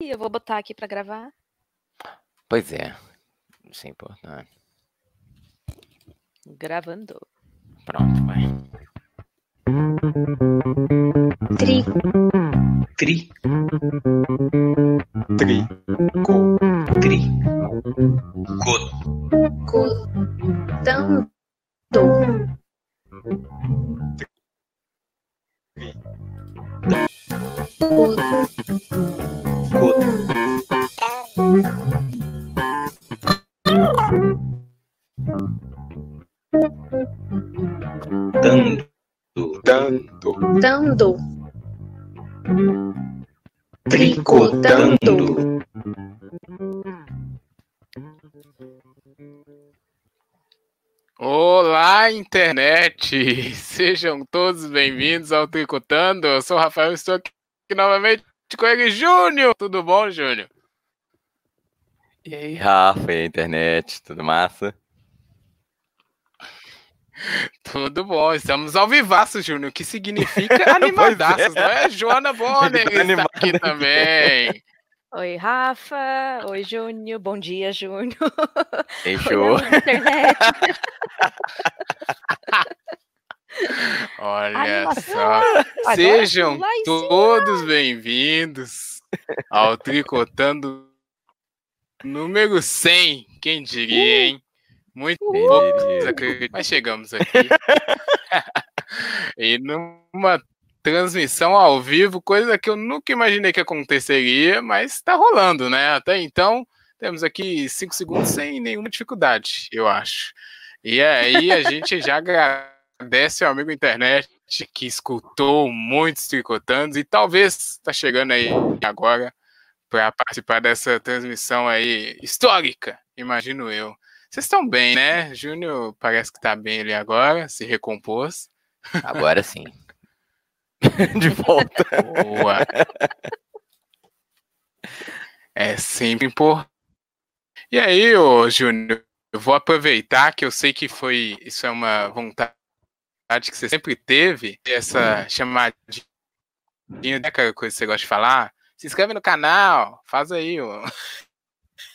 eu vou botar aqui pra gravar. Pois é. Isso é importante. Gravando. Pronto, vai. Tri. Tri. Tri. Co. Tri. Co. Cotando. Co. Dando. Dando. Dando. Tricotando. Olá, internet! Sejam todos bem-vindos ao Tricotando. Eu sou o Rafael, estou aqui novamente com ele, Júnior. Tudo bom, Júnior? E aí, Rafa, e aí, internet, tudo massa? Tudo bom, estamos ao vivaço, Júnior, que significa animadaços, não é? Joana Bonner tá está aqui também. Oi, Rafa. Oi, Júnior. Bom dia, Júnior. Ei, Oi, amigo da internet. Olha só. Agora Sejam todos bem-vindos ao Tricotando número 100. Quem diria, hein? Muito Quem poucos acreditam, mas chegamos aqui. e numa transmissão ao vivo, coisa que eu nunca imaginei que aconteceria, mas está rolando, né? Até então, temos aqui cinco segundos sem nenhuma dificuldade, eu acho. E aí a gente já agradece ao amigo internet que escutou muitos tricotandos e talvez está chegando aí agora para participar dessa transmissão aí histórica, imagino eu. Vocês estão bem, né? Júnior parece que está bem ali agora, se recompôs. Agora sim. De volta. Boa. É sempre importante. E aí, ô Júnior, eu vou aproveitar que eu sei que foi. Isso é uma vontade que você sempre teve, essa chamadinha, né, aquela coisa que você gosta de falar. Se inscreve no canal, faz aí, ó.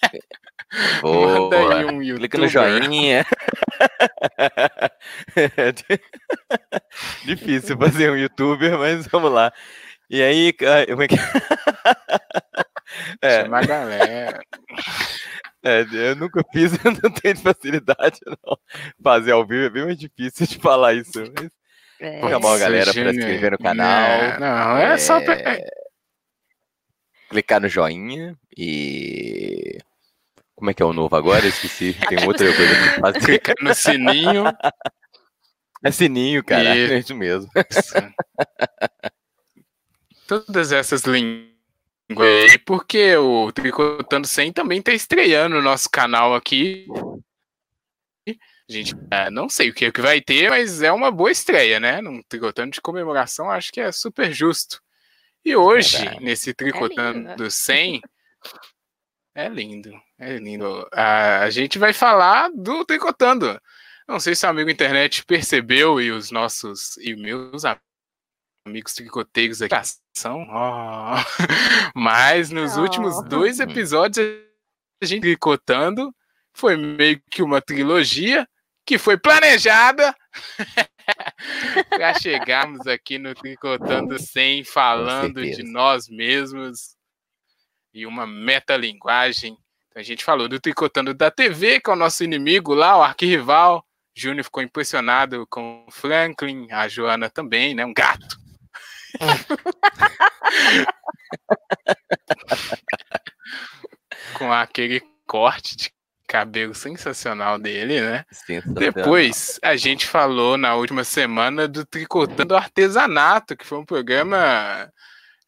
Manda aí um youtuber. Clica no joinha. Difícil fazer um youtuber, mas vamos lá. E aí, ca- como é que. É, Chama a galera. É, eu nunca fiz, eu não tenho facilidade, não. Fazer ao vivo é bem mais difícil de falar isso. Mas É, Vou chamar a galera pra se inscrever no canal. É, não, é só pra. é, clicar no joinha e. Como é que é o novo agora? Eu esqueci. Tem outra coisa pra fazer. Clicar no sininho. É sininho, cara. Isso. É isso mesmo. Todas essas línguas aí, porque o Tricotando 100 também tá estreando no nosso canal aqui. Gente, é, não sei o que, é que vai ter, mas é uma boa estreia, né? Num Tricotando de comemoração, acho que é super justo. E hoje, Verdade. nesse Tricotando 100, é lindo, é lindo. A, a gente vai falar do Tricotando. Não sei se o amigo internet percebeu e os nossos e meus amigos tricoteiros aqui são, ó. mas nos Oh. últimos dois episódios a gente tricotando foi meio que uma trilogia que foi planejada para chegarmos aqui no tricotando 100 falando de nós mesmos e uma metalinguagem. Então a gente falou do tricotando da TV, que é o nosso inimigo lá, o arquirrival. Júnior ficou impressionado com o Franklin, a Joana também, né? Um gato. com aquele corte de cabelo sensacional dele, né? Sensacional. Depois, a gente falou na última semana do Tricotando Artesanato, que foi um programa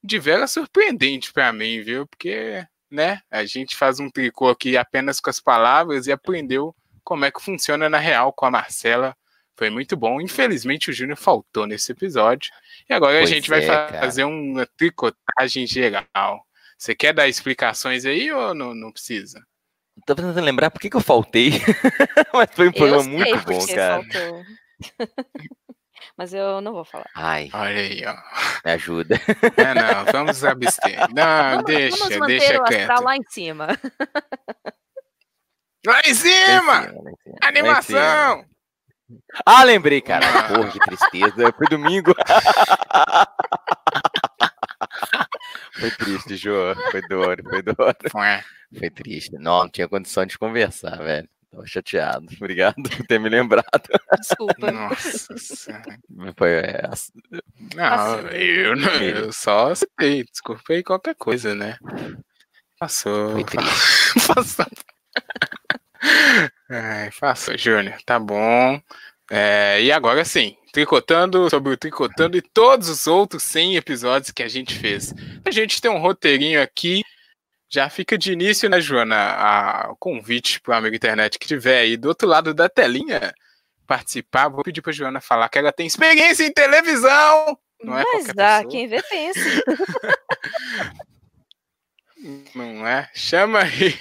de vera surpreendente para mim, viu? Porque, né, a gente faz um tricô aqui apenas com as palavras e aprendeu como é que funciona na real com a Marcela. Foi muito bom. Infelizmente, o Júnior faltou nesse episódio. E agora Pois a gente vai é, fa- cara. fazer uma tricotagem geral. Você quer dar explicações aí ou não, não precisa? Tô tentando lembrar por que, que eu faltei. Mas foi um eu programa sei muito bom, cara. faltou. Mas eu não vou falar. Ai, Olha aí, ó. me ajuda. É, não, vamos abster. Não, Vamos- deixa, vamos manter deixa o quieto. lá em cima. Lá em cima, lá em cima, lá em cima. Animação! Ah, lembrei, cara. Ah. Porra, que tristeza. Foi domingo. Foi triste, Jô. Foi dor, foi dor. Foi triste. Não, não tinha condição de conversar, velho. Tava chateado. Obrigado por ter me lembrado. Desculpa. Nossa senhora. Foi, é, Não, eu, não- eu só citei, desculpa aí qualquer coisa, né? Passou. Foi triste. Passou. Ai, passou, Júnior. Tá bom. É, e agora sim, tricotando sobre o tricotando e todos os outros 100 episódios que a gente fez. A gente tem um roteirinho aqui. Já fica de início, né, Joana? O convite para o amigo internet que tiver aí do outro lado da telinha participar. Vou pedir para Joana falar que ela tem experiência em televisão. Não é Mas qualquer dá, pessoa. quem vê pensa. Não é? Chama aí.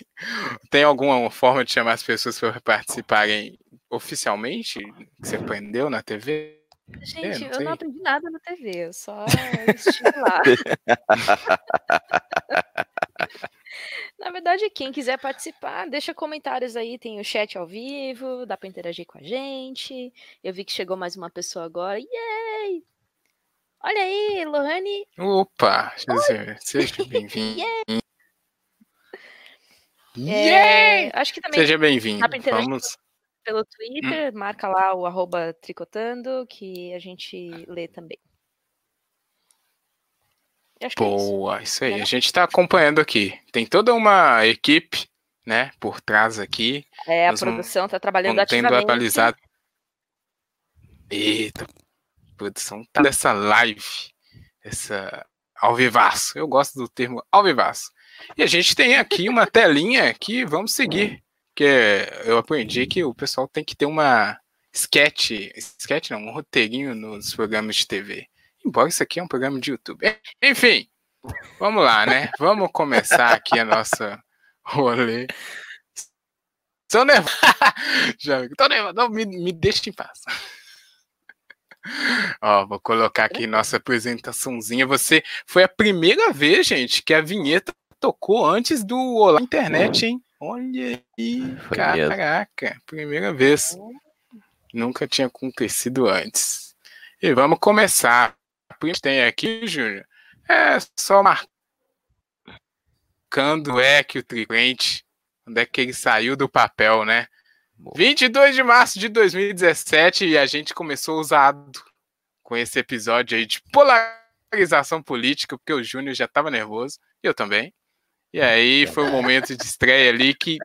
Tem alguma forma de chamar as pessoas para participarem oficialmente? Que você aprendeu na TV? Gente, não eu não aprendi nada na TV, eu só estive lá. Na verdade, quem quiser participar, deixa comentários aí, tem o chat ao vivo, dá pra interagir com a gente. Eu vi que chegou mais uma pessoa agora. Yay! Olha aí, Lohane. Opa, Jesus, seja É, acho que também Seja bem-vindo. Vamos. pelo Twitter, marca lá o arroba tricotando, que a gente lê também. Que é isso. Boa, isso aí. A gente está acompanhando aqui. Tem toda uma equipe, né, por trás aqui. É, a nós produção tá trabalhando ativamente. atualizado. Eita, a produção tá dessa live, essa ao vivaço. Eu gosto do termo ao vivaço. E a gente tem aqui uma telinha que vamos seguir, que eu aprendi que o pessoal tem que ter uma sketch, sketch não, um roteirinho nos programas de TV. Embora isso aqui é um programa de YouTube. Enfim, vamos lá, né? Vamos começar aqui a nossa rolê. Sou nervoso. Já, tô nervoso. Não, me, me deixa em paz. Ó, vou colocar aqui nossa apresentaçãozinha. Você foi a primeira vez, gente, que a vinheta tocou antes do Olá Internet, hein? Olha aí, Foi mesmo. caraca, primeira vez. Nunca tinha acontecido antes. E vamos começar. O que a gente tem aqui, Júnior, é só marcando é que o Tricrente, onde é que ele saiu do papel, né? Boa. 22 de março de 2017 e a gente começou usado com esse episódio aí de polarização política, porque o Júnior já estava nervoso, e eu também. E aí foi um momento de estreia ali que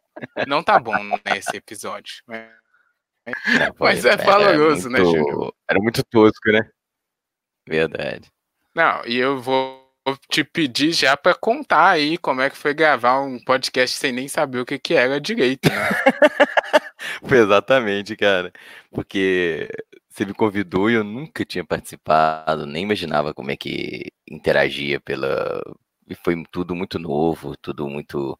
não tá bom nesse episódio. Mas Mas é Era valoroso, né, Júnior? Era muito tosco, né? Verdade. Não, e eu vou te pedir já para contar aí como é que foi gravar um podcast sem nem saber o que, que era direito, né? Foi exatamente, cara. Porque você me convidou e eu nunca tinha participado, nem imaginava como é que interagia pela. E foi tudo muito novo, tudo muito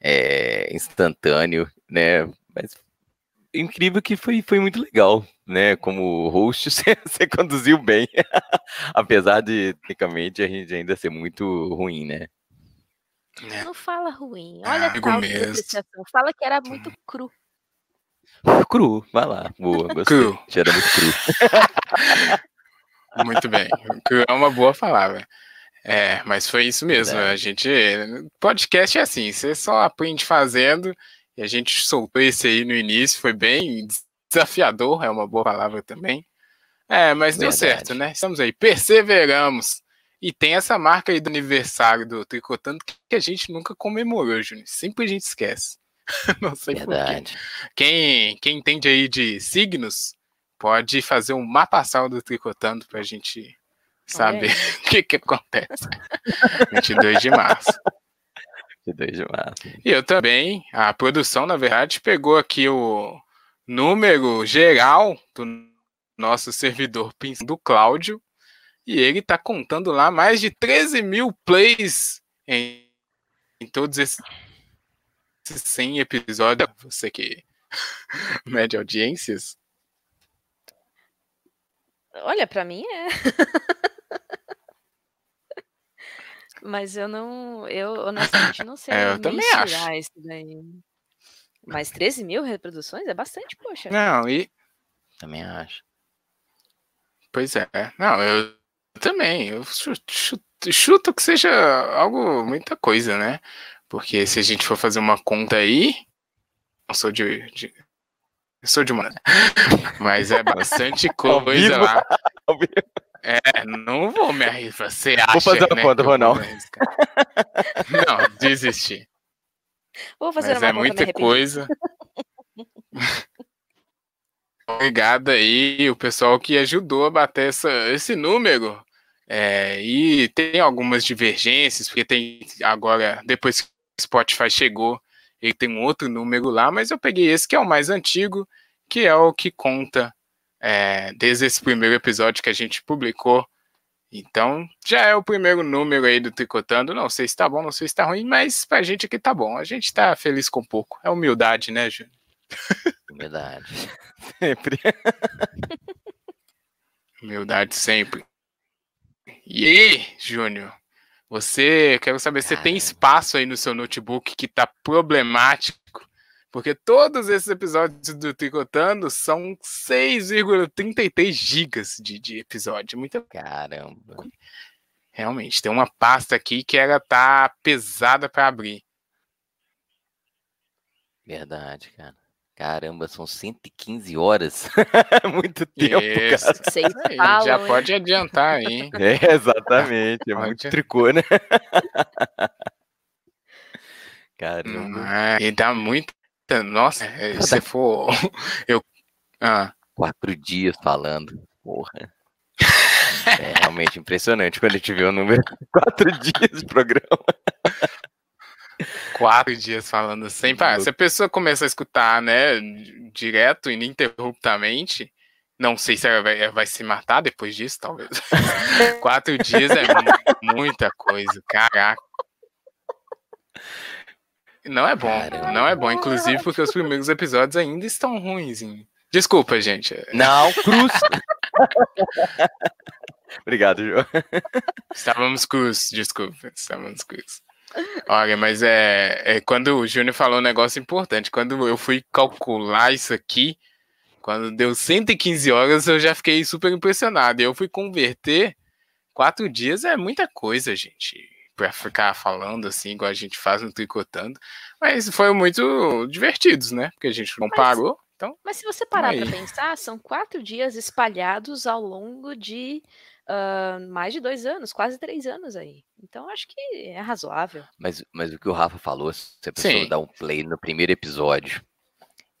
é, instantâneo, né? Mas incrível que foi, foi muito legal, né? Como host, você, você conduziu bem. Apesar de, tecnicamente, a gente ainda ser muito ruim, né? Não fala ruim. Ah, Olha a amigo tal depreciação. Fala que era muito cru. Cru, vai lá. Boa, gostei. Cru. Era muito cru. Muito bem. Que É uma boa palavra. É, mas foi isso mesmo. Verdade. A gente. Podcast é assim, você só aprende fazendo. E a gente soltou esse aí no início, foi bem desafiador, é uma boa palavra também. É, mas deu Verdade. certo, né? Estamos aí, perseveramos. E tem essa marca aí do aniversário do Tricotando que a gente nunca comemorou, Júnior. Sempre a gente esquece. Não sei por quê. Verdade. Quem, quem entende aí de signos pode fazer um mapa astral do Tricotando pra gente saber o que, que acontece. 22 de março. De 2 de março. E eu também, a produção, na verdade, pegou aqui o número geral do nosso servidor do Cláudio e ele tá contando lá mais de 13 mil plays em, em todos esses, esses 100 episódios. Você que mede audiências. Olha, pra mim é. Mas eu não. Eu honestamente não sei. É, eu também mensurar acho. isso daí. Mas 13 mil reproduções é bastante, poxa. Não, e. Também acho. Pois é. Não, eu também. Eu chu- chu- chuto, que seja algo, muita coisa, né? Porque se a gente for fazer uma conta aí. Não sou de. de- eu sou de uma. Mas é bastante coisa lá. É, não vou me arriscar. Você acha, fazer uma né, conta, vou não. Não, desisti. Vou fazer Mas uma é conta, muita coisa. Obrigado aí, o pessoal que ajudou a bater essa, esse número. É, e tem algumas divergências, porque tem agora, depois que o Spotify chegou, ele tem um outro número lá, mas eu peguei esse que é o mais antigo, que é o que conta é, desde esse primeiro episódio que a gente publicou. Então, já é o primeiro número aí do Tricotando. Não sei se tá bom, não sei se tá ruim, mas pra gente aqui tá bom. A gente tá feliz com pouco. É humildade, né, Júnior? Verdade. Sempre. Humildade sempre. E aí, Júnior? Você, quero saber, você tem Cara. espaço aí no seu notebook que tá problemático? Porque todos esses episódios do Tricotando são 6,33 gigas de, de episódio. Muita Caramba. Realmente, tem uma pasta aqui que ela tá pesada para abrir. Verdade, cara. Caramba, são 115 horas. muito tempo, Isso. cara. Vocês falam, já hein? pode adiantar aí. É, exatamente. É muito tricô, né? Caramba. é, e dá muita. Nossa, é, se for. Eu. Ah, Quatro dias falando. Porra. É realmente impressionante quando a gente vê o número. Quatro dias de programa. quatro dias falando sem parar. Se a pessoa começa a escutar, né, direto, ininterruptamente, não sei se ela vai, vai se matar depois disso, talvez. quatro dias é mu- muita coisa, caraca. Não é bom, Caramba. não é bom, inclusive porque os primeiros episódios ainda estão ruins. hein? Desculpa, gente. Não, cruz. Obrigado, João. Estávamos cruz, desculpa, estávamos cruz. Olha, mas é, é quando o Júnior falou um negócio importante, quando eu fui calcular isso aqui, quando deu 115 horas, eu já fiquei super impressionado. E eu fui converter, quatro dias é muita coisa, gente, pra ficar falando assim, igual a gente faz no Tricotando. Mas foi muito divertidos, né? Porque a gente não Mas- parou, então... Mas se você parar para pensar, são quatro dias espalhados ao longo de ah, mais de dois anos, quase três anos aí. Então acho que é razoável. Mas, mas o que o Rafa falou, se a pessoa Sim. dá um play no primeiro episódio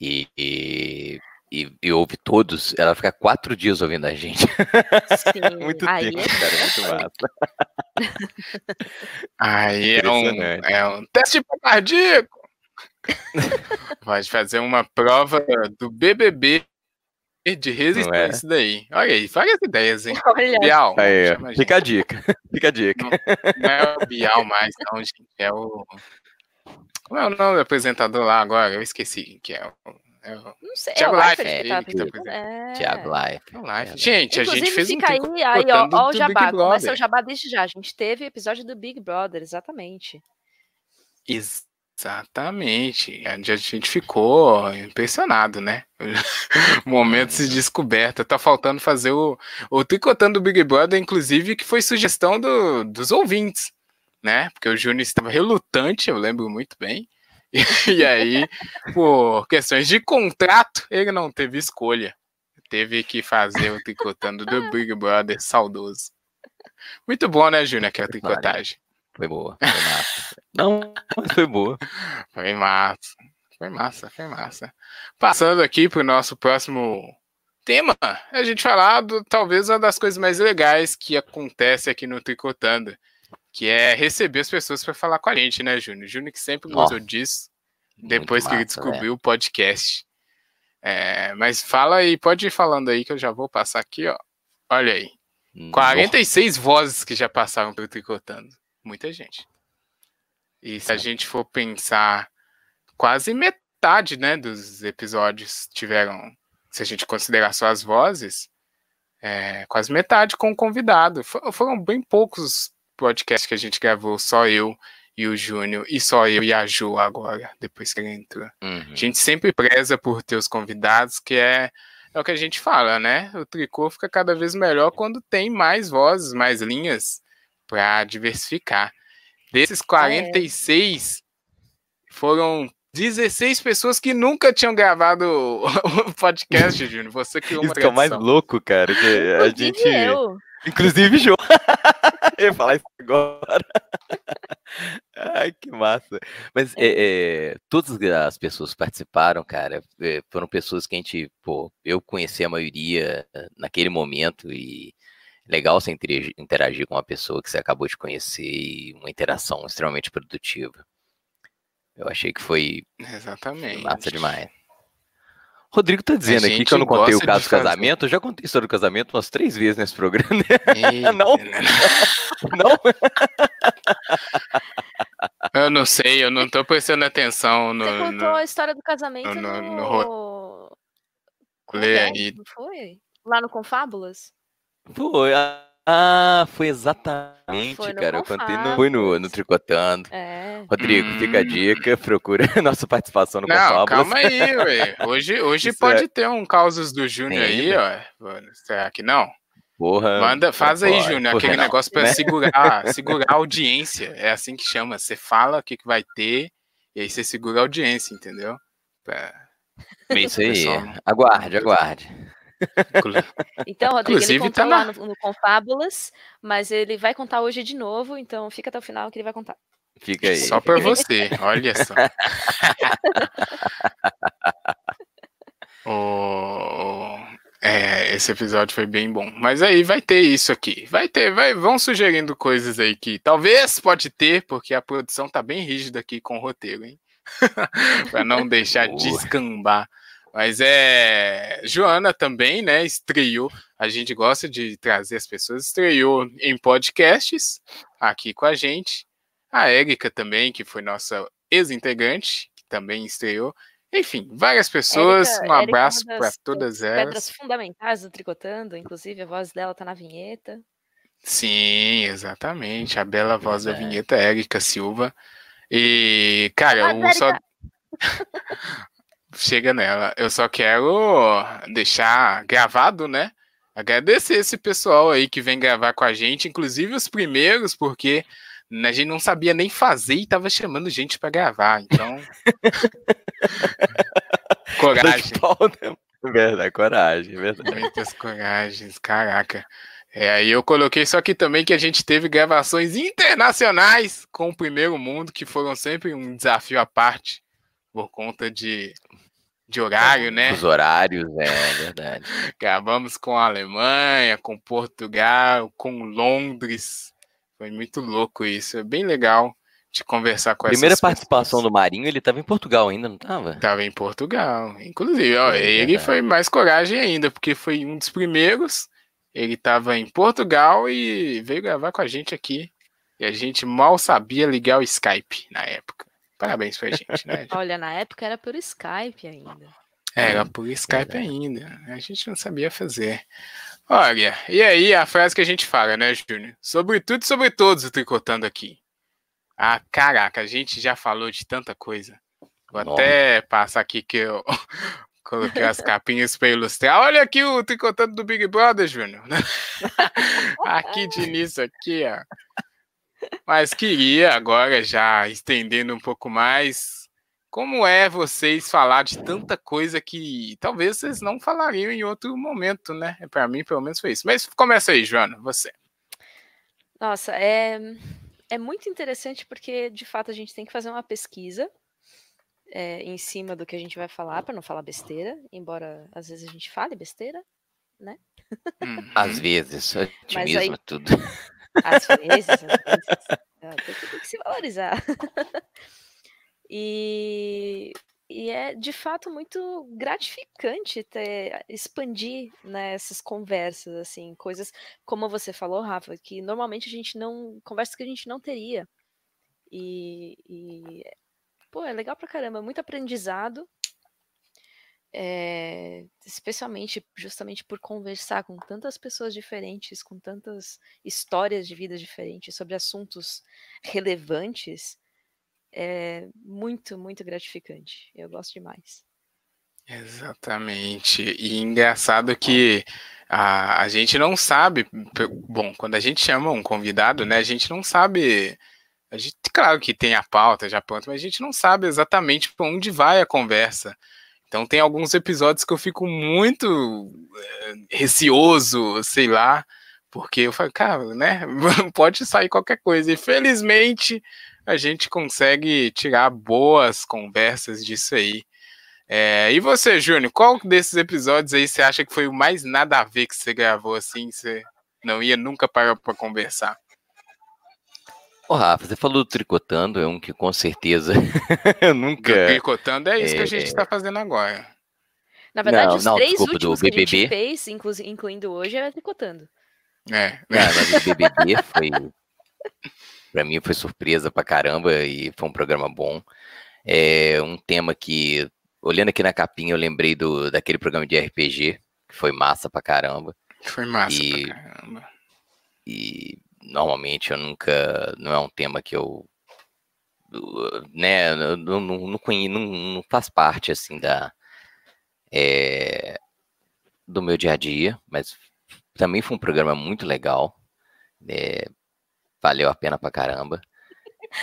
e, e, e, e ouve todos, ela fica quatro dias ouvindo a gente. Sim, muito aí tempo, é cara. é Muito massa. Aí é um, é um teste cardíaco. Pode fazer uma prova do BBB de resistência isso daí. Olha aí, várias ideias, hein? Olha, Bial. Aí, chama a gente. fica a dica. Fica a dica. Não é o Bial mais, não, gente. É o. Como é o nome do apresentador lá agora? Eu esqueci quem que é. É o, não sei, é Thiago o Leifert Leifert, que tá ele que tá apresentando. É. Thiago Life. é o Life. É, Gente, a Inclusive, gente fez um aí, aí ó, ó o jabá, começa o jabá desde já. A gente teve episódio do Big Brother, exatamente. Exatamente. Onde a gente ficou impressionado, né? Momentos de descoberta. Tá faltando fazer o, o Tricotando do Big Brother, inclusive, que foi sugestão do- dos ouvintes, né? Porque o Júnior estava relutante, eu lembro muito bem. E, aí, por questões de contrato, ele não teve escolha. Teve que fazer o Tricotando do Big Brother saudoso. Muito bom, né, Júnior, aquela tricotagem. Foi boa. Foi massa. Não, mas foi boa. Foi massa. Foi massa, foi massa. Passando aqui para o nosso próximo tema, a gente falar do, talvez uma das coisas mais legais que acontece aqui no Tricotando, que é receber as pessoas para falar com a gente, né, Júnior? Júnior que sempre gostou disso, depois que ele massa, descobriu o podcast. É, mas fala aí, pode ir falando aí que eu já vou passar aqui, ó. Olha aí. velho. 46 vozes que já passaram pelo Tricotando. Muita gente. E se a gente for pensar, quase metade, né, dos episódios tiveram, se a gente considerar só as vozes, é, quase metade com convidado. For- Foram bem poucos podcasts que a gente gravou, só eu e o Júnior, e só eu e a Ju agora, depois que ele entrou. Uhum. A gente sempre preza por ter os convidados, que é, é o que a gente fala, né? O tricô fica cada vez melhor quando tem mais vozes, mais linhas para diversificar. Desses 46, foram 16 pessoas que nunca tinham gravado o podcast, Júnior. Você criou uma Isso que é o mais louco, cara. Que a Inclusive gente. eu. Inclusive, João. eu ia falar isso agora. Ai, que massa. Mas é, é, todas as pessoas que participaram, cara, é, foram pessoas que a gente, pô, eu conheci a maioria eh, naquele momento e legal você interagir, interagir com uma pessoa que você acabou de conhecer e uma interação extremamente produtiva. Eu achei que foi Exatamente. massa demais. Rodrigo tá dizendo aqui que eu não contei o caso do fazer. casamento. Eu já contei a história do casamento umas três vezes nesse programa. Eita, Não. né? Não? Eu não sei, eu não tô prestando atenção no. Você contou no... a história do casamento no- no... no Como Lê aí. Não foi? Lá no Confábulas? Foi. Ah, foi exatamente, Foi cara. Eu contei no, foi no, no. Tricotando. É. Rodrigo, fica a Hum. dica, procura nossa participação no Não, calma aí, ué. Hoje, hoje Isso pode é- ter um causos do Júnior aí, ó. Será que não? Porra. Manda, faz aí, Júnior, aquele não, negócio pra né? segurar, segurar a audiência. É assim que chama. Você fala o que, que vai ter, e aí você segura a audiência, entendeu? Pra... É Isso aí. pessoal. Aguarde, aguarde. Então, Rodrigo, Inclusive, ele tá contou lá na- no, no Confábulas, mas ele vai contar hoje de novo, então fica até o final que ele vai contar. Fica aí. Só pra você, olha só. O- É, esse episódio foi bem bom. Mas aí vai ter isso aqui. Vai ter, vai, vão sugerindo coisas aí que talvez pode ter, porque a produção tá bem rígida aqui com o roteiro, hein? pra não deixar descambar. Mas é. Joana também, né? Estreou. A gente gosta de trazer as pessoas. Estreou em podcasts aqui com a gente. A Érica também, que foi nossa ex-integrante, que também estreou. Enfim, várias pessoas. Érica- um é abraço uma para das- todas das Pedras elas. fundamentais do Tricotando, inclusive a voz dela tá na vinheta. Sim, exatamente. A bela voz da Verdade. vinheta, Érica Silva. E, cara, Ah, só. Chega nela. Eu só quero deixar gravado, né? Agradecer esse pessoal aí que vem gravar com a gente, inclusive os primeiros, porque a gente não sabia nem fazer e tava chamando gente pra gravar. Então. Coragem. Né? Verdade, coragem, verdade. Muitas coragens, caraca. É, aí eu coloquei só aqui também que a gente teve gravações internacionais com o primeiro mundo, que foram sempre um desafio à parte, por conta de, de horário, né? Os horários, é verdade. Gravamos com a Alemanha, com Portugal, com Londres. Foi muito louco isso. É bem legal de conversar com Primeira essas participação pessoas. do Marinho, ele tava em Portugal ainda, não tava? Tava em Portugal. Inclusive, ó, É ele verdade. foi mais coragem ainda, porque foi um dos primeiros. Ele tava em Portugal e veio gravar com a gente aqui. E a gente mal sabia ligar o Skype na época. Parabéns pra gente, né? Olha, na época era por Skype ainda. Era por Skype ainda. A gente não sabia fazer. Olha, e aí a frase que a gente fala, né, Júnior? Sobre tudo e sobre todos o tricotando aqui. Ah, caraca, a gente já falou de tanta coisa. Vou Nossa. até passar aqui que eu coloquei as capinhas para ilustrar. Olha aqui o tricotando do Big Brother, Júnior. aqui de início, aqui, ó. Mas queria agora, já estendendo um pouco mais, como é vocês falar de tanta coisa que talvez vocês não falariam em outro momento, né? Para mim, pelo menos foi isso. Mas começa aí, Joana, você. Nossa, é, é muito interessante porque, de fato, a gente tem que fazer uma pesquisa é, em cima do que a gente vai falar, para não falar besteira, embora às vezes a gente fale besteira, Uhum. Às vezes, otimismo aí- é tudo. Às vezes, às vezes. Ah, tem, que, tem que se valorizar. e, e é, de fato, muito gratificante ter, expandir né, conversas, assim, coisas como você falou, Rafa, que normalmente a gente não. conversas que a gente não teria. E, e, pô, é legal pra caramba, muito aprendizado. É, especialmente justamente por conversar com tantas pessoas diferentes, com tantas histórias de vida diferentes sobre assuntos relevantes, é muito, muito gratificante. Eu gosto demais. Exatamente. E engraçado que a, a gente não sabe. Bom, quando a gente chama um convidado, né, a gente não sabe. A gente, claro que tem a pauta já pronta, mas a gente não sabe exatamente para onde vai a conversa. Então tem alguns episódios que eu fico muito eh, receoso, sei lá, porque eu falo, cara, né? Pode sair qualquer coisa. E felizmente a gente consegue tirar boas conversas disso aí. É, e você, Júnior, qual desses episódios aí você acha que foi o mais nada a ver que você gravou assim? Você não ia nunca parar pra conversar? Ô, Rafa, você falou do Tricotando, é um que com certeza eu nunca. Tricotando é isso que a gente é. tá fazendo agora. Na verdade, Não, os não, três desculpa, do últimos que a gente BBB. fez, inclu- incluindo hoje, era tricotando. É, Não, mas o BBB foi. Pra mim foi surpresa pra caramba e foi um programa bom. É um tema que, olhando aqui na capinha, eu lembrei do, daquele programa de RPG, que foi massa pra caramba. foi massa E- pra caramba. E normalmente eu nunca. Não é um tema que eu. Né, não, não, não, não, não faz parte assim da. é, do meu dia a dia, mas também foi um programa muito legal. é, valeu a pena pra caramba.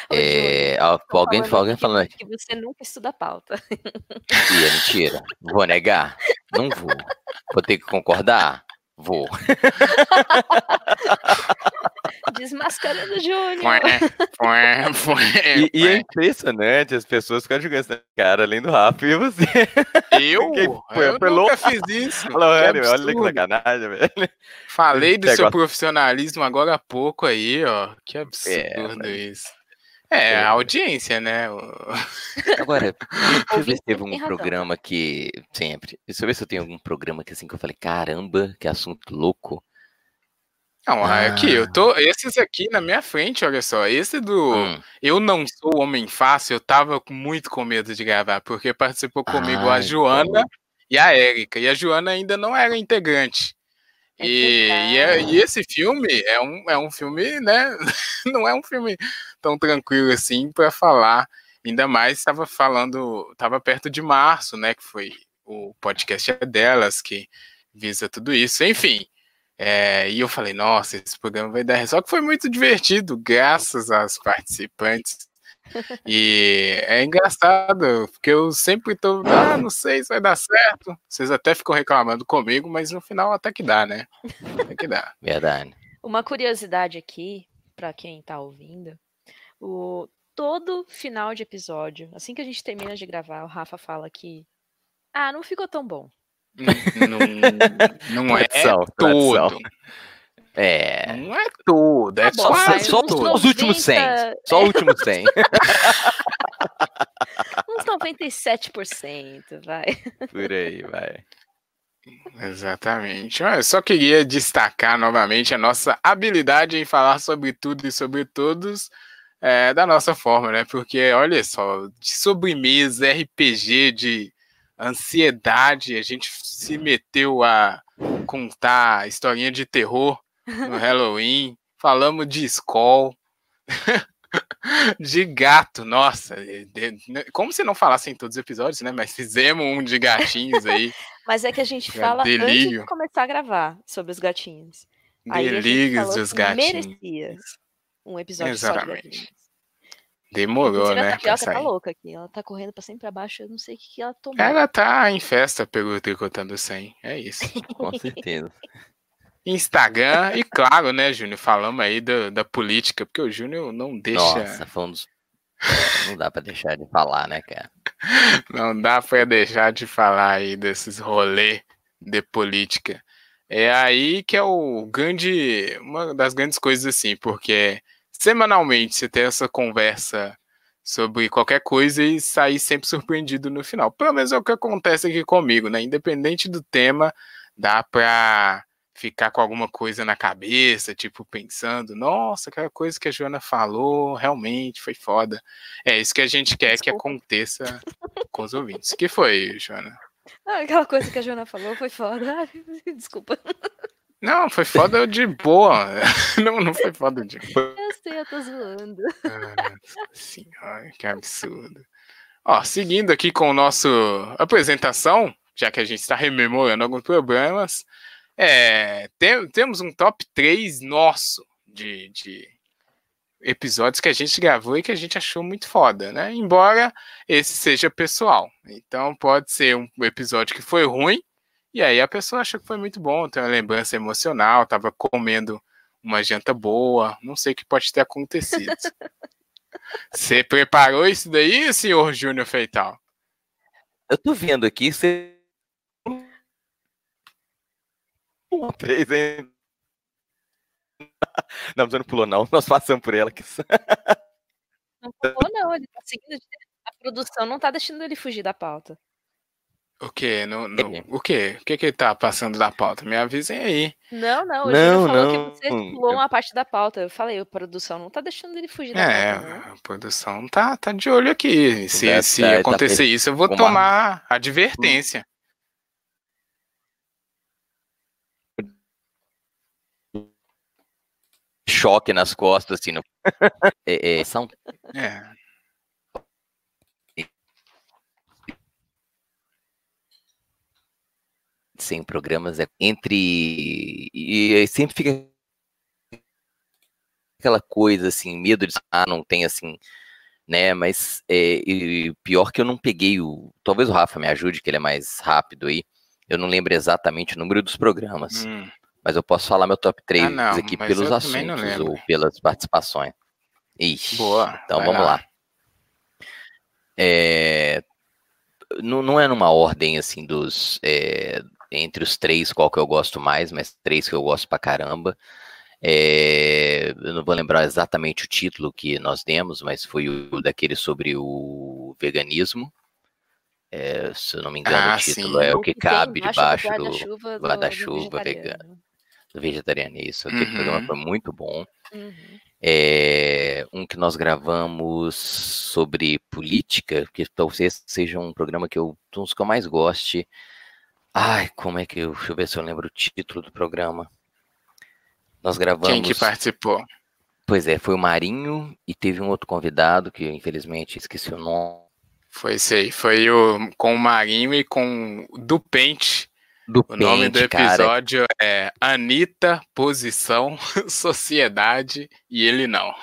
É, alguém, falando alguém falando que você nunca estuda a pauta. É mentira. Vou negar? Não vou. Vou ter que concordar? Vou. Desmascarando o Júnior. Fué, fué, E, e é fué. impressionante, as pessoas ficam jogando essa cara, além do Rafa e você. Eu? Quem foi? Eu Foi nunca fiz isso. Falou, Que olha, olha que sacanagem, velho. Falei do seu Negócio- profissionalismo agora há pouco aí, ó. Que absurdo mas- isso. É, É. a audiência, né? Agora, deixa eu ver se teve um programa que. Sempre. Deixa eu ver se eu tenho algum programa que assim que eu falei, caramba, que assunto louco. Não, Ah. aqui, eu tô. Esses aqui na minha frente, olha só. Esse do. Hum, Eu não sou homem fácil, eu tava muito com medo de gravar, porque participou comigo a Joana e a Érica. E a Joana ainda não era integrante. É E, e, é- e esse filme é um, é um filme, né? Não é um filme tão tranquilo assim para falar. Ainda mais estava falando, estava perto de março, né? Que foi o podcast é delas que visa tudo isso. Enfim, é, e eu falei, nossa, esse programa vai dar. Só que foi muito divertido, graças às participantes. E é engraçado, porque eu sempre tô, ah, não sei se vai dar certo. Vocês até ficam reclamando comigo, mas no final até que dá, né? Até que dá. verdade. Uma curiosidade aqui, pra quem tá ouvindo, o todo final de episódio, assim que a gente termina de gravar, o Rafa fala que ah, não ficou tão bom. Não, não é todo. É. Não é tudo, é Tá bom, Só, só, só os últimos 100. 90, Só o último 100. Uns 97%, vai. Por aí, vai. Exatamente. Eu só queria destacar novamente a nossa habilidade em falar sobre tudo e sobre todos é, da nossa forma, né? Porque, olha só, de sobremesa, RPG, de ansiedade, a gente se meteu a contar historinha de terror no Halloween, falamos de escola, de gato, nossa, de- de- como se não falasse em todos os episódios, né? Mas fizemos um de gatinhos aí. Mas é que a gente É fala antes delírio. de começar a gravar sobre os gatinhos. A Delírios dos gatinhos. merecia um episódio só de Exatamente. gatinhos. Demorou, Inclusive, a né? tapioca tá louca aqui. Ela tá correndo pra cima e pra baixo. Eu não sei o que, que ela tomou. Ela tá em festa pelo Tricotando 100. É isso. Com certeza. Instagram e claro, né, Júnior? Falamos aí da, da política, porque o Júnior não deixa. Nossa, foi um dos. Não dá pra deixar de falar, né, cara? Não dá pra deixar de falar aí desses rolê de política. É aí que é o grande, uma das grandes coisas assim, porque semanalmente você tem essa conversa sobre qualquer coisa e sair sempre surpreendido no final. Pelo menos é o que acontece aqui comigo, né? Independente do tema, dá pra ficar com alguma coisa na cabeça, tipo pensando, nossa, aquela coisa que a Joana falou, realmente foi foda. É isso que a gente quer que Desculpa. aconteça com os ouvintes. que foi, Joana? Ah, aquela coisa que a Joana falou foi foda. Desculpa. Não, foi foda de boa. Não, não foi foda de boa. Eu sei, eu tô zoando. Nossa senhora, que absurdo. Ó, seguindo aqui com o nosso apresentação, já que a gente está rememorando alguns problemas, é, tem- temos um top 3 nosso de, de episódios que a gente gravou e que a gente achou muito foda, né? Embora esse seja pessoal. Então pode ser um episódio que foi ruim, e aí a pessoa achou que foi muito bom, tem uma lembrança emocional, tava comendo uma janta boa, não sei o que pode ter acontecido. Você preparou isso daí, senhor Júnior Feital? Eu tô vendo aqui, você. Um, três, hein? Não, você não pulou, não. Nós passamos por ela. Que... Não pulou, não. Ele tá seguindo. A produção não tá deixando ele fugir da pauta. O quê? No, no- o quê? O que que ele tá passando da pauta? Me avisem aí. Não, não. O Não, falou não. que você pulou uma parte da pauta. Eu falei, a produção não tá deixando ele fugir da É, pauta, não. a produção tá, tá de olho aqui. Se, Tá- se tá- tá acontecer isso, eu vou uma- tomar advertência. Choque nas costas, assim. No... É, é, são É. sem programas é entre e aí sempre fica aquela coisa assim medo de ah não tem assim né mas é, e pior que eu não peguei o talvez o Rafa me ajude que ele é mais rápido aí eu não lembro exatamente o número dos programas Hum. Mas eu posso falar meu top 3 Ah, não, aqui pelos assuntos ou pelas participações Ixi, Boa, então vamos lá. lá, É, não, não é numa ordem assim dos é, entre os três qual que eu gosto mais, mas três que eu gosto pra caramba. É, eu não vou lembrar exatamente o título que nós demos, mas foi o daquele sobre o veganismo. É, se eu não me engano, Ah, o título sim. é o que cabe debaixo do guarda-chuva do- guarda-chuva do vegano. Vegetariano. do vegetarianismo. Aquele Uhum. programa foi muito bom. Uhum. É, um que nós gravamos sobre política, que talvez seja um programa que eu, um dos que eu mais goste. Ai, como é que eu, deixa eu ver se eu lembro o título do programa. Nós gravamos. Quem que participou? Pois é, foi o Marinho e teve um outro convidado que eu, infelizmente esqueci o nome. Foi esse aí. Foi o, com o Marinho e com o do Pente. Do O nome do Pente, cara. episódio é Anitta, Posição, Sociedade e Ele Não.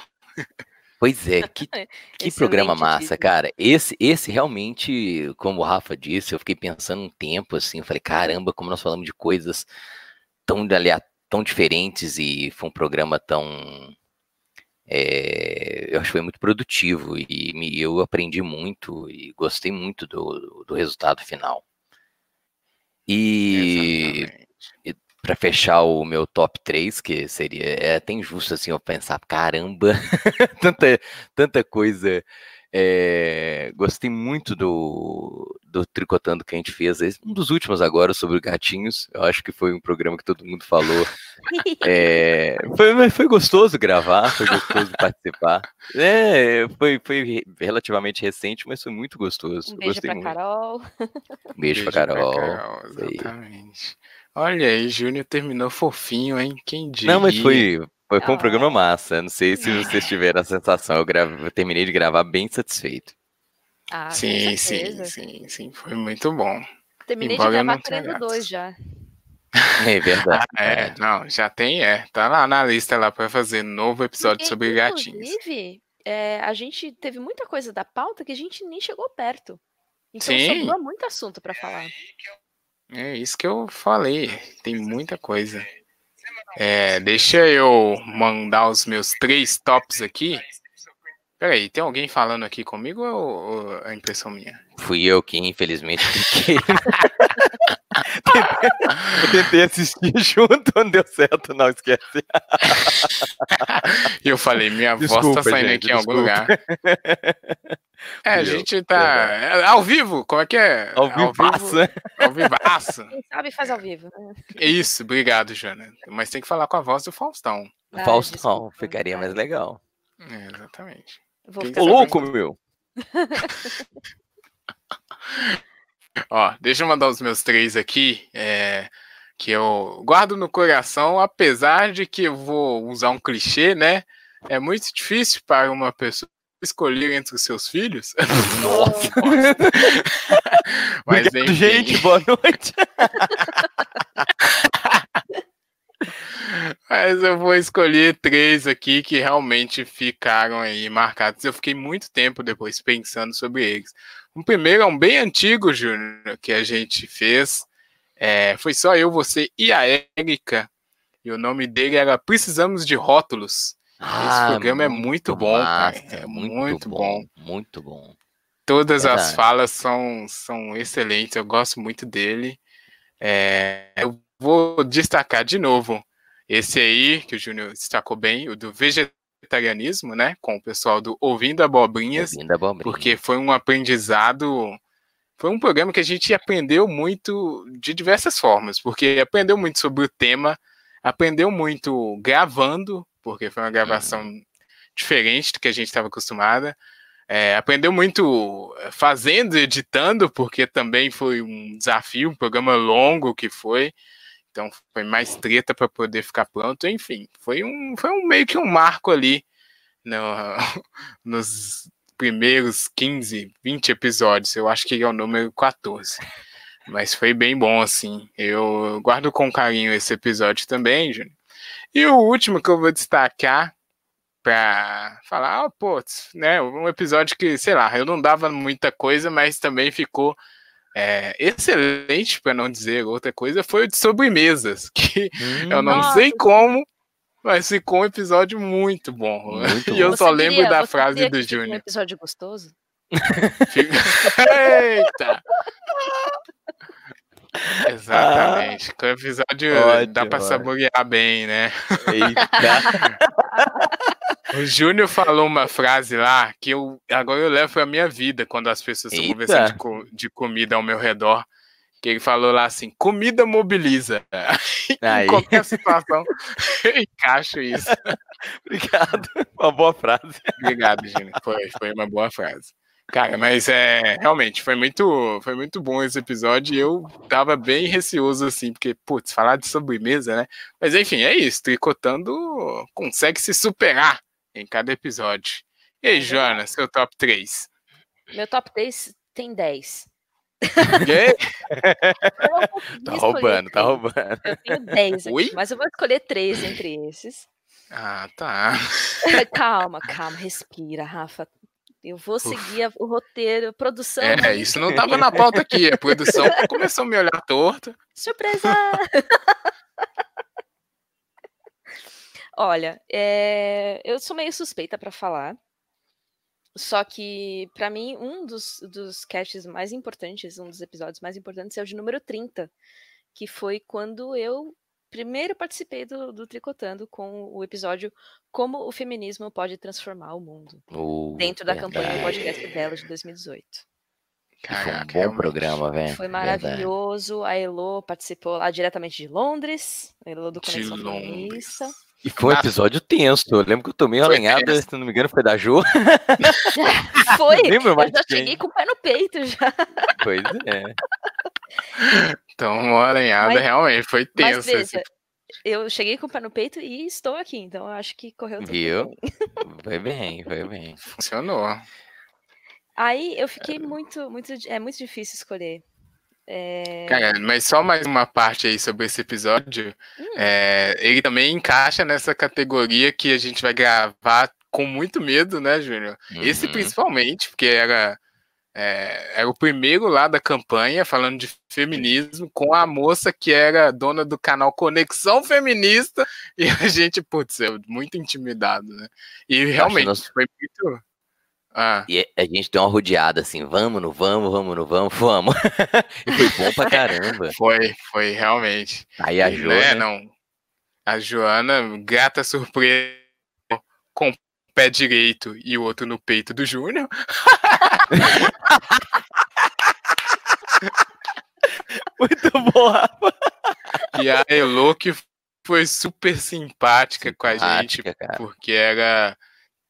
Pois é, que, que programa massa, título. cara. Esse, esse realmente, como o Rafa disse, eu fiquei pensando um tempo assim, eu falei, caramba, como nós falamos de coisas tão, tão diferentes e foi um programa tão. é, eu acho que foi muito produtivo e me- eu aprendi muito e gostei muito do, do resultado final. E Exatamente. para fechar o meu top 3, que seria é até injusto assim eu pensar, caramba, tanta, tanta coisa. É, gostei muito do, do Tricotando que a gente fez, esse- um dos últimos agora sobre gatinhos. Eu acho que foi um programa que todo mundo falou. É, foi, foi gostoso gravar, foi gostoso participar. É, foi, foi re- relativamente recente, mas foi muito gostoso. Um beijo gostei pra muito. Carol. Um beijo, pra Carol. Carol, aí. exatamente. Olha aí, Júnior terminou fofinho, hein? Quem diria? Não, mas foi, foi, foi um Ah. programa massa. Não sei se vocês tiveram a sensação. Eu, grave- eu terminei de gravar bem satisfeito. Ah, com Sim, sim, sim, sim. Foi muito bom. Terminei Embora de gravar querendo dois já. É verdade. Ah, é, não, já tem, é. Tá lá na lista lá pra fazer novo episódio Porque, sobre gatinhos. Inclusive, é, a gente teve muita coisa da pauta que a gente nem chegou perto. Então Sim. sobrou muito assunto pra falar. É isso que eu falei. Tem muita coisa. É, deixa eu mandar os meus três tops aqui. Peraí, tem alguém falando aqui comigo ou, ou é impressão minha? Fui eu que, infelizmente, cliquei. eu tentei assistir junto, não deu certo, não, esquece. E eu falei, minha voz Desculpa, tá saindo gente, aqui em algum lugar. É, a gente tá. é, ao vivo, como é que é? Ao vivaço, né? Ao vivaço. Quem sabe faz ao vivo. né? Isso, obrigado, Jana. Mas tem que falar com a voz do Faustão. Ah, Faustão, desculpa. ficaria mais legal. É, exatamente. Vou Quem ficar Ô, louco, meu! Ó, deixa eu mandar os meus três aqui, é, que eu guardo no coração, apesar de que eu vou usar um clichê, né? É muito difícil para uma pessoa escolher entre os seus filhos. Nossa. Mas Obrigado, enfim. gente, boa noite. Mas eu vou escolher três aqui que realmente ficaram aí marcados. Eu fiquei muito tempo depois pensando sobre eles. O primeiro é um bem antigo, Júnior, que a gente fez. É, foi só eu, você e a Érica. E o nome dele era Precisamos de Rótulos. Ah, programa é muito bom, cara. massa, É muito bom. Muito bom. Todas as falas são, são excelentes, eu gosto muito dele. É, eu vou destacar de novo esse aí, que o Júnior destacou bem, o do vegetarianismo, né? Com o pessoal do Ouvindo Abobrinhas, Ouvindo a abobrinha. porque foi um aprendizado. Foi um programa que a gente aprendeu muito de diversas formas, porque aprendeu muito sobre o tema, aprendeu muito gravando, porque foi uma gravação diferente do que a gente estava acostumada. É, aprendeu muito eh, fazendo, editando, porque também foi um desafio, um programa longo que foi. Então foi mais treta para poder ficar pronto. Enfim, foi um, foi um meio que um marco ali no- nos primeiros 15, 20 episódios. Eu acho que é o número 14. Mas foi bem bom, assim. Eu guardo com carinho esse episódio também, Júnior. E o último que eu vou destacar pra falar, ah, pô, né, um episódio que, sei lá, eu não dava muita coisa, mas também ficou é, excelente, para não dizer outra coisa, foi o de sobremesas, que eu não Nossa, sei como, mas ficou um episódio muito bom. Muito e eu bom. só Você lembro queria- da você frase do fique Um Júnior. episódio gostoso? Eita! Exatamente. Que o episódio Ótimo, dá pra saborear bem, né? Eita. O Júnior falou uma frase lá que eu agora eu levo pra minha vida quando as pessoas estão conversando de, co- de comida ao meu redor. Que ele falou lá assim: comida mobiliza. Aí. em qualquer situação, eu encaixo isso. Obrigado. Uma boa frase. Obrigado, Júnior. Foi, foi uma boa frase. Cara, mas é realmente foi muito, foi muito bom esse episódio e eu tava bem receoso assim, porque, putz, falar de sobremesa, né? Mas enfim, é isso. Tricotando consegue se superar em cada episódio. E aí, Joana, seu top 3? Meu top 3 tem 10. Eu não consegui Tá roubando, tá roubando. Eu tenho 10 aqui, Ui? mas eu vou escolher 3 entre esses. Ah, tá. calma, calma, respira, Rafa. Eu vou seguir a- o roteiro, produção. É, isso não tava na pauta aqui. A produção começou a me olhar torto. Surpresa! Olha, é, eu sou meio suspeita para falar. Só que, para mim, um dos, dos casts mais importantes, um dos episódios mais importantes é o de número 30, que foi quando eu primeiro participei do, do Tricotando com o episódio Como o Feminismo Pode Transformar o Mundo, Uh, dentro da campanha do verdade. podcast dela de 2018. E Foi um Caraca, bom programa, velho. Foi Verdade. maravilhoso. A Elo participou lá diretamente de Londres. A Elo do De Conexão Londres. Feminista. E foi um episódio tenso. Eu lembro que eu tomei uma lenhada, se não me engano, foi da Jo. Foi! Lembra Eu já cheguei com o pé no peito já. Pois é. Então, uma aranhada Mas- realmente foi Mas tenso. esse veja, eu cheguei com o pé no peito e estou aqui, então eu acho que correu tudo Viu? bem. Foi bem, foi bem. Funcionou. Aí eu fiquei muito, muito. É muito difícil escolher. É, Cara, mas só mais uma parte aí sobre esse episódio. Hum. É, ele também encaixa nessa categoria que a gente vai gravar com muito medo, né, Júnior? Esse Uhum. principalmente, porque era, é, era o primeiro lá da campanha, falando de feminismo, com a moça que era dona do canal Conexão Feminista, e a gente, putz, é muito intimidado, né? E realmente nós- foi muito. Ah, E a gente deu uma rodeada assim, vamos, não vamos, vamos, não vamos, vamos. e foi bom pra caramba. foi, foi realmente. Aí a E, Jo, né, né? não. A Joana, grata surpresa, pé direito e o outro no peito do Júnior. Muito bom, Rafa. E a Elo que foi super simpática com a gente, Simpática, cara. porque era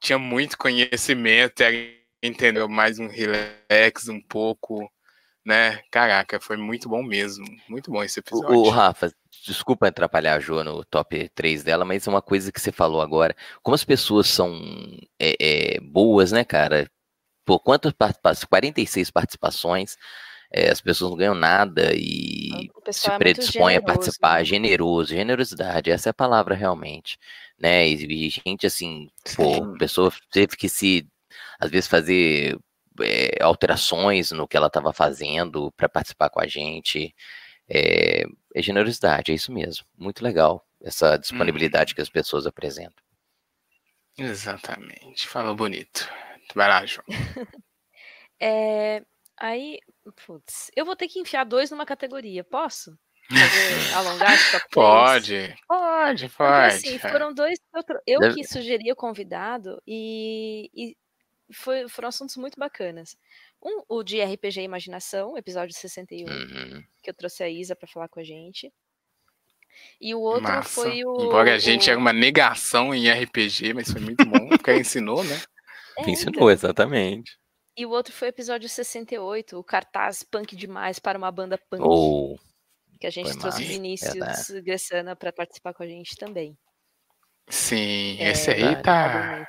tinha muito conhecimento, era, entendeu mais um relax um pouco, né? Caraca, foi muito bom mesmo. Muito bom esse episódio. O, o Rafa, desculpa atrapalhar a Jo no top 3 dela, mas é uma coisa que você falou agora. Como as pessoas são é, é, boas, né, cara? Por quantas participações? 46 participações. É, as pessoas não ganham nada e se é predispõem a né? participar, generoso, generosidade, essa é a palavra realmente, né, e, e gente assim, pô, pessoa teve que se, às vezes fazer é, alterações no que ela estava fazendo para participar com a gente, é, é generosidade, é isso mesmo, muito legal, essa disponibilidade que as pessoas apresentam. Exatamente. Falou bonito. Vai lá, João. É, aí, putz, eu vou ter que enfiar dois numa categoria, posso? Fazer, alongar esse top três? Pode, pode, Porque, pode. assim, foram dois. que Eu, tro- eu Deve- que sugeri o convidado e, e foi, foram assuntos muito bacanas. Um, o de RPG Imaginação, episódio 61, Uhum. que eu trouxe a Isa pra falar com a gente. E o outro Massa. foi o. Embora a gente o... era uma negação em RPG, mas foi muito bom, porque ela ensinou, né? É, Ensinou, então. exatamente. E o outro foi o episódio 68, o cartaz punk demais para uma banda punk. Ou, que a gente trouxe o massa, Vinícius verdade. Gressana para participar com a gente também. Sim, É, esse aí verdade. tá.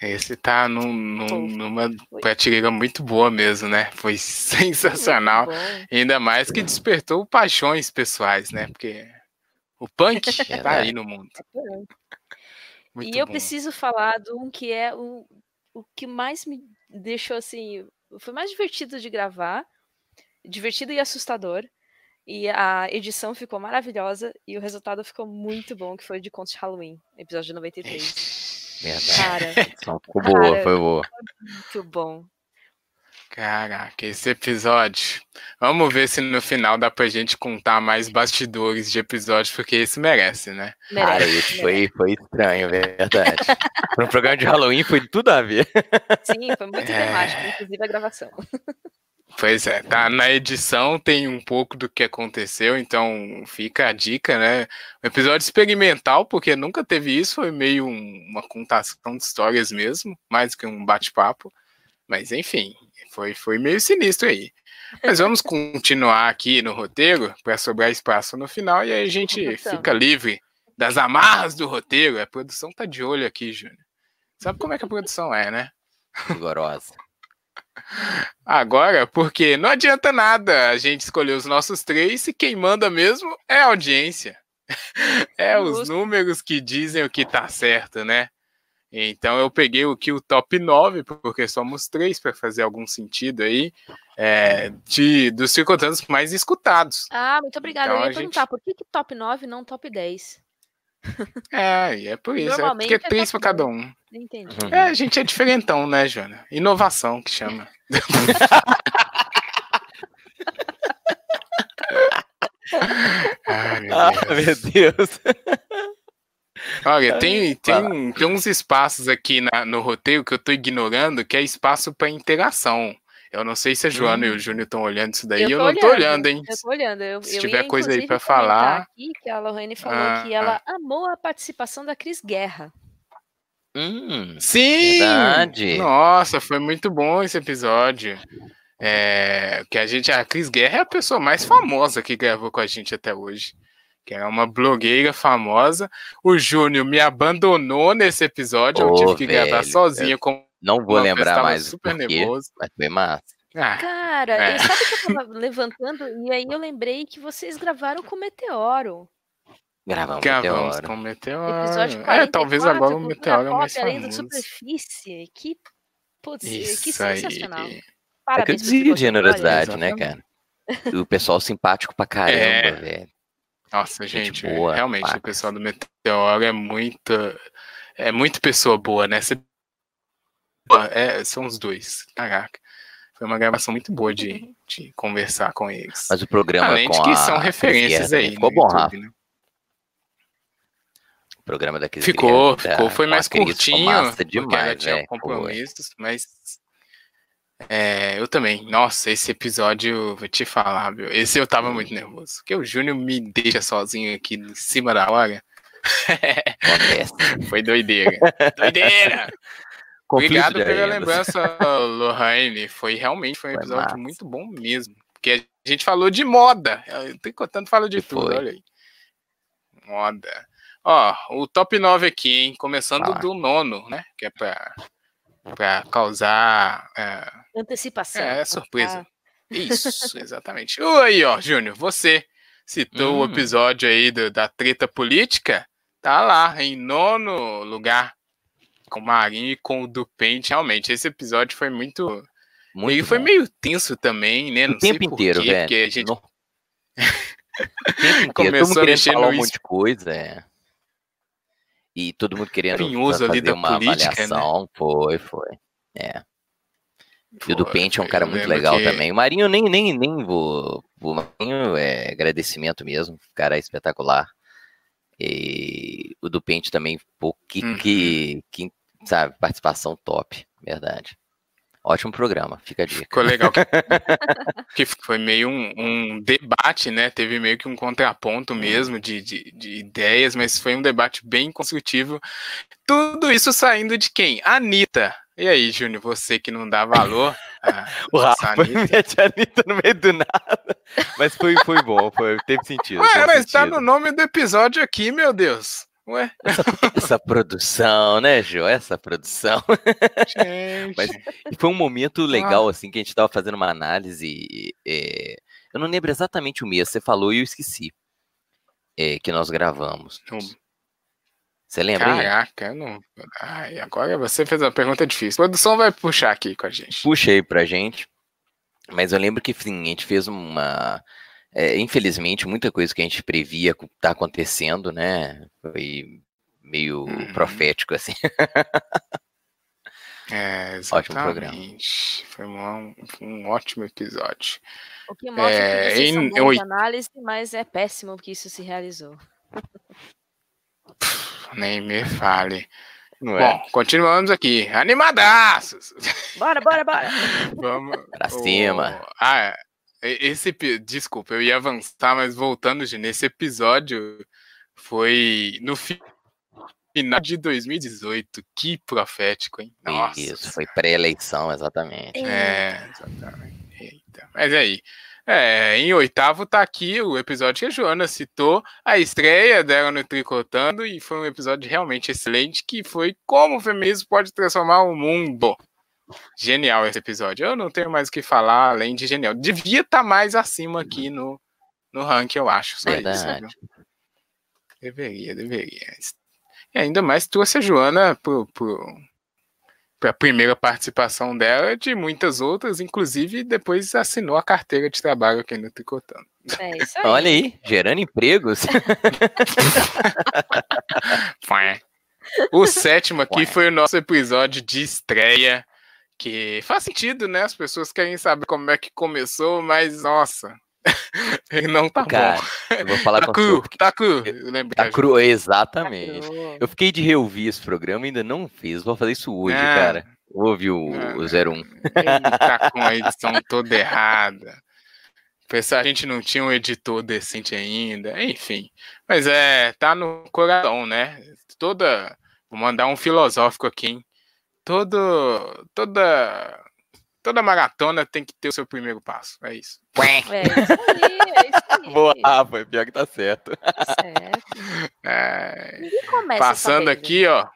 Esse tá num, num- numa prateleira muito boa mesmo, né? Foi sensacional. Ainda mais que despertou paixões pessoais, né? Porque o punk tá Verdade. aí no mundo. Muito e eu bom. preciso falar de um que é o, o que mais me deixou assim. Foi mais divertido de gravar, divertido e assustador. E a edição ficou maravilhosa e o resultado ficou muito bom, que foi o de Contos de Halloween, episódio 93. Verdade. Cara, Então, ficou boa, Cara, foi boa. muito bom. Caraca, esse episódio. Vamos ver se no final dá pra gente contar mais bastidores de episódio, porque esse merece, né? Cara, isso merece. foi, foi estranho, verdade. Para um programa de Halloween foi tudo a ver. Sim, foi muito É. temático, inclusive a gravação. Pois é, tá na edição tem um pouco do que aconteceu, então fica a dica, né? Um episódio experimental, porque nunca teve isso, foi meio um- uma contação de histórias mesmo, mais que um bate-papo. Mas enfim, foi, foi meio sinistro aí. Mas vamos continuar aqui no roteiro para sobrar espaço no final e aí a gente fica livre das amarras do roteiro. A produção tá de olho aqui, Júnior. Sabe como é que a produção é, né? Rigorosa. Agora, porque não adianta nada a gente escolher os nossos três e quem manda mesmo é a audiência. É os números que dizem o que tá certo, né? Então eu peguei aqui o top 9, porque somos três para fazer algum sentido aí, é, de, dos circunstâncios mais escutados. Ah, muito obrigada. Então eu ia perguntar, gente- por que, que top 9 e não top 10? É, e é por isso, é Normalmente porque é três para cada um. Não entendi. Uhum. É, a gente é diferentão, né, Jona? Inovação que chama. Ai, meu Ah, Deus. meu Deus. Olha, tem, tem, tem uns espaços aqui na- no roteiro que eu tô ignorando, que é espaço para interação. Eu não sei se a Joana e o Júnior estão olhando isso daí, eu, tô não tô olhando, hein? Eu tô olhando. Eu, Se eu tiver ia, coisa aí comentar falar. Aqui que a Lohane falou Ah, que ela amou a participação da Cris Guerra. Hum, Sim! Verdade. Nossa, foi muito bom esse episódio. É, que a gente, a Cris Guerra é a pessoa mais famosa que gravou com a gente até hoje. Que é uma blogueira famosa. O Júnior me abandonou nesse episódio. eu Ô, tive que gravar velho, sozinho com não vou uma lembrar mais super por quê, nervoso. mas foi massa. Ah, Cara, É. eu, sabe que eu tava levantando e aí eu lembrei que vocês gravaram com o Meteoro. Gravamos gravamos Meteoro. com o Meteoro. Episódio É, 44, talvez agora o Meteoro é mais Além da famoso. superfície. Que, putz, que Isso aí. sensacional. É que eu de generosidade, né, cara? O pessoal simpático pra caramba, É. velho. Nossa, Gente gente, boa, realmente, pacas. o pessoal do Meteoro é muito. É muito pessoa boa, né? Cê- É, são os dois. Caraca. Foi uma gravação muito boa de, de conversar com eles. Mas o programa Além de com que a são referências aí. Ficou no bom, YouTube, Rafa. né? O programa da Cris Ficou, ficou. Foi mais curtinho, massa ela demais, tinha velho. Foi. compromissos, mas. é, eu também. Nossa, esse episódio, vou te falar, viu? Esse eu tava muito nervoso. Porque o Júnior me deixa sozinho aqui em cima da hora. Foi doideira. doideira! Conflito Obrigado pela lembrança, Lohane. Foi realmente foi um Foi episódio massa. muito bom mesmo. Porque a gente falou de moda. Eu tô contando, fala de Que tudo, foi. olha aí. Moda. Ó, o top 9 aqui, hein? Começando Fala. do nono, né? Que é pra, pra causar. é, Antecipação. É, é surpresa. Ah, Isso, exatamente. Aí, ó, Júnior, você citou o Hum. episódio aí do- da treta política, tá lá, em nono lugar, com o Marinho e com o Dupente. Realmente, esse episódio foi muito. Muito e foi meio tenso também, né? o Não sei tempo inteiro, quê, velho. A gente No- o tempo inteiro. Começou a mexer falar no um monte de coisa, é. E todo mundo querendo Carinhoso ali fazer da uma política, né? avaliação. Foi, foi. É. E o do Foi, Pente é um cara muito legal que- também. O Marinho nem, nem, nem vou. O Marinho é agradecimento mesmo. O cara é espetacular. E o do Pente também, pô, que, Uhum. que, que, sabe, participação top, verdade. Ótimo programa, fica a dica. Ficou legal. que foi meio um, um debate, né? Teve meio que um contraponto mesmo de, de, de ideias, mas foi um debate bem construtivo. Tudo isso saindo de quem? Anitta. E aí, Júnior, você que não dá valor. a O nossa Rafa Anitta. mete a Anitta no meio do nada. Mas foi, foi bom, foi, teve sentido. Ué, teve mas tá sentido. no nome do episódio aqui, meu Deus. Ué, Essa produção, né, Jô? Essa produção. gente. Mas- foi um momento legal, assim, que a gente tava fazendo uma análise. é, eu não lembro exatamente o mês, você falou e eu esqueci. é, que nós gravamos. Não. Você lembra? Caraca, não. Ai, agora você fez uma pergunta difícil. A produção vai puxar aqui com a gente. Puxa aí pra gente. Mas eu lembro que sim, a gente fez uma. É, infelizmente, muita coisa que a gente previa co- tá acontecendo, né? Foi meio Uhum. profético, assim. É, Ótimo programa. exatamente. Foi um, um ótimo episódio. O que mostra É, que vocês são em- análise, mas é péssimo que isso se realizou. Nem me fale. Não é? Bom, continuamos aqui. Animadaços! Bora, bora, bora! Vamos. Pra o- cima. Ah, e- esse. Desculpa, eu ia avançar, mas voltando, Gi, nesse episódio foi no fi- final de 2018. Que profético, hein? Nossa. Isso, foi pré-eleição, exatamente. É, exatamente. Eita. Mas aí, é, em oitavo tá aqui o episódio que a Joana citou, a estreia dela no Tricotando, e foi um episódio realmente excelente, que foi como o feminismo pode transformar o mundo. Genial esse episódio. Eu não tenho mais o que falar além de genial. Devia estar mais acima aqui no, no ranking, eu acho. Só isso, Verdade. viu? Deveria, deveria. E ainda mais trouxe a Joana pro, pro, para a primeira participação dela, de muitas outras, inclusive depois assinou a carteira de trabalho aqui no Tricotando. É isso aí. Olha aí, gerando empregos. O sétimo aqui Ué. foi o nosso episódio de estreia, que faz sentido, né? As pessoas querem saber como é que começou, mas nossa, ele não tá Cara, bom. eu vou falar Tá com cru, você. tá cru. Eu Tá cru, exatamente. Lacrou. Eu fiquei de reouvir esse programa e ainda não fiz. Vou fazer isso hoje, Ah. cara. Ouvir o, Ah. o 01. Ele tá com a edição toda errada. Pensar a gente não tinha um editor decente ainda, enfim. Mas é, tá no coração, né? Toda. Vou mandar um filosófico aqui, hein? Todo. Toda. Toda maratona tem que ter o seu primeiro passo. É isso. É isso aí, é isso aí. Boa, Rafa, pior que tá certo. Certo. É, passando aqui, ó.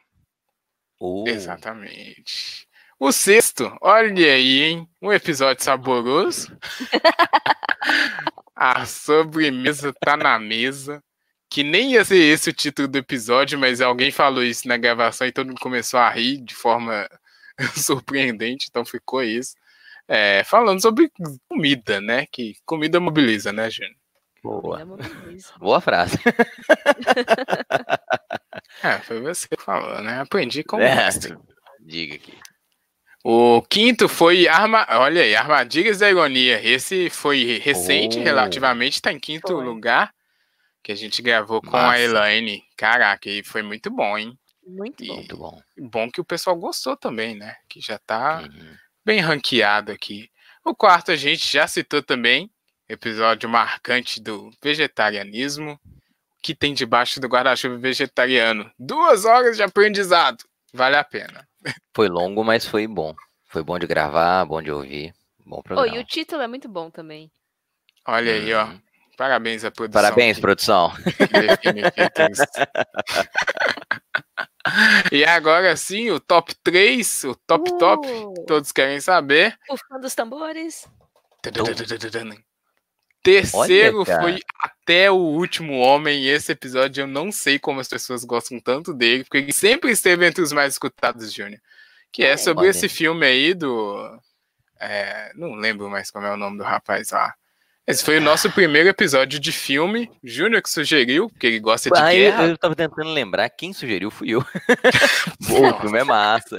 Oh, Exatamente. O sexto, olha aí, hein? Um episódio saboroso. A sobremesa tá na mesa. Que nem ia ser esse o título do episódio, mas alguém falou isso na gravação e todo mundo começou a rir de forma surpreendente, então ficou isso. É, falando sobre comida, né? Que comida mobiliza, né, Júnior? boa. Mobiliza. Boa frase. É, foi você que falou, né? Aprendi com o É, mestre. diga aqui. O quinto foi arma... Olha aí, Armadilhas da Ironia. Esse foi recente, Oh. relativamente, tá em quinto Foi. lugar. Que a gente gravou com Massa. a Elaine. Caraca, e foi muito bom, hein? Muito bom. Muito bom. Bom que o pessoal gostou também, né? Que já tá Uhum. bem ranqueado aqui. O quarto a gente já citou também. Episódio marcante do vegetarianismo. O que tem debaixo do guarda-chuva vegetariano? Duas horas de aprendizado. Vale a pena. Foi longo, mas foi bom. Foi bom de gravar, bom de ouvir. Bom Oh, programa. e o título é muito bom também. Olha aí, ó. Parabéns à produção. Parabéns, que- produção. que e agora sim, o top 3, o top top, Uh, todos querem saber. O fã dos tambores. Terceiro Olha, foi Até o Último Homem, esse episódio eu não sei como as pessoas gostam tanto dele, porque ele sempre esteve entre os mais escutados, Júnior. Que é É. sobre Olha. esse filme aí do. é, não lembro mais como é o nome do rapaz lá. Esse foi o nosso primeiro episódio de filme. Júnior que sugeriu, porque ele gosta de Ah, eu, guerra. eu tava tentando lembrar quem sugeriu, fui eu. Pô, o filme é massa.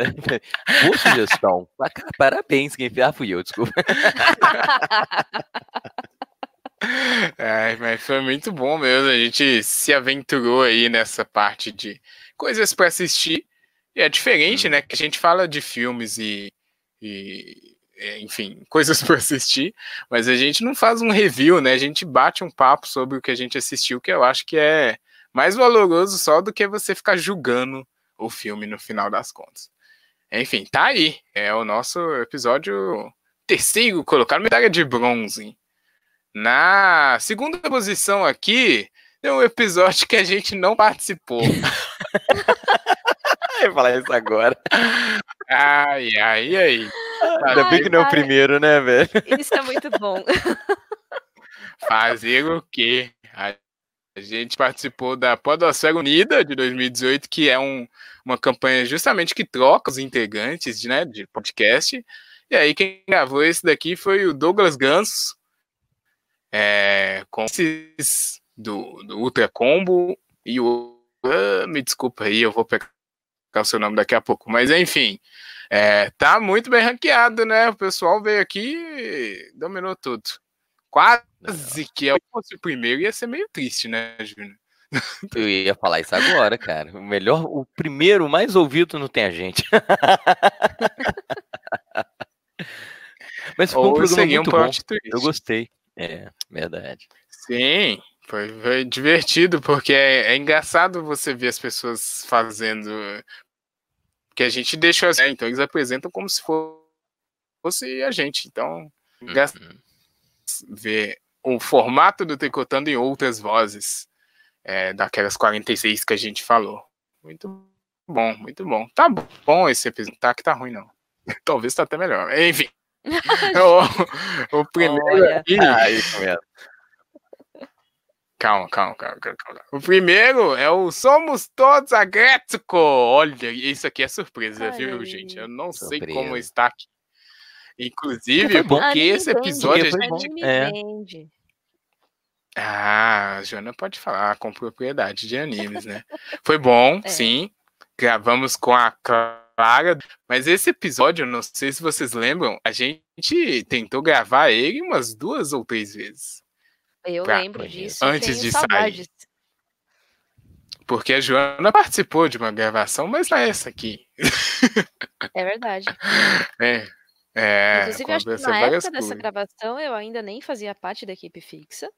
Boa sugestão. Ah, Parabéns, quem fez. Ah, fui eu, desculpa. Mas foi muito bom mesmo. A gente se aventurou aí nessa parte de coisas para assistir. E é diferente, Hum. né? Que a gente fala de filmes e, e, é, enfim, coisas para assistir, mas a gente não faz um review, né? A gente bate um papo sobre o que a gente assistiu, que eu acho que é mais valoroso só do que você ficar julgando o filme no final das contas. Enfim, tá aí. É o nosso episódio terceiro, colocado medalha de bronze. Na segunda posição aqui, tem um episódio que a gente não participou. Eu ia falar isso agora. Ai, ai, ai. Ainda bem que não é o primeiro, né, velho? Isso é muito bom. Fazer o quê? A a gente participou da Podosfera Unida de 2018, que é um- uma campanha justamente que troca os integrantes de, né, de podcast. E aí quem gravou esse daqui foi o Douglas Ganso, é, com esses do, do Ultra Combo e o... ah, me desculpa aí, eu vou pegar o seu nome daqui a pouco. Mas enfim, é, tá muito bem ranqueado, né? O pessoal veio aqui e dominou tudo. Quase que eu fosse o primeiro ia ser meio triste, né, Júnior? Eu ia falar isso agora, cara. O melhor, o primeiro, mais ouvido não tem a gente. Mas foi um Ou programa seria um muito bom. twist. Eu gostei. É, verdade. Sim, foi, foi divertido, porque é, é engraçado você ver as pessoas fazendo. Que a gente deixa assim, então eles apresentam como se fo- fosse a gente. Então, Uhum. ver o formato do Tricotando em outras vozes, é, daquelas 46 que a gente falou. Muito bom, muito bom. Tá bom esse episódio, tá que tá ruim não. Talvez tá até melhor. Enfim. o, o primeiro Olha. aqui, Ah, isso mesmo. Calma, calma, calma, calma, calma. O primeiro é o Somos Todos a Gretsuko. Olha, isso aqui é surpresa, Olha viu, gente? Eu não sei Surpresa. como está aqui. Inclusive, Foi bom. porque esse episódio a gente. É. Ah, a Joana pode falar com propriedade de animes, né? Foi bom, É. sim. Gravamos com a Clara. Mas esse episódio, eu não sei se vocês lembram, a gente tentou gravar ele umas duas ou três vezes. Eu Pra- lembro disso. antes tenho de sair. saudades. Porque a Joana participou de uma gravação, mas não é essa aqui. É verdade. É. É, Inclusive, acho que na época dessa coisas. gravação eu ainda nem fazia parte da equipe fixa.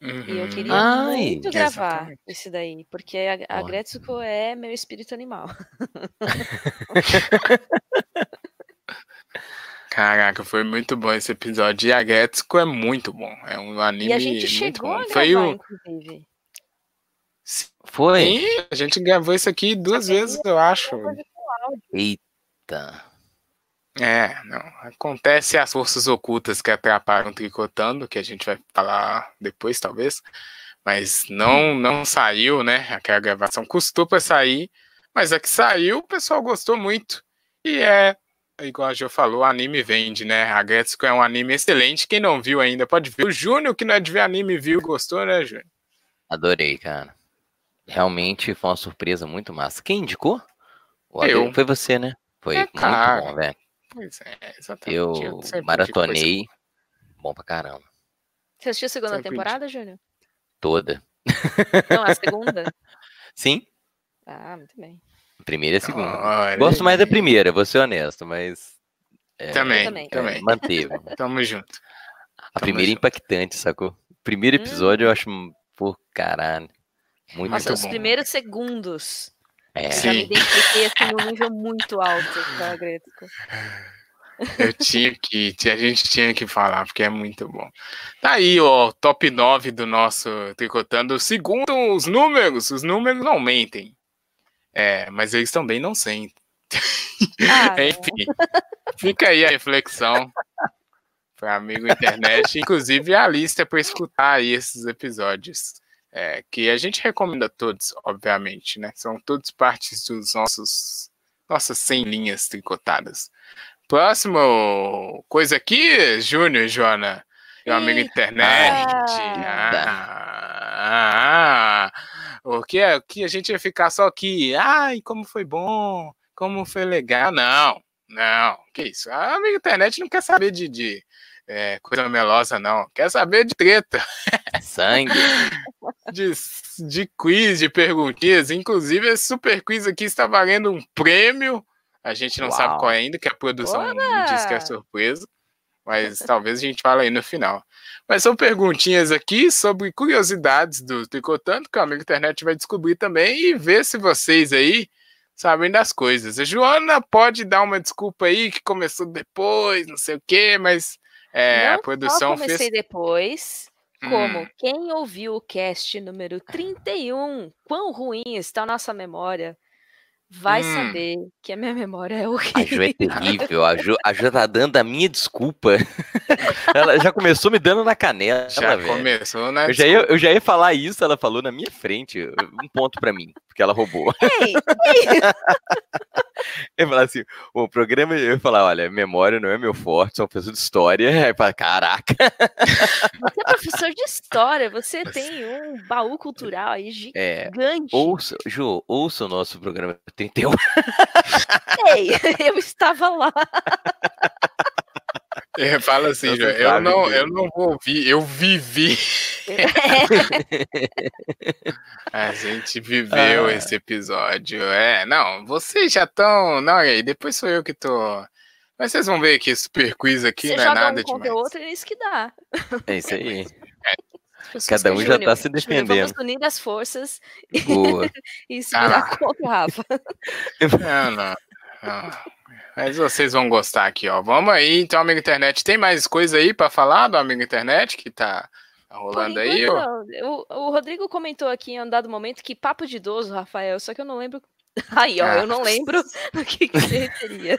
E eu Uhum. queria Ai, muito gravar exatamente. esse daí, porque a, a. Gretsuko é meu espírito animal. Caraca, foi muito bom esse episódio. E a Getsuko é muito bom. É um anime E a gente muito chegou bom. a gravar, Foi o. inclusive. Foi? Sim, a gente gravou isso aqui duas vezes, eu acho. Eita. É, não. Acontece as forças ocultas que atrapalham tricotando, que a gente vai falar depois, talvez. Mas não, não saiu, né? Aquela gravação custou pra sair. Mas a que saiu, o pessoal gostou muito. E é, igual a Jo falou, o anime vende, né? A Gretsuko é um anime excelente. Quem não viu ainda pode ver. O Júnior, que não é de ver anime, viu gostou, né, Júnior? Adorei, cara. Realmente foi uma surpresa muito massa. Quem indicou? O Eu. Foi você, né? Foi É, muito claro. bom, velho. Pois é, exatamente. Eu coisa maratonei. Bom pra caramba. Você assistiu a segunda Sempre temporada, Júnior? Toda. Não, a segunda? Sim, Ah, muito bem. A primeira e a segunda. Olha Gosto mais da primeira, vou ser honesto, mas. é, Também, também. é, manteve. Tamo junto. A primeira é junto. impactante, sacou? Primeiro episódio eu acho, pô, caralho. Muito Nossa, Muito os bom. primeiros segundos É, Eu já me Sim. identifiquei assim num nível muito alto com a Gretzko. Eu tinha que, a gente tinha que falar, porque é muito bom. Tá aí, ó, top 9 do nosso Tricotando. Segundo os números, os números não mentem. É, mas eles também não sentem. Ah. Enfim, fica aí a reflexão para amigo internet, inclusive a lista para escutar aí esses episódios. É, que a gente recomenda todos, obviamente, né? São todos partes dos nossos nossas 100 linhas tricotadas. Próximo coisa aqui, Júnior, Joana, meu amigo internet. Ah, ah, o que é que a gente ia ficar só aqui? Ai, como foi bom, como foi legal. Não, não, que isso? A internet não quer saber de, de é, coisa melosa, não. Quer saber de treta, sangue. de, de quiz, de perguntinhas. Inclusive, esse super quiz aqui está valendo um prêmio. A gente não sabe Uau. qual é ainda, que a produção me Ora! diz que é surpresa. Mas talvez a gente fale aí no final. Mas são perguntinhas aqui sobre curiosidades do Tricotando, que o amigo internet vai descobrir também e ver se vocês aí sabem das coisas. A Joana pode dar uma desculpa aí que começou depois, não sei o quê, mas é, não a produção só comecei fez. depois, como Hum. quem ouviu o cast número 31, quão ruim está a nossa memória, vai Hum. saber que a minha memória é A Ju horrível. é terrível. A Ju, a Ju tá dando a minha desculpa. Ela já começou me dando na canela, Já velho. começou, né? Eu já, ia, eu já ia falar isso, ela falou na minha frente. Um ponto pra mim, porque ela roubou. Ei, Eu ia falar assim: o programa, eu ia falar, olha, memória não é meu forte, sou uma pessoa de história. Aí fala, caraca. você é professor de história, você tem um baú cultural aí É, gigante. ouça, Ju, ouça o nosso programa 31. Ei, eu estava lá. É, Fala assim, Você Ju, eu sabe não, eu não vou ouvir, eu vivi. A gente viveu Ah. esse episódio. É, não, vocês já estão. Não, e aí, depois sou eu que tô. Mas vocês vão ver que esse super quiz aqui Você não é joga nada um demais. outro e é isso que dá. É isso aí. Cada que, um já tá Júnior, se defendendo. Vamos unir as forças Boa. e se Ah virar lá. contra o Rafa. Não, não, não. Mas vocês vão gostar aqui, ó. Vamos aí, então, amigo internet. Tem mais coisa aí pra falar do amigo internet que tá rolando aí? ó? O, o Rodrigo comentou aqui em um dado momento que papo de idoso, Rafael, só que eu não lembro. Aí, ó, Ah. eu não lembro do que, que se referia.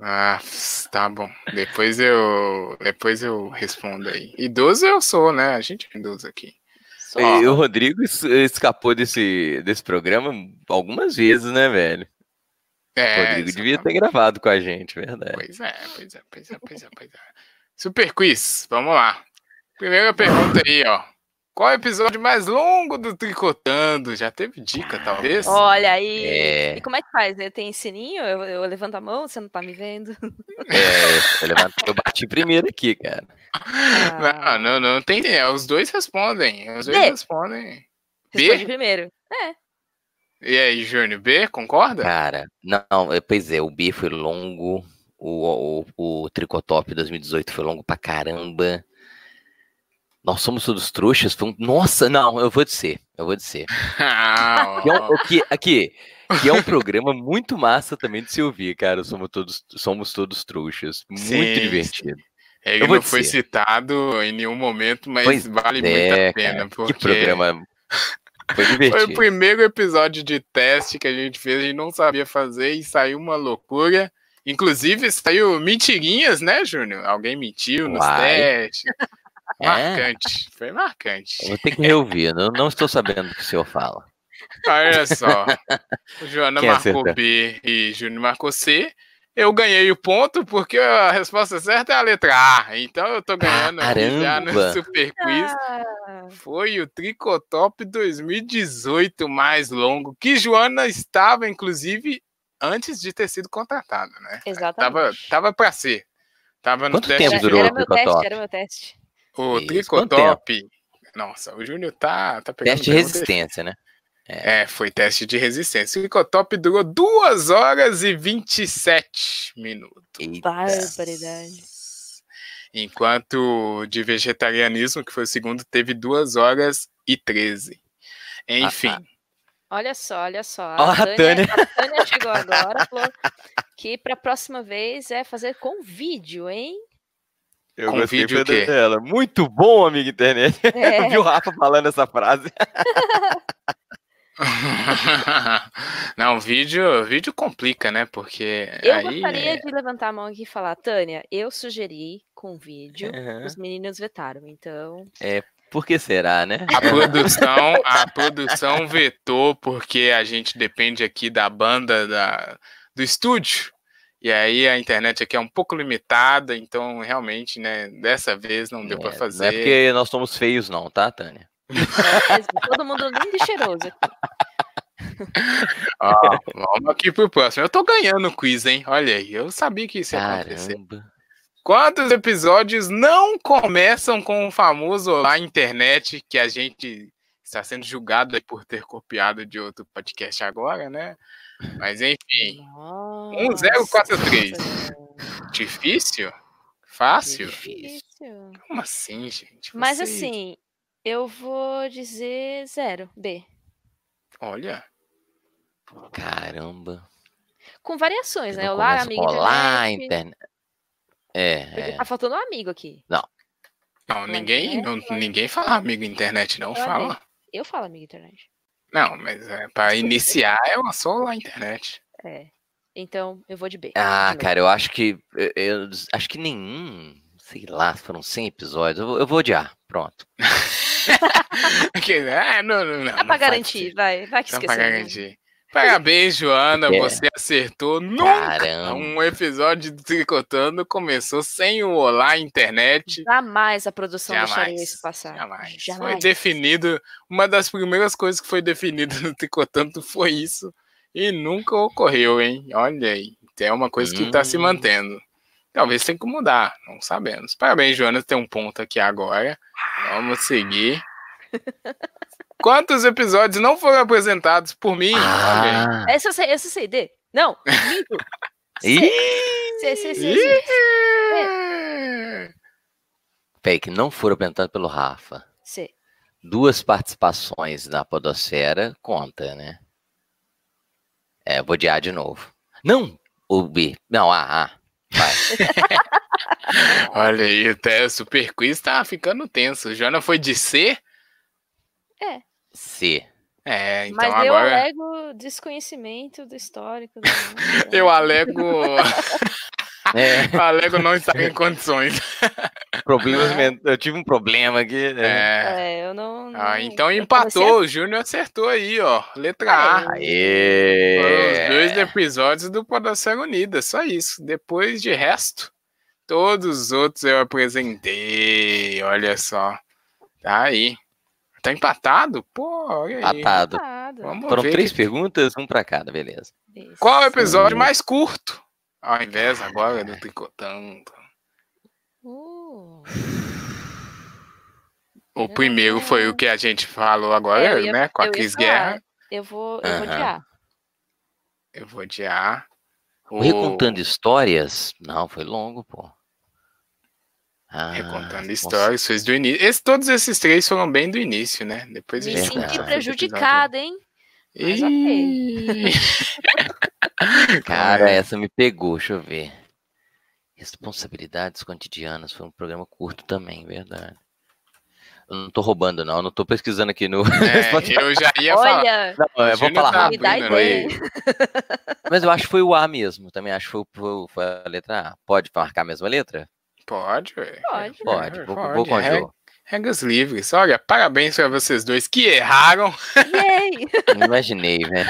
Ah, tá bom. Depois eu, depois eu respondo aí. Idoso eu sou, né? A gente é idoso aqui. Só. E o Rodrigo es- escapou desse, desse programa algumas vezes, né, velho? O É, Rodrigo devia ter gravado com a gente, verdade. Pois é, pois é, pois é, pois é, pois é. Super quiz, vamos lá. Primeira pergunta aí, ó. Qual é o episódio mais longo do Tricotando? Já teve dica, talvez? Olha aí. É. E como é que faz? né? Tem sininho? Eu, eu levanto a mão, você não tá me vendo? É, eu, levantei- eu bati primeiro aqui, cara. Ah, Não, não, não tem. é, Os dois respondem. Os dois B. respondem. Responde B? primeiro. E aí, Júnior, B, concorda? Cara, não, é, pois é, o B foi longo, o, o, o Tricotop 2018 foi longo pra caramba. Nós somos todos trouxas, foi um... Nossa, não, eu vou dizer, eu vou dizer. Que é um, que, aqui, que é um programa muito massa também de se ouvir, cara. Somos todos, somos todos trouxas. Muito Sim, divertido. Ele não foi citado em nenhum momento, mas Pois vale muito É, a pena. cara, porque Que programa. Foi Foi o primeiro episódio de teste que a gente fez, a gente não sabia fazer e saiu uma loucura. Inclusive, saiu mentirinhas, né, Júnior? Alguém mentiu nos Uai. É. Marcante, foi marcante. Eu vou ter que reouvir, eu não estou sabendo o que o senhor fala. Olha só. O Joana Quem marcou acertou? B e Júnior marcou C. Eu ganhei o ponto porque a resposta certa é a letra A. Então eu tô ganhando aqui já no! Super Quiz. Ah, Foi o Tricotop 2018 mais longo, que Joana estava, inclusive, antes de ter sido contratada, né? exatamente. Tava, tava para ser. Tava no Quanto teste. tempo durou era o meu Tricotop? teste, era meu teste. O Isso, Tricotop. Nossa, o Júnior tá, tá pegando. Teste de resistência, né? É, foi teste de resistência. O Tricotop durou 2 horas e 27 minutos. Barbaridade. Enquanto o de vegetarianismo, que foi o segundo, teve 2 horas e 13. Enfim. Ah, Olha só, olha só. Ó, A a Tânia, Tânia. a Tânia chegou agora, falou que para a próxima vez é fazer com vídeo, hein? Eu Com gostei vídeo quê? dela. Muito bom, amiga internet. É. Eu vi o Rafa falando essa frase. Não, vídeo, vídeo complica, né? Porque Eu aí gostaria é- de levantar a mão aqui e falar, Tânia, eu sugeri com vídeo, Aham. os meninos vetaram, então. Por que será, né? a produção, a produção vetou porque a gente depende aqui da banda da, do estúdio. E aí a internet aqui é um pouco limitada, então realmente, né, dessa vez não deu É, pra Não fazer. é porque nós somos feios, não, tá, Tânia? é todo mundo lindo e cheiroso aqui. Ó, vamos aqui pro próximo. Eu tô ganhando o quiz, hein? Olha aí, eu sabia que isso ia acontecer. Caramba. Quantos episódios não começam com o famoso Olá Internet, que a gente está sendo julgado por ter copiado de outro podcast agora, né? Mas enfim, Nossa. 1043. difícil? Fácil? Difícil. Como assim, gente? Mas Vocês- assim, eu vou dizer zero, B. Olha, Caramba. Com variações, né? Não Olá, amigo Olá, internet. É, Porque é. Tá faltando um amigo aqui. não, Mas ninguém, é, não- ninguém fala amigo internet, não Olha fala. Eu falo amigo internet. Não, mas é, para iniciar é uma só Olá Internet. É. Então, eu vou de B. Ah, de cara, eu acho que. Eu, eu acho que nenhum. Sei lá, foram 100 episódios. Eu, vou- eu vou odiar. Pronto. Porque, ah, não, não, não, Dá não pra garantir, vai. Vai que esqueceu. pra né? garantir. Parabéns, Joana, É. você acertou. Nunca Caramba. um episódio de Tricotando começou sem o Olá Internet. Jamais a produção deixaria Jamais, isso passar. Jamais. Foi Jamais. definido, uma das primeiras coisas que foi definida no Tricotando foi isso. E nunca ocorreu, hein? Olha aí. É uma coisa que está se Hum. mantendo. Talvez tenha que mudar, não sabemos. Parabéns, Joana, tem um ponto aqui agora. Vamos seguir. Quantos episódios não foram apresentados por mim? Ah, Essa eu sei, essa eu sei, D. Não, minto. Peraí, que não foram apresentados pelo Rafa. C. Duas participações na Podosfera conta, né? É, vou odiar de novo. Não! O B. Não, A, A. Vai. Olha aí, até o Super Quiz tá ficando tenso. Joana foi de C? C. É, então Mas eu agora alego desconhecimento do histórico. do mundo. eu alego, É, eu alego não estar em condições. problemas men- Eu tive um problema aqui. né? É. É, eu não. Ah, não- então eu empatou, o Júnior acertou aí, ó. Letra A. Foram os Aê! dois episódios do Podosfera Unida, só isso. Depois de resto, todos os outros eu apresentei. Olha só. Tá aí. Tá empatado? Pô, olha aí. Empatado. Vamos Foram ver três que- perguntas, um pra cada, beleza. Isso. Qual é o episódio mais curto? Ao invés agora do Tricotando. Uh, O primeiro foi o que a gente falou agora, É, ia- né? Com a Cris. Guerra. eu vou, eu vou de A. Eu vou de A. O Recontando Histórias? Não, foi longo, pô. Ah, Recontando histórias, fez do início. Esse- todos esses três foram bem do início, né? Depois Me senti prejudicada, hein? Mas Cara, É. essa me pegou, deixa eu ver. Responsabilidades cotidianas foi um programa curto também, verdade. Eu não tô roubando, não. Eu não tô pesquisando aqui no. É, eu já ia falar. Olha, Não, eu vou falar tá me rápido. Mas eu acho que foi o A mesmo. Também acho que foi, o- foi, foi a letra A. Pode marcar a mesma letra? Pode, ué. Pode. Pode. É, Vou, pode. vou com a Re- Jo. Regras livres. Olha, parabéns pra vocês dois que erraram. Yay! Não imaginei, velho.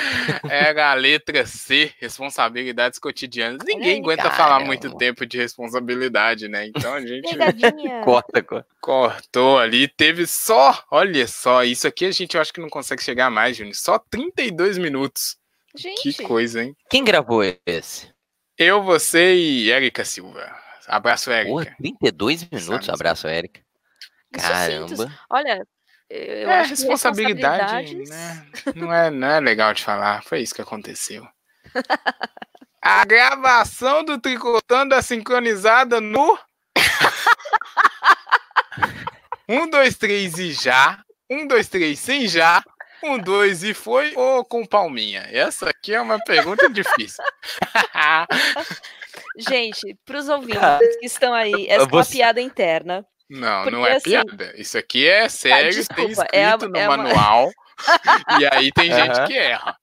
Era a letra C, responsabilidades cotidianas. Ninguém aí. aguenta falar Caramba. muito tempo de responsabilidade, né? Então a gente. Corta, corta. cortou ali. Teve só, olha só, isso aqui a gente eu acho que não consegue chegar mais, Júnior. Só 32 minutos. Gente, Que coisa, hein? Quem gravou esse? Eu, você e Érica Silva. Abraço, Porra, Érica. 32 minutos. Sabe, Abraço, Érica. Caramba. olha, eu é, acho que responsabilidade, né? Não é, não é legal de falar. Foi isso que aconteceu. A gravação do Tricotando é sincronizada no. Um, dois, três e já. Um, dois, três sem já. Um, dois e foi ou com palminha? Essa aqui é uma pergunta difícil. Gente, pros ouvintes Cara, que estão aí, essa é uma você- piada interna. Não, não é assim, piada. Isso aqui é sério, tem desculpa, escrito é a- no é uma- manual. E aí tem gente que erra.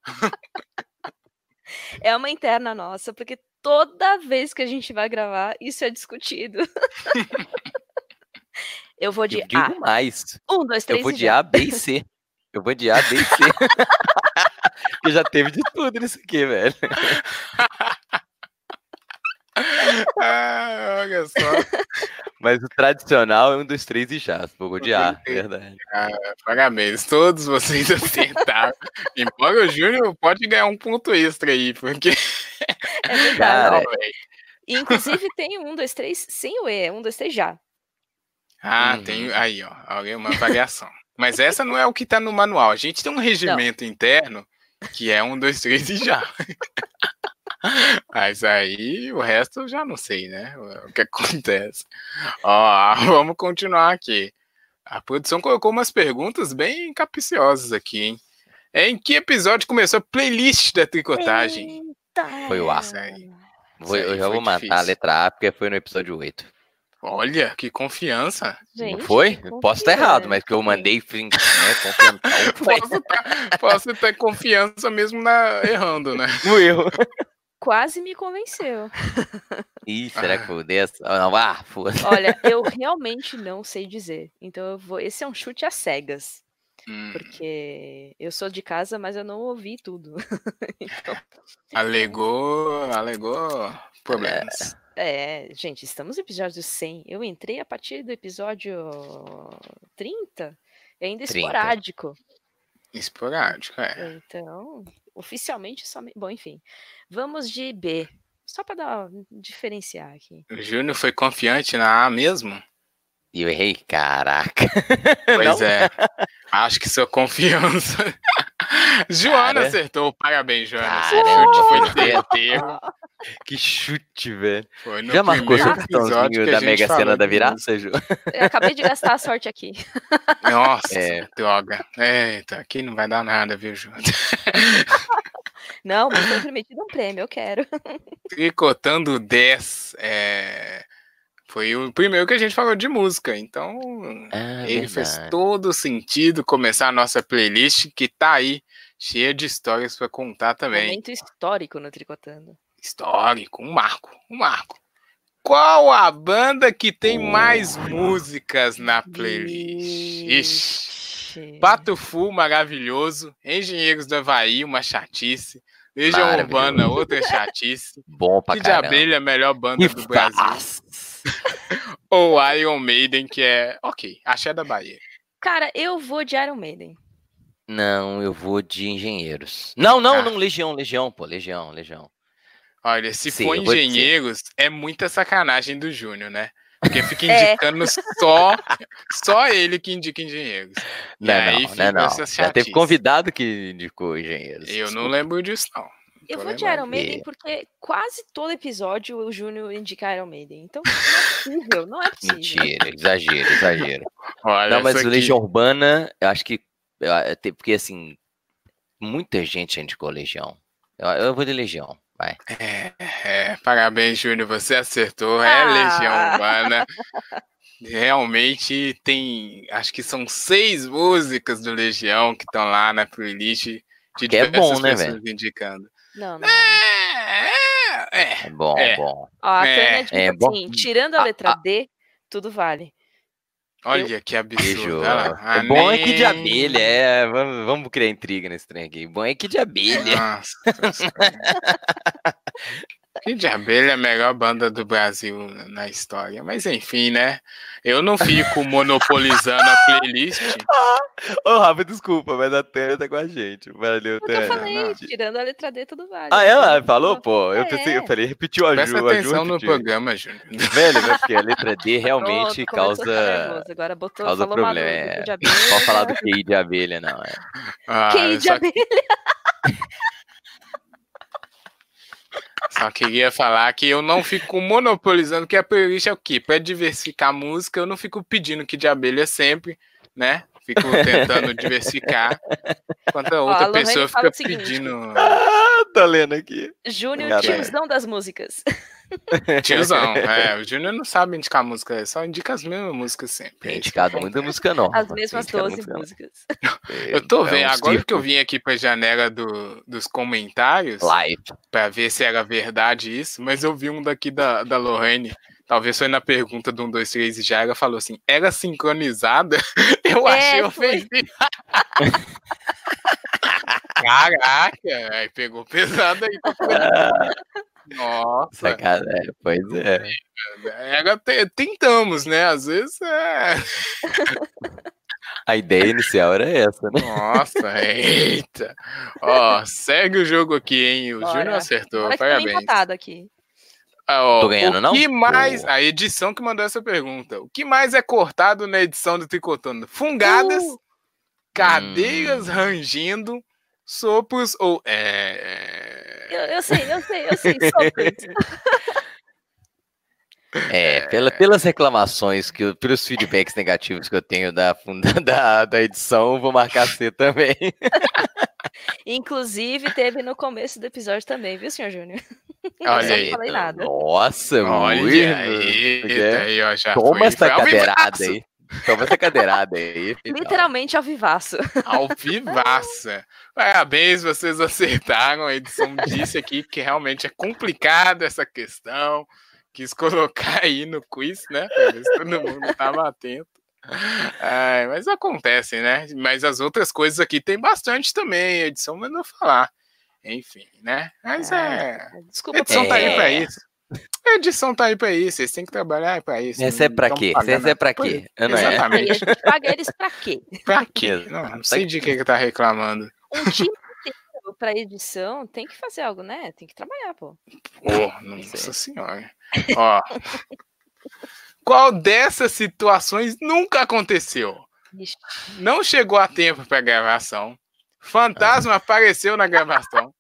É uma interna nossa, porque toda vez que a gente vai gravar, isso é discutido. Eu vou de Eu digo A. mais. Um, dois, três Eu vou de. A, B e C. Eu vou de A, B e C. Porque já teve de tudo nisso aqui, velho. Ah, olha só. Mas o tradicional é um dos três e já. Eu vou de A, Entendi. verdade. Parabéns, todos vocês acertaram. Embora o Júnior pode ganhar um ponto extra aí, porque. É verdade. Cara, Não. E, inclusive tem um, dois, três sem o E. Um, dois, três já. Ah, Uhum. tem aí, ó, olha uma variação. Mas essa não é o que tá no manual. A gente tem um regimento interno que é um, dois, três e já. Mas aí o resto eu já não sei, né? O que acontece. Ó, vamos continuar aqui. A produção colocou umas perguntas bem capciosas aqui, hein? Em que episódio começou a playlist da tricotagem? Eita. Foi o A. Isso aí. Vou- aí eu já foi vou matar a difícil. letra A, porque foi no episódio 8. Olha, que confiança. Gente, não foi? Posso estar errado, mas que eu mandei né, Posso, tá- posso ter confiança mesmo na, errando, né? no erro. Quase me convenceu. Ih, será que foi o dessa? Ah, não, ah, foda. Olha, eu realmente não sei dizer. Então eu vou. Esse é um chute às cegas. Hum, Porque eu sou de casa, mas eu não ouvi tudo. Então, alegou, alegou problemas. é, gente, estamos no episódio 100. Eu entrei a partir do episódio 30. E ainda 30. esporádico. Esporádico, é. Então, oficialmente somente. Bom, enfim. Vamos de B. Só para dar diferenciar aqui. O Júnior foi confiante na A mesmo? E eu errei, caraca. Pois Não? é. Acho que sua confiança. Joana Cara. acertou. Parabéns, Joana. Caramba, Seu chute foi certeiro. Que chute, velho. Foi no Já marcou seu cartãozinho que a da gente Mega Sena da. Viraça, Ju? Eu acabei de gastar a sorte aqui. Nossa, É. droga. Eita, aqui não vai dar nada, viu, Júnior? Não, mas foi prometido um prêmio, eu quero. Tricotando 10 é, foi o primeiro que a gente falou de música, então Ah, ele fez verdade. todo sentido começar a nossa playlist que tá aí, cheia de histórias para contar também. Momento histórico no Tricotando. Histórico, um marco, um marco. Qual a banda que tem mais Porra. músicas na playlist? Ixi. Pato Fu, maravilhoso. Engenheiros do Havaí, uma chatice. Legião. Urbana, outra chatice. Bom pra de caramba. Abelha, a melhor banda Que do Brasil. Ou Iron Maiden, que é ok, axé da Bahia. Cara, eu vou de Iron Maiden. Não, eu vou de engenheiros. Não, não, Ah. não, Legião, Legião, pô, Legião, Legião. Olha, se Sim, for engenheiros, é muita sacanagem do Júnior, né? Porque fica É. indicando só, só ele que indica engenheiros. E Não, aí não, fica não, não. Já teve convidado que indicou engenheiros. Eu não desculpa. lembro disso, não. Eu vou de. Iron Maiden É. porque quase todo episódio o Júnior indica Iron Maiden. Então, não é possível, não é possível. Mentira, exagero, exagero. Olha, Não, mas essa o aqui- Legião Urbana, eu acho que. te- Porque assim, muita gente indicou Legião. Eu, eu vou de Legião, vai. É, é, parabéns, Júnior, você acertou. É Ah. Legião Urbana. Realmente tem, acho que são seis músicas do Legião que estão lá na playlist de Que é bom, né, indicando. Não, não. É, é, é. É bom, É. bom. Ó, a É, Tânia diz é bom. assim, tirando a Ah, letra ah. D, tudo vale. Olha que absurdo. Lá. O bom é que de abelha, é. Vamos, vamos criar intriga nesse trem aqui. Bom é que de abelha. Nossa Que de abelha é a melhor banda do Brasil na história. Mas enfim, né? Eu não fico monopolizando a playlist. Ô, Rafa, desculpa, mas a Tânia tá com a gente. Valeu, Eu Tânia. falei, não. tirando a letra D, tudo vale. Ah, ela Então, falou, não- pô? Eu É. pensei, eu falei, repetiu a Ju. Presta a Ju atenção no programa, Júnior. Velho, né? Porque a letra D realmente Pronto, causa. Agora botou, causa falou problema, do é. de abelha. Pode falar do QI de abelha, não. É. Ah, QI eu de só, abelha. só queria falar que eu não fico monopolizando, que a playlist é o quê? Pra diversificar a música, eu não fico pedindo que de abelha sempre, né? Fico tentando diversificar. Enquanto a outra a Lorraine pessoa fica pedindo. Ah, tá lendo aqui. Júnior, tiozão das músicas. Tiozão. É, o Júnior não sabe indicar música, só indica as mesmas músicas sempre. Tem É indicado muita música nova. As mesmas indicado 12 muita- músicas. Eu tô É vendo, um agora que eu vim aqui pra janela do- dos comentários, Live. pra ver se era verdade isso, mas eu vi um daqui da, da Lorraine, talvez foi na pergunta do 1, 2, 3 e já ela falou assim, era sincronizada? Eu É, achei ofensivo. Caraca, aí pegou pesado aí. Nossa, Sacanagem. Pois é. era, te- tentamos, né? Às vezes é. A ideia inicial era essa, né? Nossa, eita. Ó, segue o jogo aqui, hein? O. Júnior acertou, tá parabéns. empatado aqui. Ah, ó, Tô ganhando, o não? que mais. Tô. A edição que mandou essa pergunta. O que mais é cortado na edição do Tricotando? Fungadas, Uh! cadeiras Hum. rangindo, sopros ou. É... Eu, eu sei, eu sei, eu sei. sopros. É, pela, pelas reclamações, que eu- pelos feedbacks negativos que eu tenho da, da, da edição, vou marcar C também. Inclusive, teve no começo do episódio também, viu, senhor Júnior? Olha eu só aí, não falei nada. Nossa, Olha muito. aí, porque- aí, ó, já Toma foi, essa foi cadeirada aí. Toma essa cadeirada aí. Literalmente ao vivaço. Ao vivaça. Parabéns, vocês acertaram. A edição disse aqui que realmente é complicada essa questão. Quis colocar aí no quiz, né? Todo mundo estava atento. Ai, mas acontece, né? Mas as outras coisas aqui tem bastante também. A edição mandou falar. Enfim, né? Mas é. A Desculpa, edição tá aí É. pra isso. A edição tá aí pra isso. Vocês têm que trabalhar pra isso. Recebe não pra quê? pagando Recebe pra quê? isso. Eu não é? E a Exatamente. gente paga eles pra quê? Pra quê? Não, não sei de que que tá reclamando. Um time inteiro pra edição tem que fazer algo, né? Tem que trabalhar, pô. Pô, nossa senhora. Ó. Qual dessas situações nunca aconteceu? Não chegou a tempo pra gravação. Fantasma apareceu na gravação.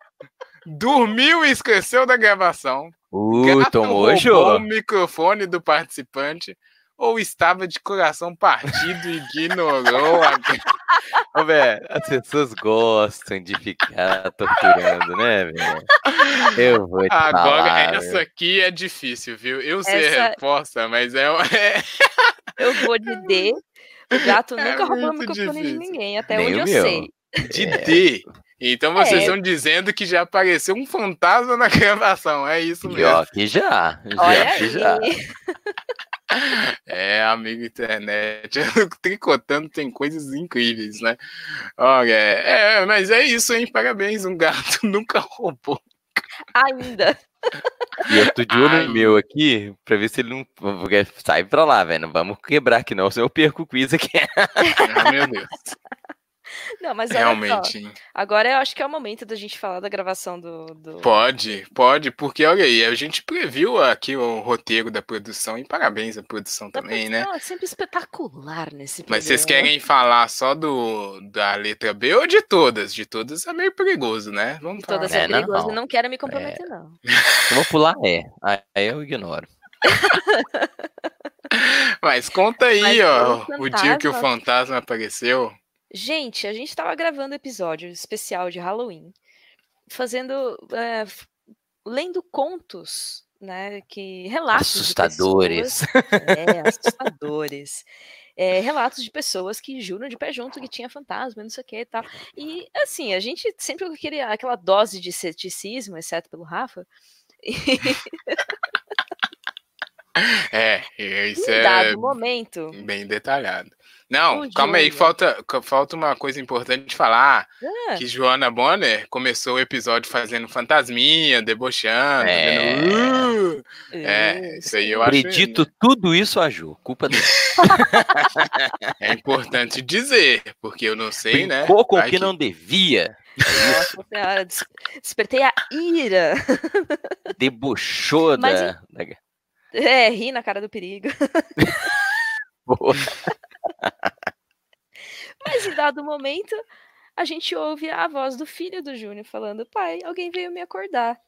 Dormiu e esqueceu da gravação. Uh, Gato tomou, roubou o microfone do participante. Ou estava de coração partido e ignorou a... Ô, velho, as pessoas gostam de ficar torturando, né, velho? Eu vou te Agora, falar, essa velho. aqui é difícil, viu? Eu sei a Essa- resposta, mas é, é, Eu vou de D. O gato É nunca roubou o microfone de difícil. ninguém, até Nem onde eu meu. sei. de É. D. Então vocês É. estão dizendo que já apareceu um fantasma na gravação. É isso mesmo. Pior que já. Olha Já que aí. já. É, amigo internet. Tricotando tem coisas incríveis, né? Olha, é, mas é isso, hein? Parabéns, um gato nunca roubou. Ainda. E eu tô de olho Ai. no meu aqui, pra ver se ele não. porque Sai pra lá, velho. Não vamos quebrar aqui, não. Senão eu perco o quiz aqui. Ah, meu Deus. Não, mas olha só. Realmente. hein? Agora eu acho que é o momento da gente falar da gravação do. do... Pode, pode, porque olha aí, a gente previu aqui o roteiro da produção e parabéns à produção da também, né? produção, É sempre espetacular nesse Mas vocês querem falar só do da letra B ou de todas? De todas é meio perigoso, né? Vamos De falar. todas É, é perigoso, não. não quero me comprometer, não. Eu vou pular é. Aí eu ignoro. Mas conta aí, Mas ó, o dia que o fantasma apareceu. Gente, a gente tava gravando episódio especial de Halloween, fazendo. é, lendo contos, né? Que relatos. de Assustadores. pessoas- é, assustadores. É, relatos de pessoas que juram de pé junto que tinha fantasma, não sei o que e tal. E assim, a gente sempre com aquele, aquela dose de ceticismo, exceto pelo Rafa. É, isso Em é dado momento. bem detalhado. Não, O calma aí, Júnior. falta, falta uma coisa importante de falar. Ah, Que Joana Bonner começou o episódio fazendo fantasminha, debochando. É. fazendo, "Uh". É, isso aí eu acho. Acredito tudo isso a Ju. Culpa dela. É importante dizer, porque eu não sei, né? Brincou com o Vai que não devia. Nossa senhora, des- despertei a ira. Debochou Mas da. da... É, ri na cara do perigo. Boa. Mas em dado momento, a gente ouve a voz do filho do Júnior falando: pai, alguém veio me acordar.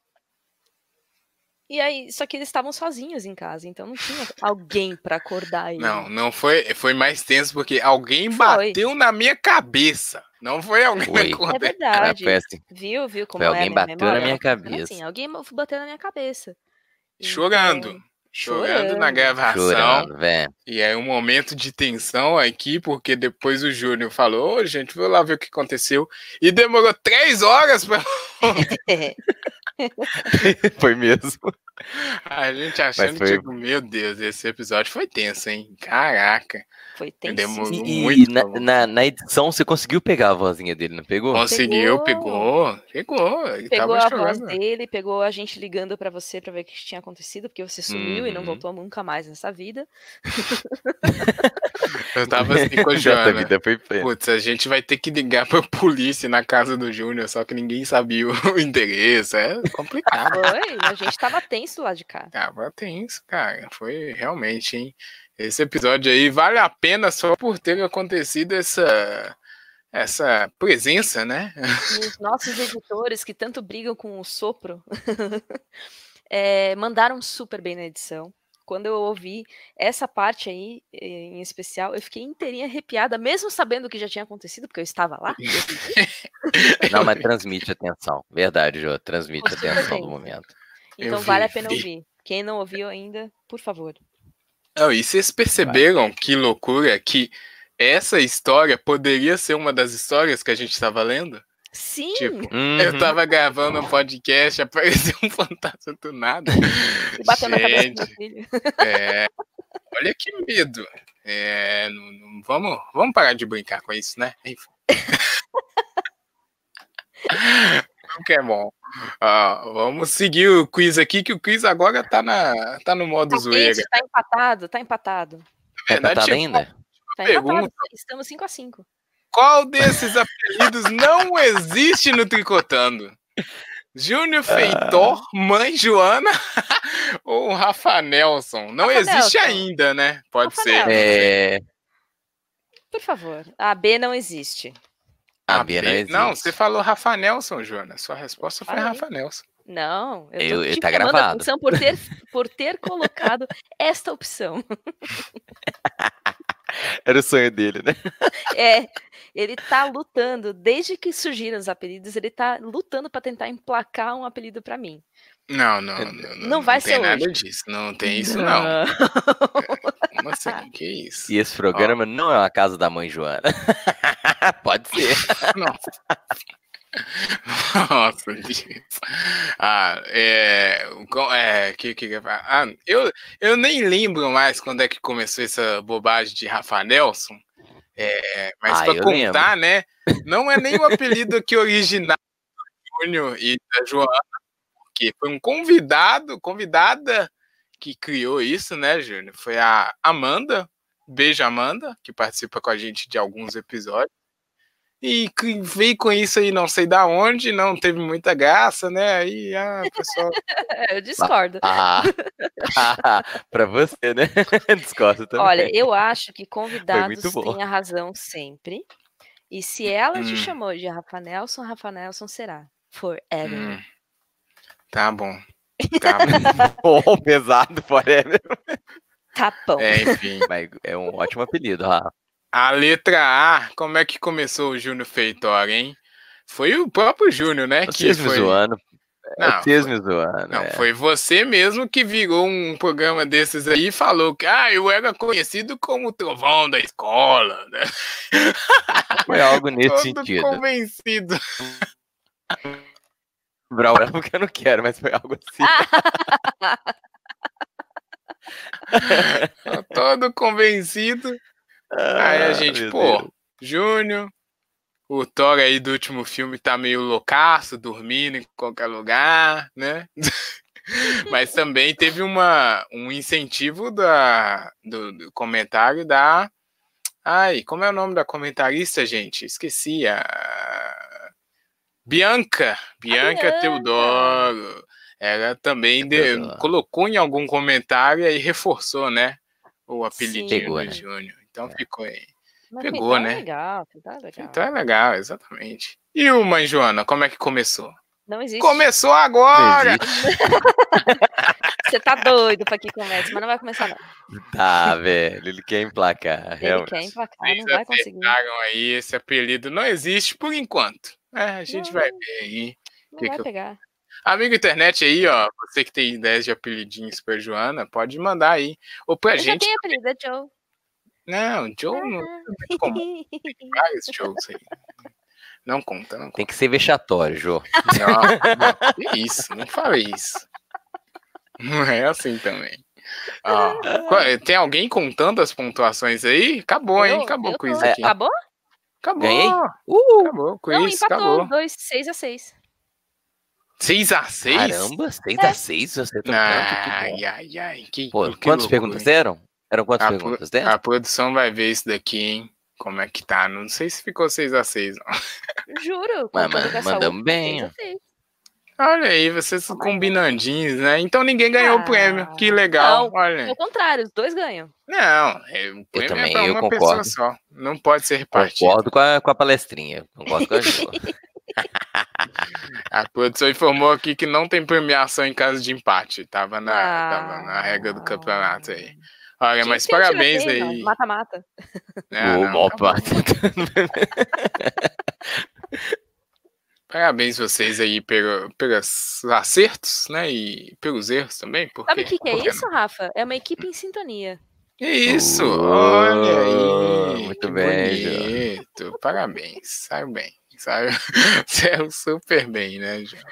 E aí, só que eles estavam sozinhos em casa, então não tinha alguém pra acordar ele. Não, não foi, foi mais tenso porque alguém Foi. bateu na minha cabeça. Não foi alguém Foi. me É verdade. Assim. Viu, viu como Foi é alguém bateu na minha Era cabeça. Assim, alguém bateu na minha cabeça. Chorando. Então, Chorando na gravação. Chorando, velho. E aí um momento de tensão aqui, porque depois o Júnior falou, ô gente, vou lá ver o que aconteceu. E demorou três horas pra é, Foi mesmo. a gente achando, foi- tipo, meu Deus, esse episódio foi tenso, hein? Caraca. Foi tenso. E, Muito na, na, na edição você conseguiu pegar a vozinha dele, não pegou? Conseguiu, Pegou. pegou, pegou. Ele Pegou tava a voz dele, pegou a gente ligando pra você pra ver o que tinha acontecido, porque você sumiu e não Uhum. voltou nunca mais nessa vida. Eu tava assim com a Joana. vida foi. Putz, a gente vai ter que ligar pra polícia na casa do Júnior, só que ninguém sabia o endereço. É complicado. Foi, a gente tava tenso lá de cá. Tava tenso, cara. Foi realmente, hein? Esse episódio aí vale a pena só por ter acontecido essa, essa presença, né? Os nossos editores que tanto brigam com o sopro eh, mandaram super bem na edição. Quando eu ouvi essa parte aí, eh, em especial, eu fiquei inteirinha arrepiada, mesmo sabendo o que já tinha acontecido, porque eu estava lá. eu. Não, mas transmite atenção. Verdade, Jô. Transmite atenção do momento. Então vi, vale a pena vi. ouvir. Quem não ouviu ainda, por favor. Não, e vocês perceberam que loucura que essa história poderia ser uma das histórias que a gente estava lendo? Sim! Tipo, Uhum. eu tava gravando um podcast, apareceu um fantasma do nada. E bateu na cabeça do filho. É, olha que medo. É, não- não- vamos, vamos parar de brincar com isso, né? Enfim. Não que é bom. Ó, vamos seguir o quiz aqui, que o quiz agora tá, na, tá no modo Tá zoeira. tenso, tá empatado, tá empatado. Na Tá verdade, ainda? Tá Pergunta. empatado. Estamos 5 a 5 Qual desses apelidos não existe no Tricotando? Júnior Feitor, Mãe Joana ou Rafa Nelson? Não Rafa existe Nelson. ainda, né? Pode Rafa ser. É. Por favor. A B não existe. A Ah, B não. Não, você falou Rafa Nelson, Joana. Sua resposta foi Falei. Rafa Nelson. Não, eu Eu- te tá a gravado. atenção por ter, por ter colocado esta opção. Era o sonho dele, né? É, ele tá lutando, desde que surgiram os apelidos, ele tá lutando pra tentar emplacar um apelido pra mim. Não, não, não. Não, Não vai tem ser nada hoje. disso. Não tem isso, não. Como assim? Que isso? E esse programa não é uma casa da mãe Joana. Pode ser. Nossa. Nossa. Ah, é. é que, que, que- ah, eu, eu nem lembro mais quando é que começou essa bobagem de Rafa Nelson. É, mas Ah, pra eu contar, né? Não é nem o apelido aqui original do Júnior e da Joana, porque foi um convidado, convidada que criou isso, né, Júnior? Foi a Amanda. Beijo, Amanda, que participa com a gente de alguns episódios. E veio com isso aí, não sei da onde, não teve muita graça, né? Aí a pessoa. eu discordo. Ah, pra você, né? Discordo também. Olha, eu acho que convidados têm a razão sempre. E se ela te Hum. chamou de Rafa Nelson, Rafa Nelson será. Forever. Hum, tá bom. Bom. Pesado, forever. Tá bom. É, enfim. Mas é um ótimo apelido, Rafa. A letra A, como é que começou o Júnior Feitor, hein? Foi o próprio Júnior, né? Que Vocês me foi... zoando. Não, Vocês me zoando. Não, é. foi você mesmo que virou um programa desses aí e falou que ah, eu era conhecido como o trovão da escola, né? Foi algo nesse Todo sentido. convencido. Brau, brau, porque eu não quero, mas foi algo assim. Todo convencido. Aí a Ah, gente, pô, Deus. Júnior, o Thor aí do último filme tá meio loucaço, dormindo em qualquer lugar, né? Mas também teve uma, um incentivo da, do, do comentário da. Ai, como é o nome da comentarista, gente? Esqueci. A... Bianca. Bianca Bianca. Teodoro. Ela também de- colocou em algum comentário e reforçou, né? O apelidinho Pegou, do né? Júnior. Então É. ficou aí. Mas pegou, tá né? legal, tá legal. Então é legal, exatamente. E o Mãe Joana, como é que começou? Não existe. Começou agora! Você tá doido pra que comece, mas não vai começar, não. Tá, velho. Ele quer emplacar. Ele realmente. quer emplacar, Vocês não vai conseguir. aí, esse apelido não existe por enquanto. É, a gente Não. vai ver aí. Não que vai que eu- pegar. Amigo internet aí, ó, você que tem ideias de apelidinhos pra Joana, pode mandar aí. Ou pra Eu já gente. tenho apelido, é Joe. Não, Joe não é comum. Tem vários shows aí. Não conta, não conta. Tem que ser vexatório, Jô. Não, não, isso, não fala isso. Não é assim também. Ó, tem alguém contando as pontuações aí? Acabou, hein? Eu- Acabou eu o quiz tô- aqui. Acabou? Acabou. Ganhei? Uh! Acabou, quiz, Não, empatou. 6x6. 6x6? Caramba, 6x6 é. você tá Ai, ai, ai. Que, Pô, que quantas perguntas deram? Eram quantas a perguntas deram? A produção vai ver isso daqui, hein? Como é que tá? Não sei se ficou 6x6, não. Juro. Mas, mas mandamos bem. 6 a 6. Olha aí, vocês são combinandinhos, né? Então ninguém ganhou o Ah, prêmio. Que legal. não. Olha. Ao contrário, os dois ganham. Não, é, o prêmio também, é pra eu uma pessoa só. Não pode ser repartido. Concordo com a, com a palestrinha. Concordo com a. A produção informou aqui que não tem premiação em caso de empate. Tava na, Ah. tava na regra do campeonato aí. Olha, mas parabéns aí. não. Mata-mata. Ah, Ô, não, parte. Parabéns vocês aí pelo, pelos acertos, né? E pelos erros também. Por Sabe o que, que é isso, Rafa? É uma equipe em sintonia. Que isso, Oh, olha aí. muito que bem, bonito. Parabéns, saiu bem. Saiu, saiu super bem, né, João?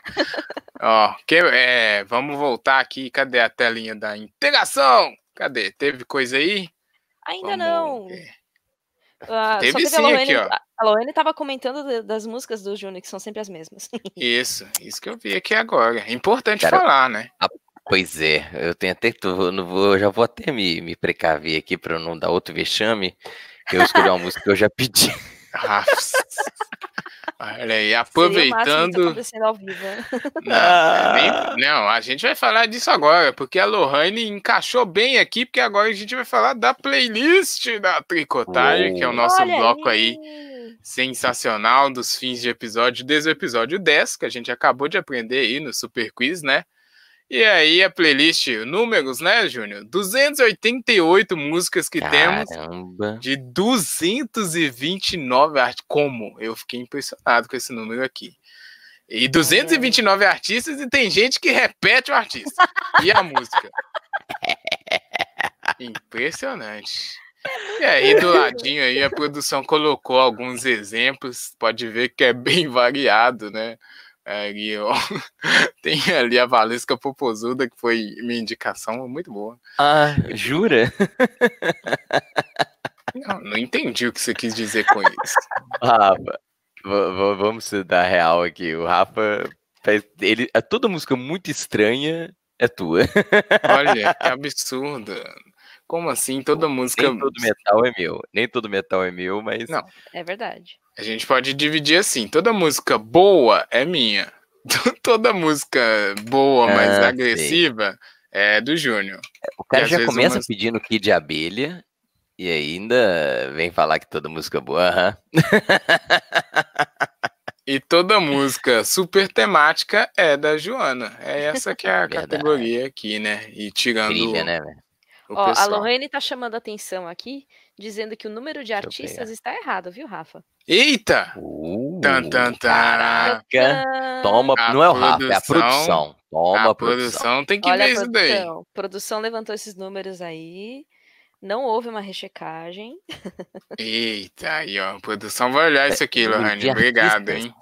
Ó, que, é, vamos voltar aqui. Cadê a telinha da integração? Cadê? Teve coisa aí? Ainda Vamos não. ver. Ah, Teve só teve sim a Lohane, aqui, ó. a Lohane tava comentando de- das músicas do Júnior, que são sempre as mesmas. Isso, isso que eu vi aqui agora. É importante Cara, falar, né? Pois é, eu tenho até tô- não vou, já vou até me, me precaver aqui pra não dar outro vexame. Eu escolhi uma música que eu já pedi. Ah, Olha aí, tá aproveitando. ao vivo. né? Não, é nem- não, a gente vai falar disso agora, porque a Lohane encaixou bem aqui, porque agora a gente vai falar da playlist da Tricotagem, que é o nosso Olha bloco aí sensacional dos fins de episódio, desde o episódio 10, que a gente acabou de aprender aí no Super Quiz, né? E aí a playlist, números, né, Júnior? 288 músicas que temos Caramba. de 229 artistas. Como? Eu fiquei impressionado com esse número aqui. E 229 artistas e tem gente que repete o artista. E a música? Impressionante. E aí, do ladinho aí, a produção colocou alguns exemplos. Pode ver que é bem variado, né? Ali, ó. Tem ali a Valesca Popozuda, que foi minha indicação, muito boa. Ah, jura? Não, não entendi o que você quis dizer com isso. Rafa, vamos se dar real aqui. O Rafa faz. Ele, a toda música muito estranha é tua. Olha, que absurdo. Como assim? Toda música. Nem todo metal é meu. Nem todo metal é meu, mas. Não. É verdade. A gente pode dividir assim: toda música boa é minha. Toda música boa, mas Ah, agressiva é do Júnior. O cara E já começa umas- pedindo Kid de Abelha e ainda vem falar que toda música é boa. Aham. E toda música super temática é da Joana. É essa que é a Verdade. categoria aqui, né? E tirando Brilha, né, velho? o Ó, a pessoal. Lorraine tá chamando a atenção aqui, dizendo que o número de artistas está errado, viu, Rafa? Eita! Uh, Tan, tan! Toma, A não é o Rafa, é a produção-. Toma a produção. produção tem que Olha ver isso daí. produção. Levantou esses números aí. Não houve uma rechecagem. Eita, aí, ó. A produção vai olhar isso aqui, número Lohane. Obrigado, hein?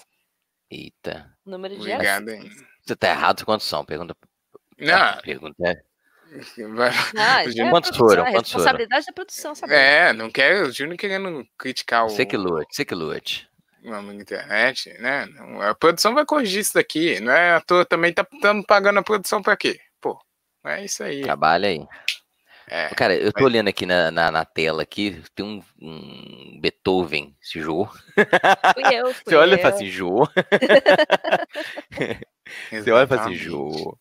Eita. Número de Obrigado, hein? Você tá errado quantos são? Pergunta. Não, Pergunta. é. vai- O isso Júnior- é a Quantos produção, foram? É Quantos foram? responsabilidade da produção, sabe? É, não quero o Júnior querendo criticar o Você que lute, você que lute. da internet, né? Não, A produção vai corrigir isso daqui. Não é à toa também tá pagando a produção pra quê? Pô, é isso aí. Trabalha aí. É. Cara, eu tô olhando aqui na, na, na tela aqui, tem um, um Beethoven, esse Jô. Fui eu, fui Você olha e fala assim, Jô. Você olha e fala assim. Jô.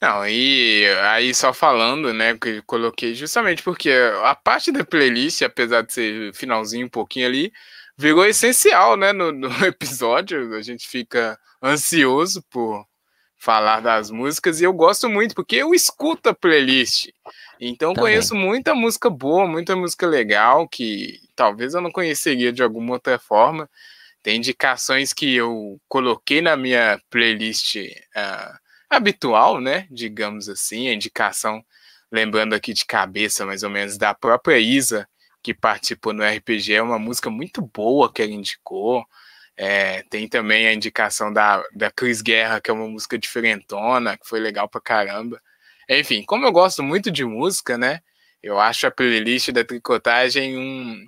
Não, e aí só falando, né, que coloquei justamente porque a parte da playlist, apesar de ser finalzinho um pouquinho ali, virou essencial, né, no, no episódio. A gente fica ansioso por falar das músicas e eu gosto muito porque eu escuto a playlist. Então Também. conheço muita música boa, muita música legal que talvez eu não conheceria de alguma outra forma. Tem indicações que eu coloquei na minha playlist ah, habitual, né? Digamos assim, a indicação, lembrando aqui de cabeça mais ou menos, da própria Isa, que participou no RPG, é uma música muito boa que ela indicou. É, tem também a indicação da, da Cris Guerra, que é uma música diferentona, que foi legal pra caramba. Enfim, como eu gosto muito de música, né? Eu acho a playlist da tricotagem um,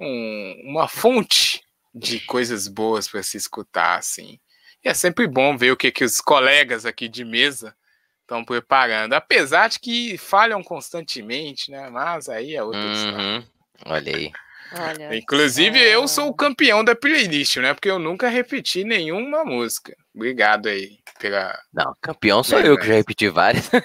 um- uma fonte de coisas boas para se escutar, assim. E é sempre bom ver o que, que os colegas aqui de mesa estão preparando. Apesar de que falham constantemente, né? Mas aí é outra história. Uhum. Olha aí. Olha Inclusive, só. eu sou o campeão da playlist, né? Porque eu nunca repeti nenhuma música. Obrigado aí pela. Não, campeão sou eu que já repeti várias.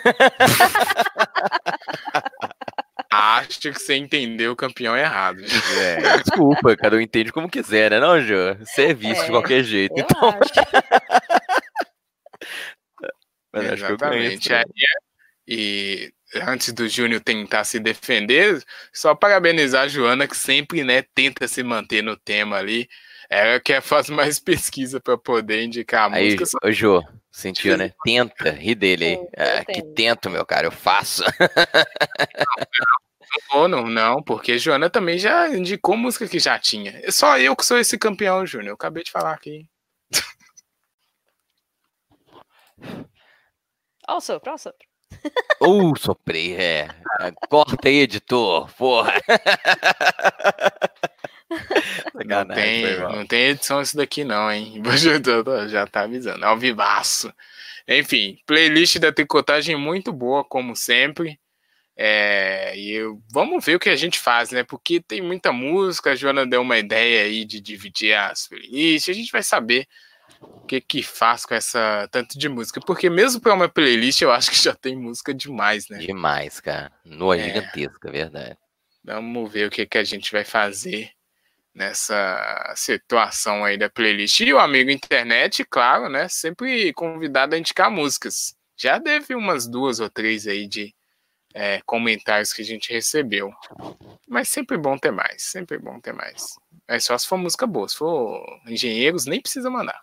Acho que você entendeu o campeão errado. É, desculpa, cada um entende como quiser, né, não, Jô? Você é visto de É, qualquer jeito. Eu Então, acho. mas acho que eu conheço. Exatamente. Aí, e antes do Júnior tentar se defender, só parabenizar a Joana, que sempre né, tenta se manter no tema ali. Ela que faz mais pesquisa para poder indicar a Aí, música. Ô Jô, sentiu, né? Tenta, ri dele aí. Ah, que tento. meu cara, eu faço. Ou não, não, porque Joana também já indicou música que já tinha. É só eu que sou esse campeão, Júnior. Eu acabei de falar aqui. Ó o sopro, ó o sopro. Uh, soprei, é. Corta aí, editor, porra. Não tem, não tem edição isso daqui não, hein? Já tá- Já tá avisando, ao vivaço. Enfim, playlist da tricotagem muito boa, como sempre. É, e eu- vamos ver o que a gente faz, né? Porque tem muita música, a Joana deu uma ideia aí de dividir as playlists, a gente vai saber o que que faz com essa tanto de música. Porque mesmo para uma playlist, eu acho que já tem música demais, né? Demais, cara. Noa É. gigantesca, verdade. Vamos ver o que, que a gente vai fazer nessa situação aí da playlist. E o amigo internet, claro, né? Sempre convidado a indicar músicas. Já teve umas duas ou três aí de é, comentários que a gente recebeu. Mas sempre bom ter mais, sempre bom ter mais. É só se for música boa. Se for engenheiros, nem precisa mandar.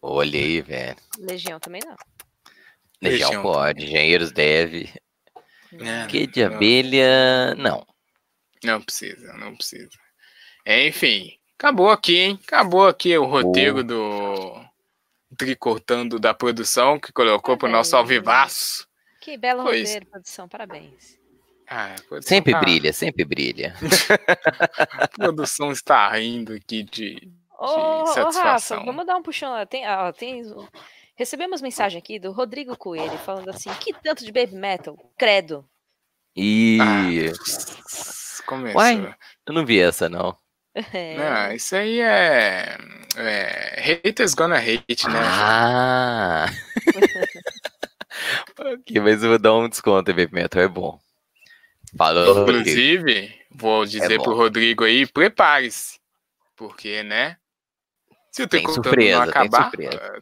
Olha aí, velho. Legião também não. Legião Legião pode, engenheiros deve. É, Que de não. abelha, não. Não precisa, não precisa. Enfim, acabou aqui, hein? Acabou aqui o roteiro do Tricotando da produção que colocou pro nosso Parabéns. alvivaço. Que belo Pois. roteiro, produção. Parabéns. Ah, produção Sempre tá- brilha, sempre brilha. A produção está rindo aqui de. Ô, ô, Rafa, vamos dar um puxão. lá. Tem, ó, tem, recebemos mensagem aqui do Rodrigo Coelho falando assim: que tanto de baby metal? Credo. E Ah, começou. Uai. eu não vi essa, não. É. Não, isso aí é, é. Haters gonna hate, né? Ah! ok, mas eu vou dar um desconto, Baby Metal, é bom. Falou, Rodrigo. Inclusive, vou dizer É bom. pro Rodrigo aí, prepare-se. Porque, né? Se o Tem Tricotando surpresa, não tem acabar. surpresa. ah,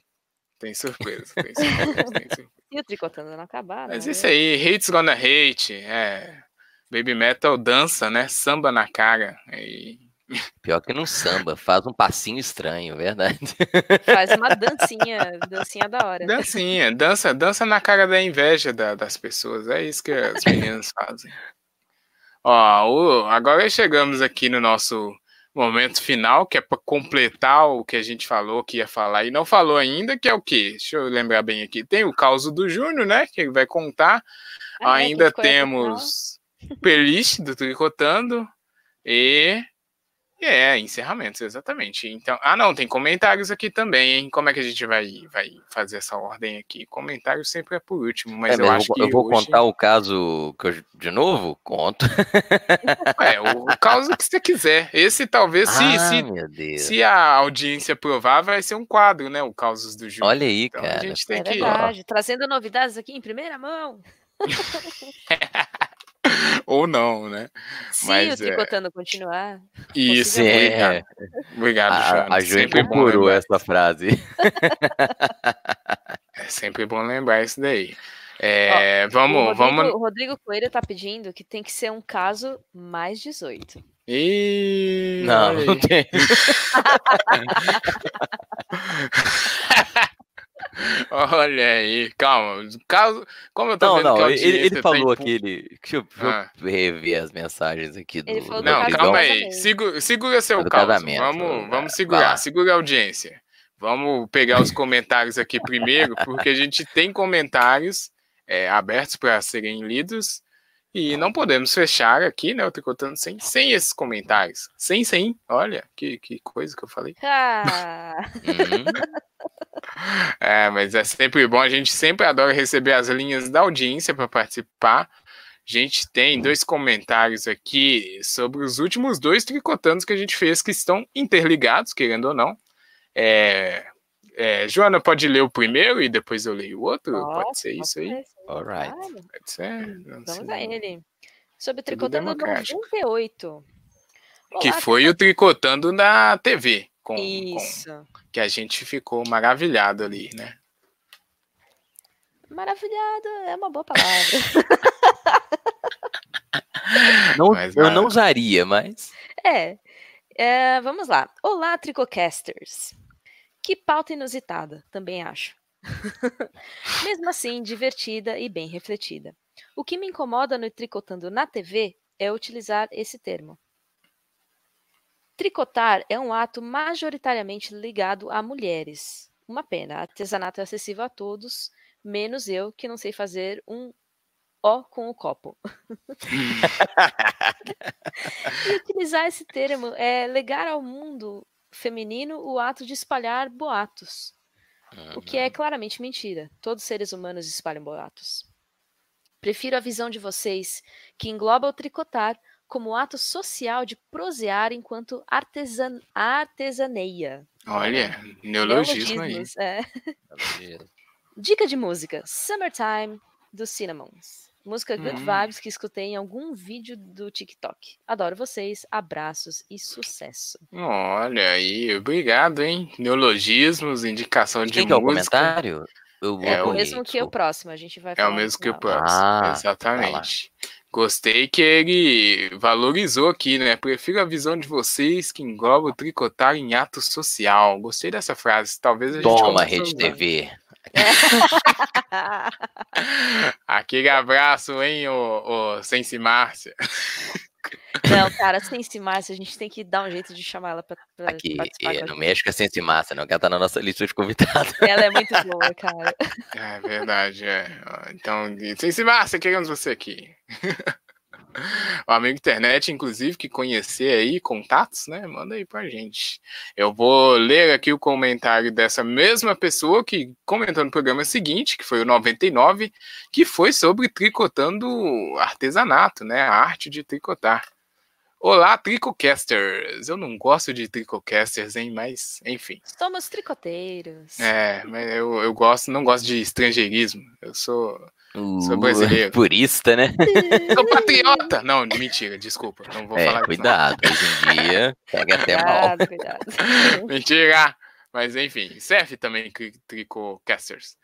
Tem surpresa, tem surpresa, tem surpresa. E o tricotando não acabar, Mas né? isso aí, hates gonna hate, é. Baby metal dança, né? Samba na cara. E Pior que não samba, faz um passinho estranho, verdade. Faz uma dancinha, dancinha da hora. dancinha, dança, dança na cara da inveja da- das pessoas. É isso que as meninas fazem. Ó, o- agora chegamos aqui no nosso momento final, que é para completar o que a gente falou que ia falar e não falou ainda, que é o quê? Deixa eu lembrar bem aqui. Tem o caso do Júnior, né? Que ele vai contar. Ah, é, Ainda final. temos playlist do Tricotando e é, encerramentos, exatamente. Então, ah, não, tem comentários aqui também, hein? Como é que a gente vai, vai fazer essa ordem aqui? Comentários sempre é por último, mas É, eu mas acho vou, que eu vou hoje- contar o caso que eu- de novo? Conto. É, o, o caso que você quiser. Esse talvez, se, ah, se, meu Deus. se a audiência provar, vai ser um quadro, né? O Causos do Júnior. Olha aí, Então cara. a gente tem É que... verdade. Trazendo novidades aqui em primeira mão. Ou não, né? Se Mas, o é, Tricotando continuar. Isso, Possivelmente. obrigado. Obrigado, A, a Ju incorporou lembrar. essa frase. sempre bom lembrar isso daí. É, O vamos, Rodrigo, vamos. o Rodrigo Coelho tá pedindo que tem que ser um caso mais 18. Ih, Não, não tem. Olha aí, calma. Caso, como eu tô Não, vendo que a não, ele, ele audiência falou empu- aquele. Deixa eu, deixa eu Ah. rever as mensagens aqui do. Ele falou do do Não, caso Rodrigão. calma do aí. Segura, segura seu Do casamento, Vamos, vamos Vai segurar, lá. segura a audiência. Vamos pegar os comentários aqui primeiro, porque a gente tem comentários é, abertos para serem lidos e não podemos fechar aqui, né? O Tricotando sem, sem esses comentários. Sem, sem. Olha, que, que coisa que eu falei. Ah, Hum, É, mas é sempre bom. A gente sempre adora receber as linhas da audiência para participar. A gente tem dois comentários aqui sobre os últimos dois tricotandos que a gente fez que estão interligados, querendo ou não. É, é, Joana, pode ler o primeiro e depois eu leio o outro? pode Posso, ser isso aí? Alright. Pode ser? Não sei. Vamos a ele. Sobre o Tricotando democrático. 98. Que Olá, foi o tricotando na TV. Com, com- Isso. que a gente ficou maravilhado ali, né? Maravilhado é uma boa palavra. Não, Mas eu não usaria, mas. é. É, Vamos lá. Olá, Tricocasters. Que pauta inusitada, também acho. Mesmo assim, divertida e bem refletida. O que me incomoda no Tricotando na TV é utilizar esse termo. Tricotar é um ato majoritariamente ligado a mulheres. Uma pena, artesanato é acessível a todos, menos eu que não sei fazer um O com o copo. E utilizar esse termo é legar ao mundo feminino o ato de espalhar boatos, o que é claramente mentira. Todos os seres humanos espalham boatos. Prefiro a visão de vocês, que engloba o tricotar como ato social de prosear enquanto artesan artesaneia. Olha, neologismo aí. É. Dica de música: Summertime dos Cinnamons. Música Good Hum. Vibes que escutei em algum vídeo do TikTok. Adoro vocês, abraços e sucesso. Olha aí, obrigado, hein? Neologismos, indicação de Quem é o música. comentário? Eu É o mesmo que o próximo, a gente vai É o mesmo que o próximo. Ah, Exatamente. Gostei que ele valorizou aqui, né? Prefiro a visão de vocês que engloba o tricotar em ato social. Gostei dessa frase. Talvez a gente Toma, Rede usar. TV. Aquele abraço, hein, ô, ô Sense Márcia. Não, cara, sem se Márcia, a gente tem que dar um jeito de chamar ela pra, pra Aqui, é, com a não gente. mexe com a Ciência Massa, não, que ela tá na nossa lista de convidados. Ela é muito boa, cara. É verdade, é. Então, Sense Márcia, queremos você aqui. O amigo internet, inclusive, que conhecer aí contatos, né? Manda aí pra gente. Eu vou ler aqui o comentário dessa mesma pessoa que comentou no programa seguinte, que foi o 99, que foi sobre tricotando artesanato, né? A arte de tricotar. Olá, tricocasters! Eu não gosto de tricocasters, hein? Mas, enfim. Somos tricoteiros. É, mas eu, eu gosto, não gosto de estrangeirismo. Eu sou, Sou brasileiro. Purista, né? sou patriota! Não, mentira, desculpa. Não vou É, falar isso, cuidado. Hoje em dia, pega até mal. Cuidado, cuidado. Mentira! Mas enfim, serve também cri- Tricocasters.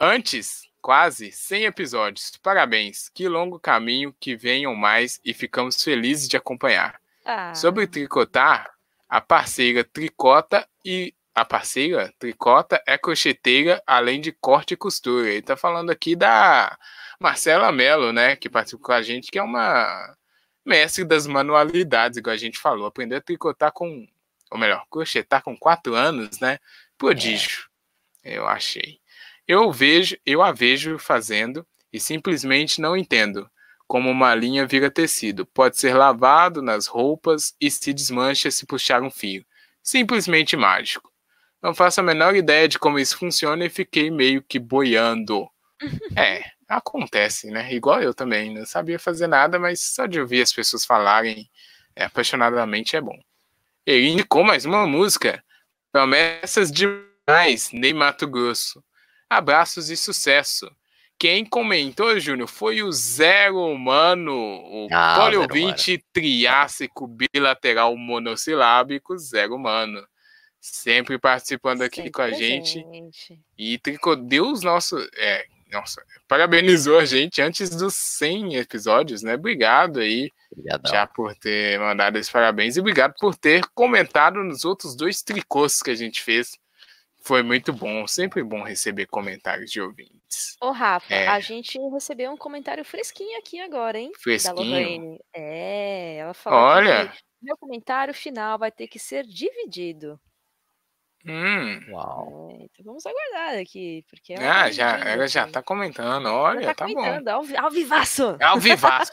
Antes, quase 100 episódios. Parabéns. Que longo caminho, que venham mais e ficamos felizes de acompanhar. Ah, Sobre tricotar, a parceira tricota e a parceira tricota é crocheteira além de corte e costura. Ele tá falando aqui da Marcela Mello, né, que participou com a gente, que é uma mestre das manualidades, igual a gente falou. Aprendeu a tricotar com, ou melhor, crochetar com quatro anos, né? Prodígio, eu achei. Eu vejo, eu a vejo fazendo e simplesmente não entendo como uma linha vira tecido. Pode ser lavado nas roupas e se desmancha se puxar um fio. Simplesmente mágico. Não faço a menor ideia de como isso funciona e fiquei meio que boiando. É, acontece, né? Igual eu também. Não sabia fazer nada, mas só de ouvir as pessoas falarem é, apaixonadamente é bom. Ele indicou mais uma música. Promessas demais, Ney Mato Grosso. Abraços e sucesso. Quem comentou, Júnior, foi o Zero Humano, o Ah, o poliouvinte triássico bilateral monossilábico Zero Humano. Sempre participando aqui Sempre com a presente. gente. E tricodeu os nossos. É, nossa, parabenizou a gente antes dos 100 episódios, né? Obrigado aí Obrigadão. já por ter mandado esses parabéns e obrigado por ter comentado nos outros dois tricôs que a gente fez. Foi muito bom, sempre bom receber comentários de ouvintes. Ô, Rafa, É. a gente recebeu um comentário fresquinho aqui agora, hein? Da Fresquinho. Lorraine. É, ela falou Olha, meu comentário final vai ter que ser dividido. Hum, Uau. É, então vamos aguardar aqui, porque ela ah, tá já, ela já tá comentando, olha, tá tá bom. comentando, ao, vi- ao vivaço. É ao vivaço.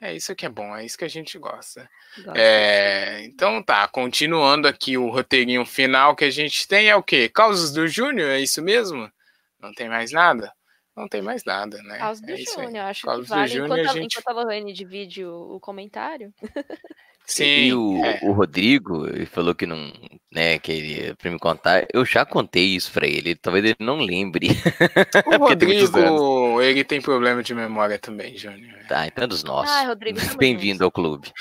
É isso que é bom, é isso que a gente gosta. É, então tá, continuando aqui o roteirinho final que a gente tem é o quê? Causas do Júnior, é isso mesmo? Não tem mais nada? Não tem mais nada, né? Causa do é. Júnior, acho Causa que vale. Júnior, enquanto, a a, gente- enquanto a Lorraine divide o, o comentário. Sim, e o, é. o Rodrigo falou que não, né, que ele pra me contar. Eu já contei isso pra ele, talvez ele não lembre. O tem muitos Rodrigo, ele tem problema de memória também, Júnior. Tá, então é dos nossos. Ai, Rodrigo, Bem-vindo ao clube.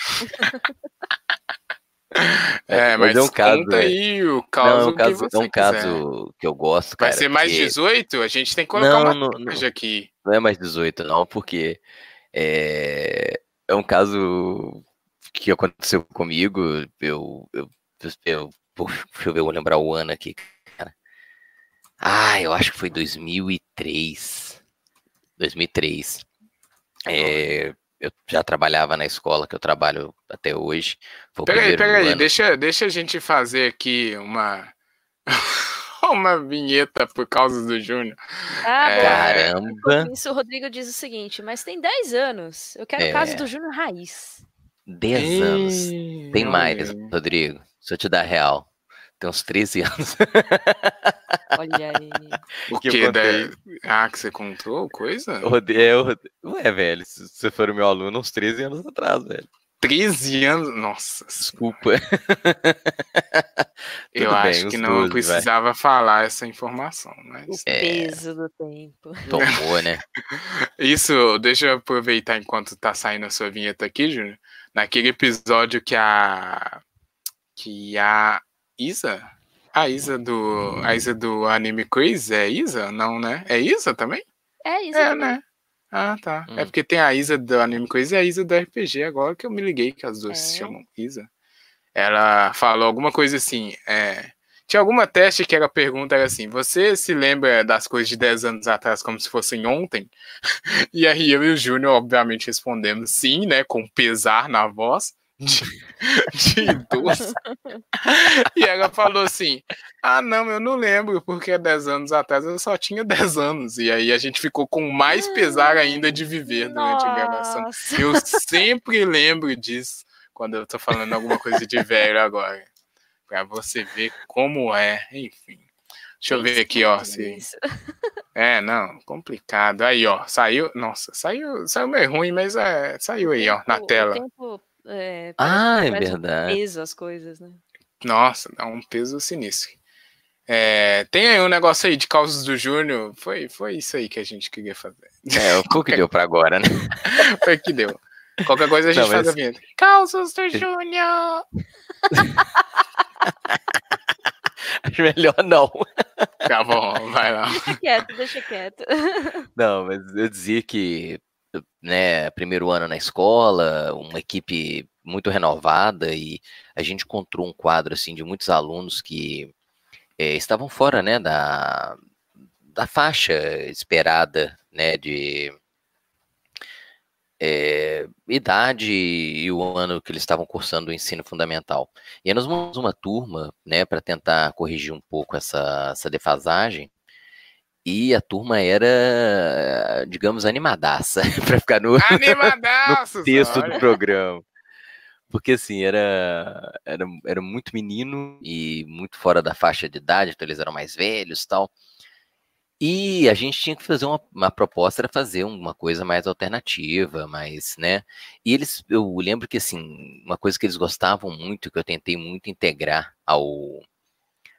É, mas, mas é um caso, conta é. aí o Não, caso é um que caso, você é um caso que eu gosto, Vai cara. ser mais porque- 18? A gente tem que colocar Não, uma não, não. aqui. Não é mais 18, não, porque é, é um caso que aconteceu comigo. Eu, eu, eu, poxa, deixa eu ver, eu vou lembrar o ano aqui, cara. Ah, eu acho que foi 2003. 2003. É, eu já trabalhava na escola que eu trabalho até hoje. Peraí, peraí, ano. deixa, deixa a gente fazer aqui uma, uma vinheta por causa do Júnior. Ah, É. Caramba! Isso, o Rodrigo diz o seguinte, mas tem 10 anos. Eu quero o caso É. do Júnior Raiz. 10 anos. Tem mais. Rodrigo. Se eu te dar real. Tem uns 13 anos. Olha aí. O que que? eu Da... contei. Ah, que você contou coisa? O Rode- é, o Rode- Ué, velho, se você for o meu aluno, uns 13 anos atrás, velho. 13 anos? Nossa, Desculpa. eu bem, acho que não 12, vai. precisava falar essa informação, O mas É. peso do tempo. Tomou, né? isso, deixa eu aproveitar enquanto tá saindo a sua vinheta aqui, Júnior. Naquele episódio que a que a Isa, a Isa do a Isa do Anime Quiz é Isa? Não, né? É Isa também? É isso. É, também. né? Ah, tá. É Hum. porque tem a Isa do Anime Quiz e a Isa do RPG, agora que eu me liguei que as duas se É. chamam Isa. Ela falou alguma coisa assim, é... Tinha alguma teste que era pergunta era assim, você se lembra das coisas de 10 anos atrás como se fossem ontem? E aí eu e o Júnior, obviamente, respondemos sim, né, com pesar na voz de, de idoso. E ela falou assim, ah, não, eu não lembro, porque há 10 anos atrás eu só tinha 10 anos. E aí a gente ficou com mais pesar ainda de viver durante a gravação. Nossa. Eu sempre lembro disso quando eu tô falando alguma coisa de velho agora. Pra você ver como é, enfim. Deixa eu ver aqui, ó. Se... É, não, complicado. Aí, ó, saiu. Nossa, saiu, saiu meio ruim, mas é, saiu aí, ó, na O- o tela. tempo, é, Ah, é um verdade. peso as coisas, né? Nossa, dá um peso sinistro. É, tem aí um negócio aí de causas do Júnior. Foi, foi isso aí que a gente queria fazer. É, o pouco que deu pra agora, né? Foi que deu. Qualquer coisa a gente Não, faz mas- a vinheta. Causas do Júnior! Acho melhor não. Tá bom, vai lá. Deixa quieto, deixa quieto. Não, mas eu dizia que, né, primeiro ano na escola, uma equipe muito renovada e a gente encontrou um quadro, assim, de muitos alunos que eh, estavam fora, né, da, da faixa esperada, né, de eh, idade e o ano que eles estavam cursando o ensino fundamental. E aí nós montamos uma turma, né, para tentar corrigir um pouco essa, essa defasagem. E a turma era, digamos, animadaça, para ficar no Animadaço! texto do olha. programa. Porque, assim, era, era, era muito menino e muito fora da faixa de idade, então eles eram mais velhos e tal. E a gente tinha que fazer uma, uma proposta, era fazer uma coisa mais alternativa, mais, né? E eles, eu lembro que, assim, uma coisa que eles gostavam muito, que eu tentei muito integrar ao,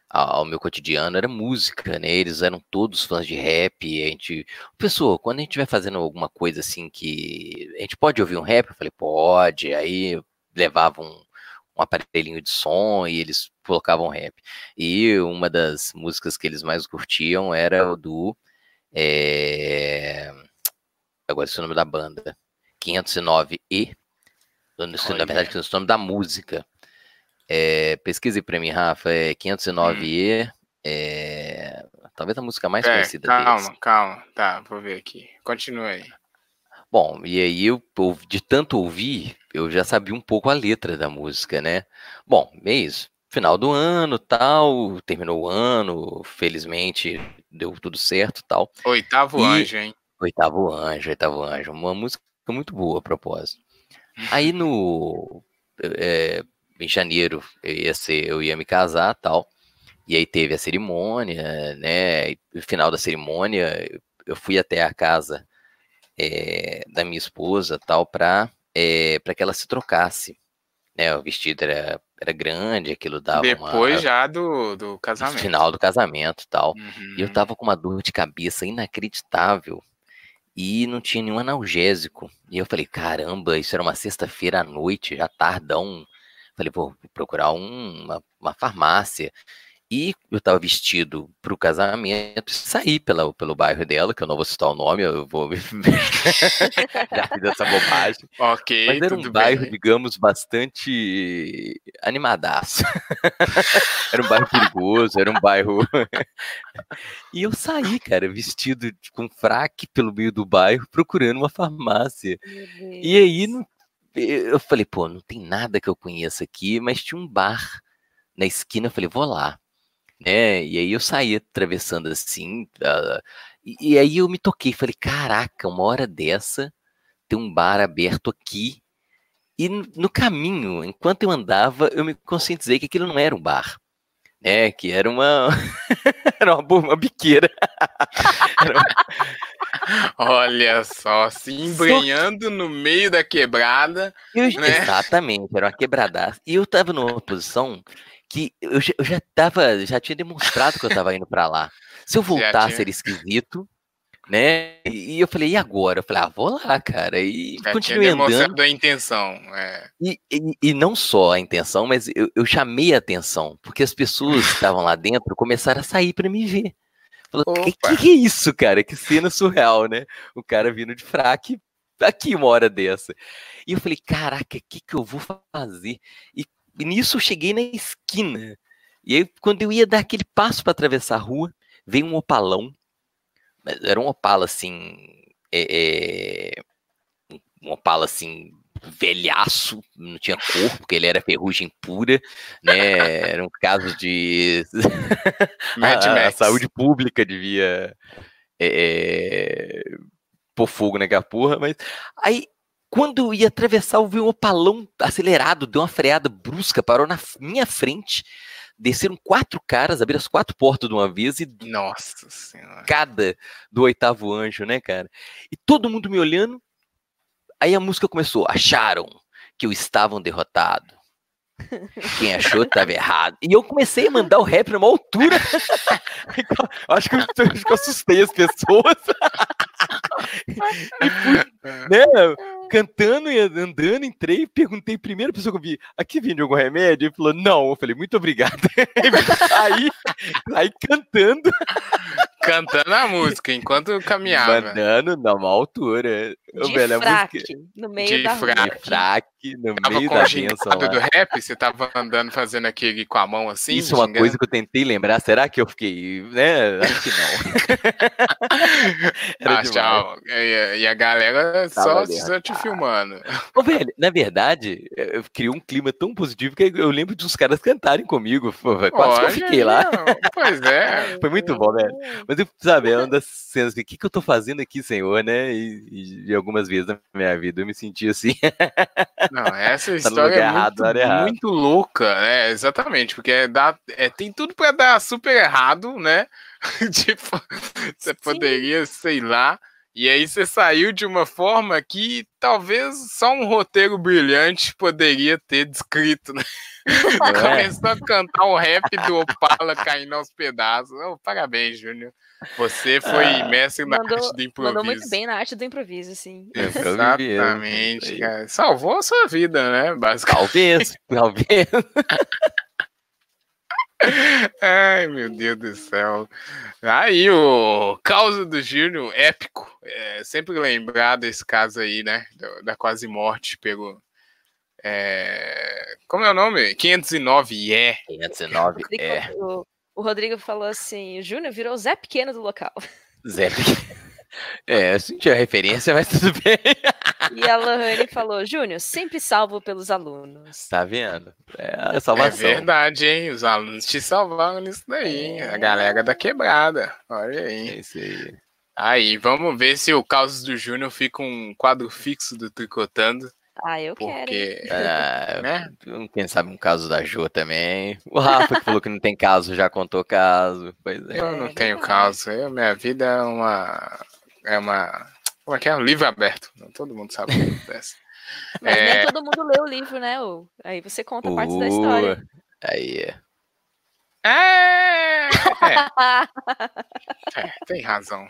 ao meu cotidiano era música, né? Eles eram todos fãs de rap. A gente, pessoa, quando a gente vai fazendo alguma coisa assim que a gente pode ouvir um rap, eu falei pode. Aí levava um, um aparelhinho de som e eles colocavam rap. E uma das músicas que eles mais curtiam era o do. É... Agora esse é o nome da banda. 509E. Na verdade, que é o nome da música. É, pesquise para mim, Rafa. É 509E. Hum. É, talvez a música mais é, conhecida calma, deles. Calma, calma. Tá, vou ver aqui. Continua aí. Bom, e aí eu, de tanto ouvir, eu já sabia um pouco a letra da música, né? Bom, mês, final do ano, tal, terminou o ano, felizmente deu tudo certo, tal. Oitavo e... anjo, hein? Oitavo anjo, oitavo anjo, uma música muito boa a propósito. Aí no é, em janeiro eu ia ser, eu ia me casar, tal. E aí teve a cerimônia, né? E no final da cerimônia eu fui até a casa é, da minha esposa, tal, para é, para que ela se trocasse. Né, o vestido era, era grande, aquilo dava Depois uma, já do, do casamento. Final do casamento tal. Uhum. E eu tava com uma dor de cabeça inacreditável. E não tinha nenhum analgésico. E eu falei, caramba, isso era uma sexta-feira à noite, já tardão. Falei, vou procurar um, uma, uma farmácia. E eu estava vestido para o casamento e saí pela, pelo bairro dela, que eu não vou citar o nome, eu vou. Já fiz essa bobagem. Ok. Mas era um bairro, bem. digamos, bastante animadaço. era um bairro perigoso, era um bairro. e eu saí, cara, vestido com fraque pelo meio do bairro, procurando uma farmácia. E aí não... eu falei, pô, não tem nada que eu conheça aqui, mas tinha um bar na esquina, eu falei, vou lá né? E aí eu saí atravessando assim, uh, e, e, aí eu me toquei, falei, caraca, uma hora dessa tem um bar aberto aqui. E no, no caminho, enquanto eu andava, eu me conscientizei que aquilo não era um bar, né? Que era uma era uma, uma biqueira. uma... Olha só, se embrenhando no meio da quebrada. Eu, né? Exatamente, era uma quebradaça. E eu tava numa posição que eu já, eu já tava, já tinha demonstrado que eu tava indo para lá. Se eu voltar a ser esquisito, né? E eu falei, e agora? Eu falei, ah, vou lá, cara. E já continuei andando. a intenção. É. E, e, e, não só a intenção, mas eu, eu chamei a atenção, porque as pessoas que estavam lá dentro começaram a sair para me ver. Falou, que, que é isso, cara? Que cena surreal, né? O cara vindo de fraque aqui uma hora dessa. E eu falei, caraca, o que, que eu vou fazer? E e nisso eu cheguei na esquina. E aí, quando eu ia dar aquele passo para atravessar a rua, veio um opalão. Era um opala assim. É, é, um opala assim, velhaço, não tinha cor, porque ele era ferrugem pura, né? Era um caso de. a, a, saúde pública devia é, pôr fogo naquela porra, mas. Aí quando eu ia atravessar, eu vi um opalão acelerado, deu uma freada brusca, parou na minha frente. Desceram quatro caras, abriram as quatro portas de uma vez e. Nossa Senhora. Cada do oitavo anjo, né, cara? E todo mundo me olhando. Aí a música começou. Acharam que eu estavam derrotado. Quem achou estava errado. E eu comecei a mandar o rap numa altura. acho, que eu, acho que eu assustei as pessoas. e fui, né, cantando e andando, entrei, perguntei primeiro pessoa que eu vi, aqui vende algum remédio? Ele falou, não. Eu falei, muito obrigado. aí, aí cantando. Cantando a música enquanto caminhava. Mandando numa altura. De velho, fraque, música... no meio de da fraque. De fraque, no tava meio da benção. do rap, você tava andando fazendo aquele com a mão assim? Isso é uma coisa que eu tentei lembrar. Será que eu fiquei, né? Acho que não. ah, tchau. E, e, a galera só, só te filmando. Ô, velho, na verdade, eu criou um clima tão positivo que eu lembro de uns caras cantarem comigo. Pô, quase que eu fiquei lá. Pois é. Foi muito bom, velho. Mas, eu, sabe, é uma das cenas que, o que, que eu tô fazendo aqui, Senhor, né? E, e, algumas vezes na minha vida eu me senti assim. Não, essa tá história é errado, muito, muito louca, né? Exatamente, porque é, dá, é, tem tudo para dar super errado, né? tipo, você Sim. poderia, sei lá, E aí você saiu de uma forma que talvez só um roteiro brilhante poderia ter descrito, né? É? Começou a cantar um rap do Opala caindo aos pedaços. Oh, parabéns, Júnior. Você foi Ah, mestre na Mandou- arte do improviso. Mandou muito bem na arte do improviso, sim. Exatamente, aí. cara. Salvou a sua vida, né? Basicamente. Talvez, talvez. Ai, meu Deus do céu. Aí, o caos do Júnior, épico. É, sempre lembrar desse caso aí, né? do- Da quase morte pelo. é, como é o nome? 509 é. 509 Rodrigo- é. o, o Rodrigo falou assim: o Júnior virou o Zé Pequeno do local. Zé. É, eu senti a referência, mas tudo bem. E a Lohane falou: Júnior, sempre salvo pelos alunos. Tá vendo? É a É salvação. verdade, hein? Os alunos te salvaram nisso daí, hein? A galera da quebrada. Olha aí. É isso aí. Aí, vamos ver se o caos do Júnior fica um quadro fixo do Tricotando. Ah, eu quero. hein? Porque. Ah, Né? Quem sabe um caso da Jo também. O Rafa que falou que não tem caso, já contou caso. Pois é. Eu não É tenho caso. Eu, minha vida é uma. É uma. Como é que é? Um livro aberto. Todo mundo sabe o que acontece. Mas É. nem todo mundo lê o livro, né? Ô? Aí você conta partes da história. Uh, Aí, É, é, tem razão.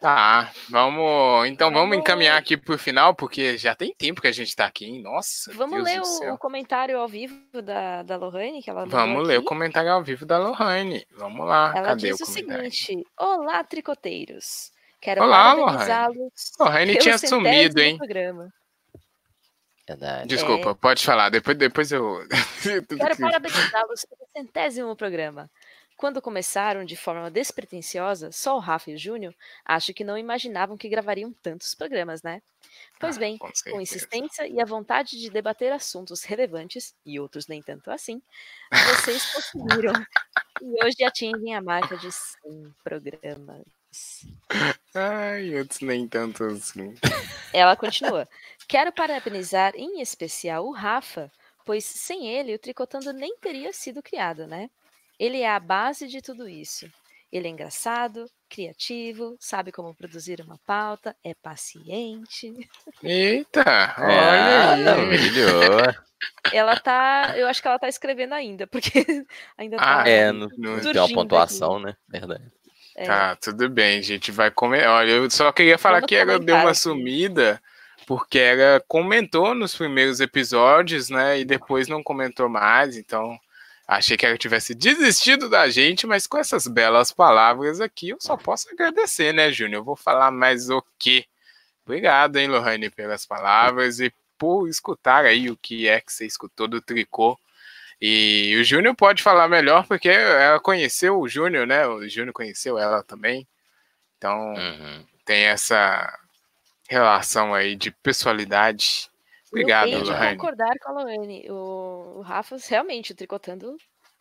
Tá, vamos. Então vamos Vamos- encaminhar aqui pro final, porque já tem tempo que a gente tá aqui, hein? Nossa. Vamos Deus ler do o, céu. o comentário ao vivo da, da Lohane, que ela Vamos ler o aqui. comentário ao vivo da Lohane. Vamos lá. Ela Cadê diz o o seguinte: Olá, tricoteiros. Quero Olá, parabenizá-los. Lohane pelo tinha sumido, centésimo hein? Programa. verdade. Desculpa, pode falar. Depois, depois eu. Quero parabenizá-los pelo centésimo programa. Quando começaram de forma despretensiosa, só o Rafa e o Júnior acho que não imaginavam que gravariam tantos programas, né? Pois bem, Com com insistência e a vontade de debater assuntos relevantes, e outros nem tanto assim, vocês conseguiram. e hoje atingem a marca de 100 programas. Ai, outros nem tanto assim. Ela continua. Quero parabenizar em especial o Rafa, pois sem ele o Tricotando nem teria sido criado, né? Ele é a base de tudo isso. Ele é engraçado, criativo, sabe como produzir uma pauta, é paciente. Eita, Ah, olha aí. brilhou. Ela tá, eu acho que ela tá escrevendo ainda, porque ainda tá. Ah, É, no, no- tem uma pontuação, né? Verdade. É, Tá, tudo bem, gente. Vai comer. Olha, eu só queria falar Vamos que ela deu uma sumida porque ela comentou nos primeiros episódios, né? E depois não comentou mais. Então, achei que ela tivesse desistido da gente, mas com essas belas palavras aqui, eu só posso agradecer, né, Júnior? Eu vou falar mais o quê? Obrigado, hein, Lohane, pelas palavras e por escutar aí o que é que você escutou do tricô. E o Júnior pode falar melhor, porque ela conheceu o Júnior, né? O Júnior conheceu ela também. Então, Uhum. tem essa relação aí de personalidade. Obrigado, eu Lohane. concordar com a Lohane. O, o Rafa, realmente, o Tricotando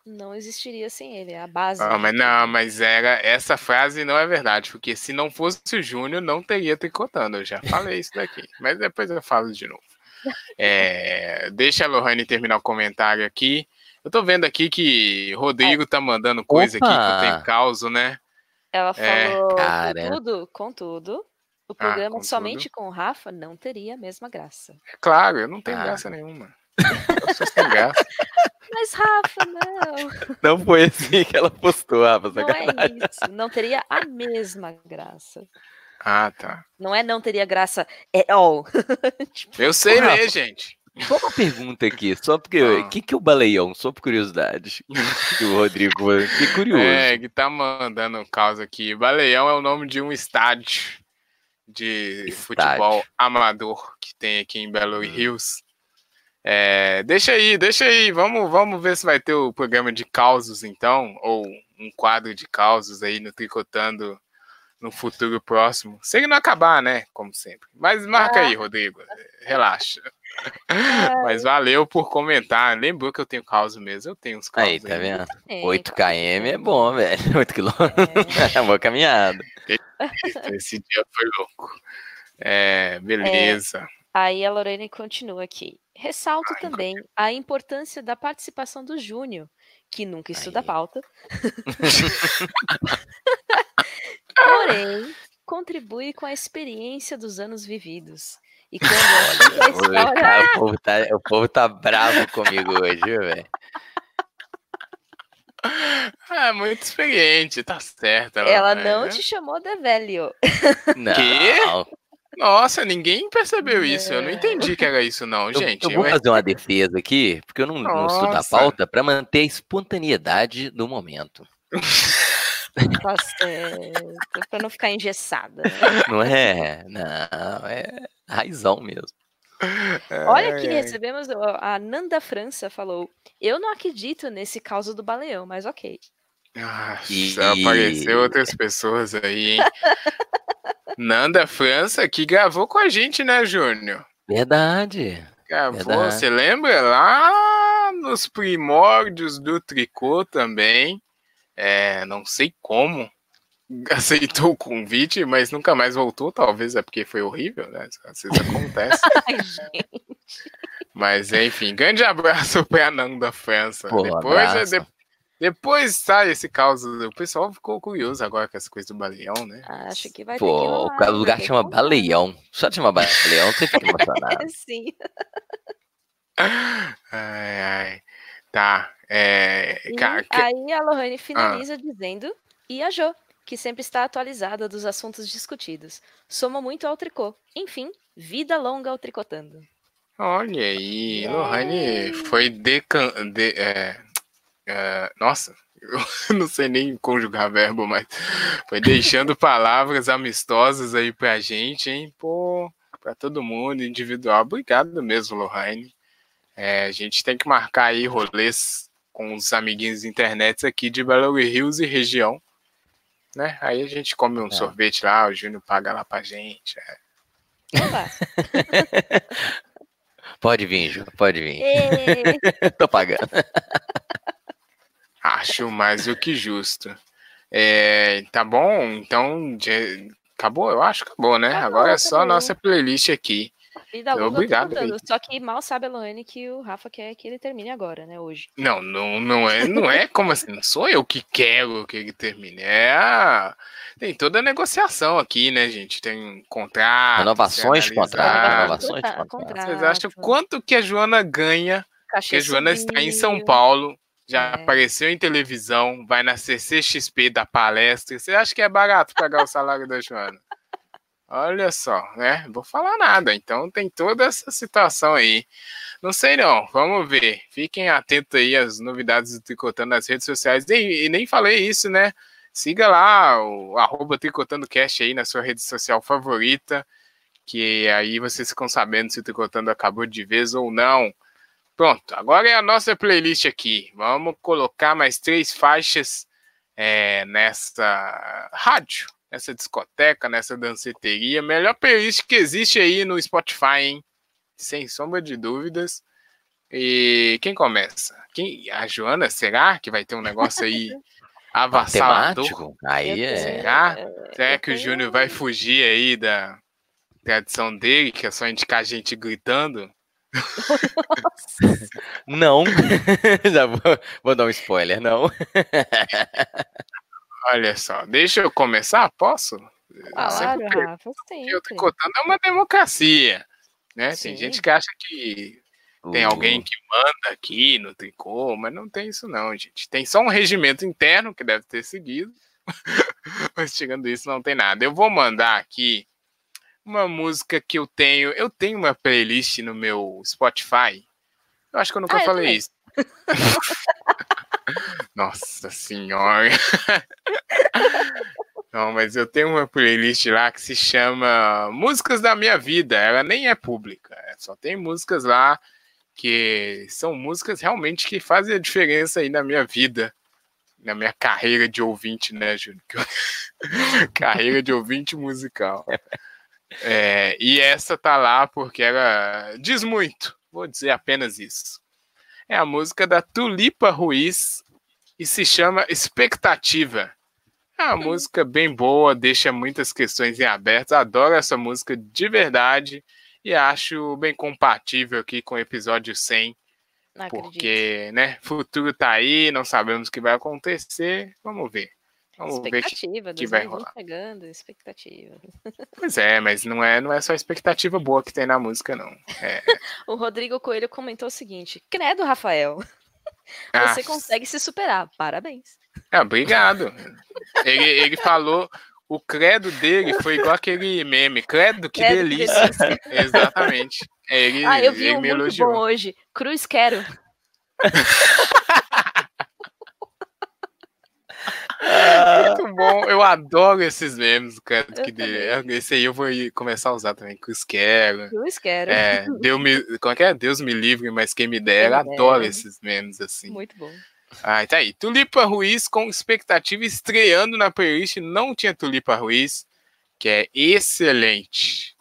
não existiria sem ele, é a base. Ah, mas não, mas era, essa frase não é verdade, porque se não fosse o Júnior, não teria tricotando. Eu já falei isso daqui, mas depois eu falo de novo. É, deixa a Lohane terminar o comentário aqui. Eu tô vendo aqui que Rodrigo tá mandando coisa aqui que eu Opa! tenho causa, né? Ela É, falou, cara. contudo, contudo, o Ah, programa contudo. somente com o Rafa não teria a mesma graça. É claro, eu não tenho Ah. graça nenhuma. Eu sou sem graça. Mas Rafa, não, Não foi assim que ela postou, Rafa. não é isso. Não teria a mesma graça. Ah, tá. Não é não teria graça at all. Tipo, Eu sei ler, gente. Só uma pergunta aqui, só porque. Ah. O que, que é o baleião? Só por curiosidade. Que o Rodrigo. Que curioso. É, que tá mandando causa aqui. Baleião é o nome de um estádio de Estádio. futebol amador que tem aqui em Belo Hum. Hills. É, deixa aí, deixa aí. Vamos, vamos ver se vai ter o programa de causos, então, ou um quadro de causos aí no Tricotando no futuro próximo. Se ele não acabar, né? Como sempre. Mas marca aí, Rodrigo. Relaxa. Mas valeu por comentar. Lembrou que eu tenho causa mesmo. Eu tenho uns causos. Aí, tá vendo? tem, 8 km é bom, velho. 8 quilômetros é uma boa caminhada. Esse dia foi louco. É, beleza. Aí a Lorene continua aqui. Ressalto também a importância da participação do Júnior, que nunca estuda Aí. pauta. Porém, contribui com a experiência dos anos vividos. E quando a Oi, história... cara, o, povo tá, o povo tá bravo comigo hoje, viu, velho? Ah, muito experiente, tá certo. Ela né? não te chamou de velho. Não. Nossa, ninguém percebeu isso. Eu não entendi que era isso, não, Eu, gente. eu vou Eu- fazer uma defesa aqui, porque eu não, não estudo a Nossa. pauta pra manter a espontaneidade do momento. Tá certo. Pra não ficar engessada. né? Não é? Não, é raizão mesmo. Olha ai. recebemos a Nanda França falou: Eu não acredito nesse caso do baleão, mas ok. Ah, E- apareceu outras pessoas aí, hein? Nanda França, que gravou com a gente, né, Júnior? Verdade. Gravou, Verdade. você lembra? Lá nos primórdios do tricô também. É, não sei como aceitou o convite, mas nunca mais voltou. Talvez é porque foi horrível, né? Às vezes acontece. Ai. Mas enfim, grande abraço pra Nanda França. Pô, depois, abraço. de- depois sai esse caso. O pessoal ficou curioso agora com essa coisa do baleão, né? Acho que vai ter que Pô, o lugar chama que rolar. Baleião. Só de chamar Baleião, você fica emocionado. Sim. Ai, ai. Tá. É, E ca- que- aí a Lohane finaliza dizendo: E a Jo, que sempre está atualizada dos assuntos discutidos. Soma muito ao tricô. Enfim, vida longa ao tricotando. Olha aí, Lohane foi decan... De, é, é, nossa, eu não sei nem conjugar verbo, mas foi deixando palavras amistosas aí pra gente, hein? Pô, pra todo mundo, individual. Obrigado mesmo, Lohane. É, a gente tem que marcar aí rolês com os amiguinhos de internet aqui de Belo Hills e região. Né? Aí a gente come um É. sorvete lá, o Júnior paga lá pra gente. é. Pode vir, Ju, pode vir. Tô pagando. Acho mais do que justo. É, tá bom, então de- acabou, eu acho que acabou, né? Acabou, Agora é só a acabou. nossa playlist aqui. Longa ao Obrigado. Só que mal sabe a Lohane que o Rafa quer que ele termine agora, né? Hoje. Não, não, não é, não é como assim, não sou eu que quero que ele termine. É a- tem toda a negociação aqui, né, gente? Tem contrato. Renovações contrato, renovações de Contra- contrato. Vocês acham quanto que a Joana ganha? Porque Cachê a Joana está em São. Paulo, já É. apareceu em televisão, vai na CCXP da palestra. Você acha que é barato pagar o salário da Joana? Olha só, né? Vou falar nada. Então tem toda essa situação aí. Não sei não, vamos ver. Fiquem atentos aí às novidades do Tricotando nas redes sociais. E, e nem falei isso, né? Siga lá o arroba aí na sua rede social favorita, que aí vocês ficam sabendo se o Tricotando acabou de vez ou não. Pronto, agora é a nossa playlist aqui. Vamos colocar mais três faixas é, nessa rádio, nessa discoteca, nessa danceteria. Melhor playlist que existe aí no Spotify, hein? Sem sombra de dúvidas. E quem começa? Quem? A Joana, será que vai ter um negócio aí avassalador? Aí é. Será? Será que o Júnior vai fugir aí da tradição dele, que é só indicar gente gritando? Não. Já vou, vou dar um spoiler, não. Olha só, deixa eu começar, posso? Claro, Sempre Rafa, porque o sempre. Tricotando é uma democracia, né? Sim. Tem gente que acha que tem alguém que manda aqui no tricô, mas não tem isso não, gente. Tem só um regimento interno que deve ter seguido, mas tirando isso não tem nada. Eu vou mandar aqui uma música que eu tenho. Eu tenho uma playlist no meu Spotify. Eu acho que eu nunca Ah, eu falei também. isso. Nossa senhora. Não, mas eu tenho uma playlist lá que se chama Músicas da Minha Vida. Ela nem é pública, é, só tem músicas lá que são músicas realmente que fazem a diferença aí na minha vida, na minha carreira de ouvinte, né, Júnior? Carreira de ouvinte musical. É, e essa tá lá porque ela diz muito, vou dizer apenas isso. É a música da Tulipa Ruiz e se chama Expectativa. É uma música bem boa, deixa muitas questões em aberto. Adoro essa música de verdade e acho bem compatível aqui com o episódio 100, Não acredito. porque, né, futuro tá aí, não sabemos o que vai acontecer, vamos ver. Vamos ver que. Expectativa, que vai 2020 rolar. chegando, expectativa. Pois é, mas não é, não é só expectativa boa que tem na música, não. É, O Rodrigo Coelho comentou o seguinte: Credo, Rafael, ah, você consegue se superar. Parabéns. ah, obrigado. Ele, ele falou. O credo dele foi igual aquele meme. Credo, que Credo, que delícia. delícia. Exatamente. Ele, ah, eu vi um me muito elogiou. bom hoje. Cruz quero. Muito bom. Eu adoro esses memes, Eu que delícia. Esse aí eu vou começar a usar também. Cruz quero. Cruz quero. É, Deus me, como é que é? Deus me livre, mas quem me dera. Quem me Adoro dera. esses memes assim. Muito bom. Ah, tá aí. Tulipa Ruiz com expectativa estreando na playlist. Não tinha Tulipa Ruiz, que é excelente.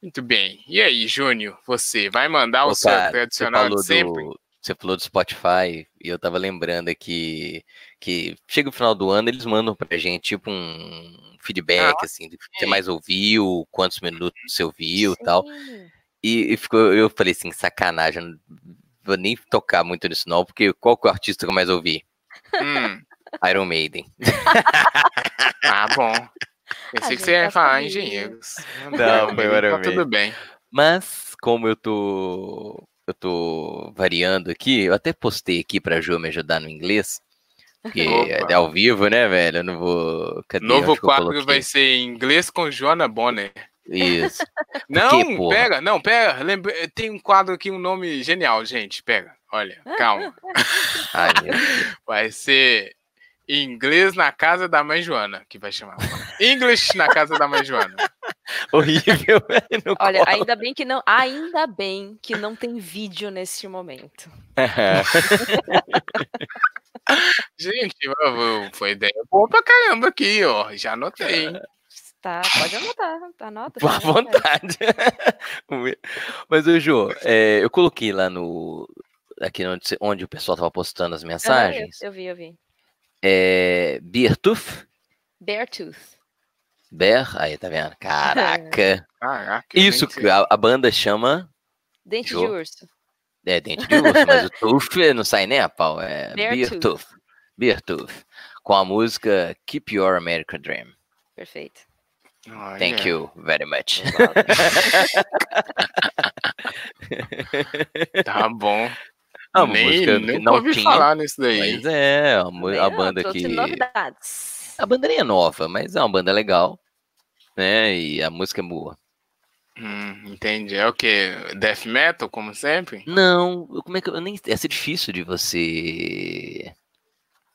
Muito bem. E aí, Júnior, você vai mandar o Ô, seu cara, tradicional você falou de sempre? Do, você falou do Spotify e eu tava lembrando aqui que chega o final do ano, eles mandam pra gente tipo um feedback, assim, do que você mais ouviu, quantos minutos você ouviu e tal. E, e ficou, eu falei assim, sacanagem, vou nem tocar muito nisso não, porque qual que é o artista que eu mais ouvi? Hum, Iron Maiden. ah, bom. Pensei Ah, que você ia gente, falar tá engenheiros. Não, foi tá Iron tudo Maiden. bem. Mas, como eu tô. Eu tô variando aqui, eu até postei aqui pra Ju me ajudar no inglês. Porque Opa. é ao vivo, né, velho? Eu não vou. Cadê? Novo quadro vai ser em inglês com Joana Bonner. Isso. Não, pega, não, pega. Lembra, tem um quadro aqui, um nome genial, gente. Pega, olha, calma. Ai. Vai ser inglês na casa da mãe Joana, que vai chamar. English na casa da mãe Joana. Horrível, Olha, ainda bem que não, ainda bem que não tem vídeo nesse momento. Gente, foi ideia boa pra caramba aqui, ó. Já anotei. Tá, pode anotar, anota. Fica à vontade. Mas, ô, Jô, é, eu coloquei lá no. Aqui onde, onde o pessoal tava postando as mensagens. eu, eu vi, eu vi. É, Beertooth. Beartooth. Bear. Aí, tá vendo? Caraca. Caraca. nem Isso, que a, a banda chama. Dente Jô. de urso. É, dente de urso, mas o tooth não sai nem a pau. É. Beertooth. Beertooth. Com a música Keep Your American Dream. Perfeito. Olha, Thank you very much. Tá bom. Ah, uma nem música nunca não ouvi tinha, falar nisso daí. Mas é, a, a banda que. novidades. A banda nem é nova, mas é uma banda legal. Né? E a música é boa. Hum, entendi. É o que? Death metal, como sempre? Não, como é que eu nem. É difícil de você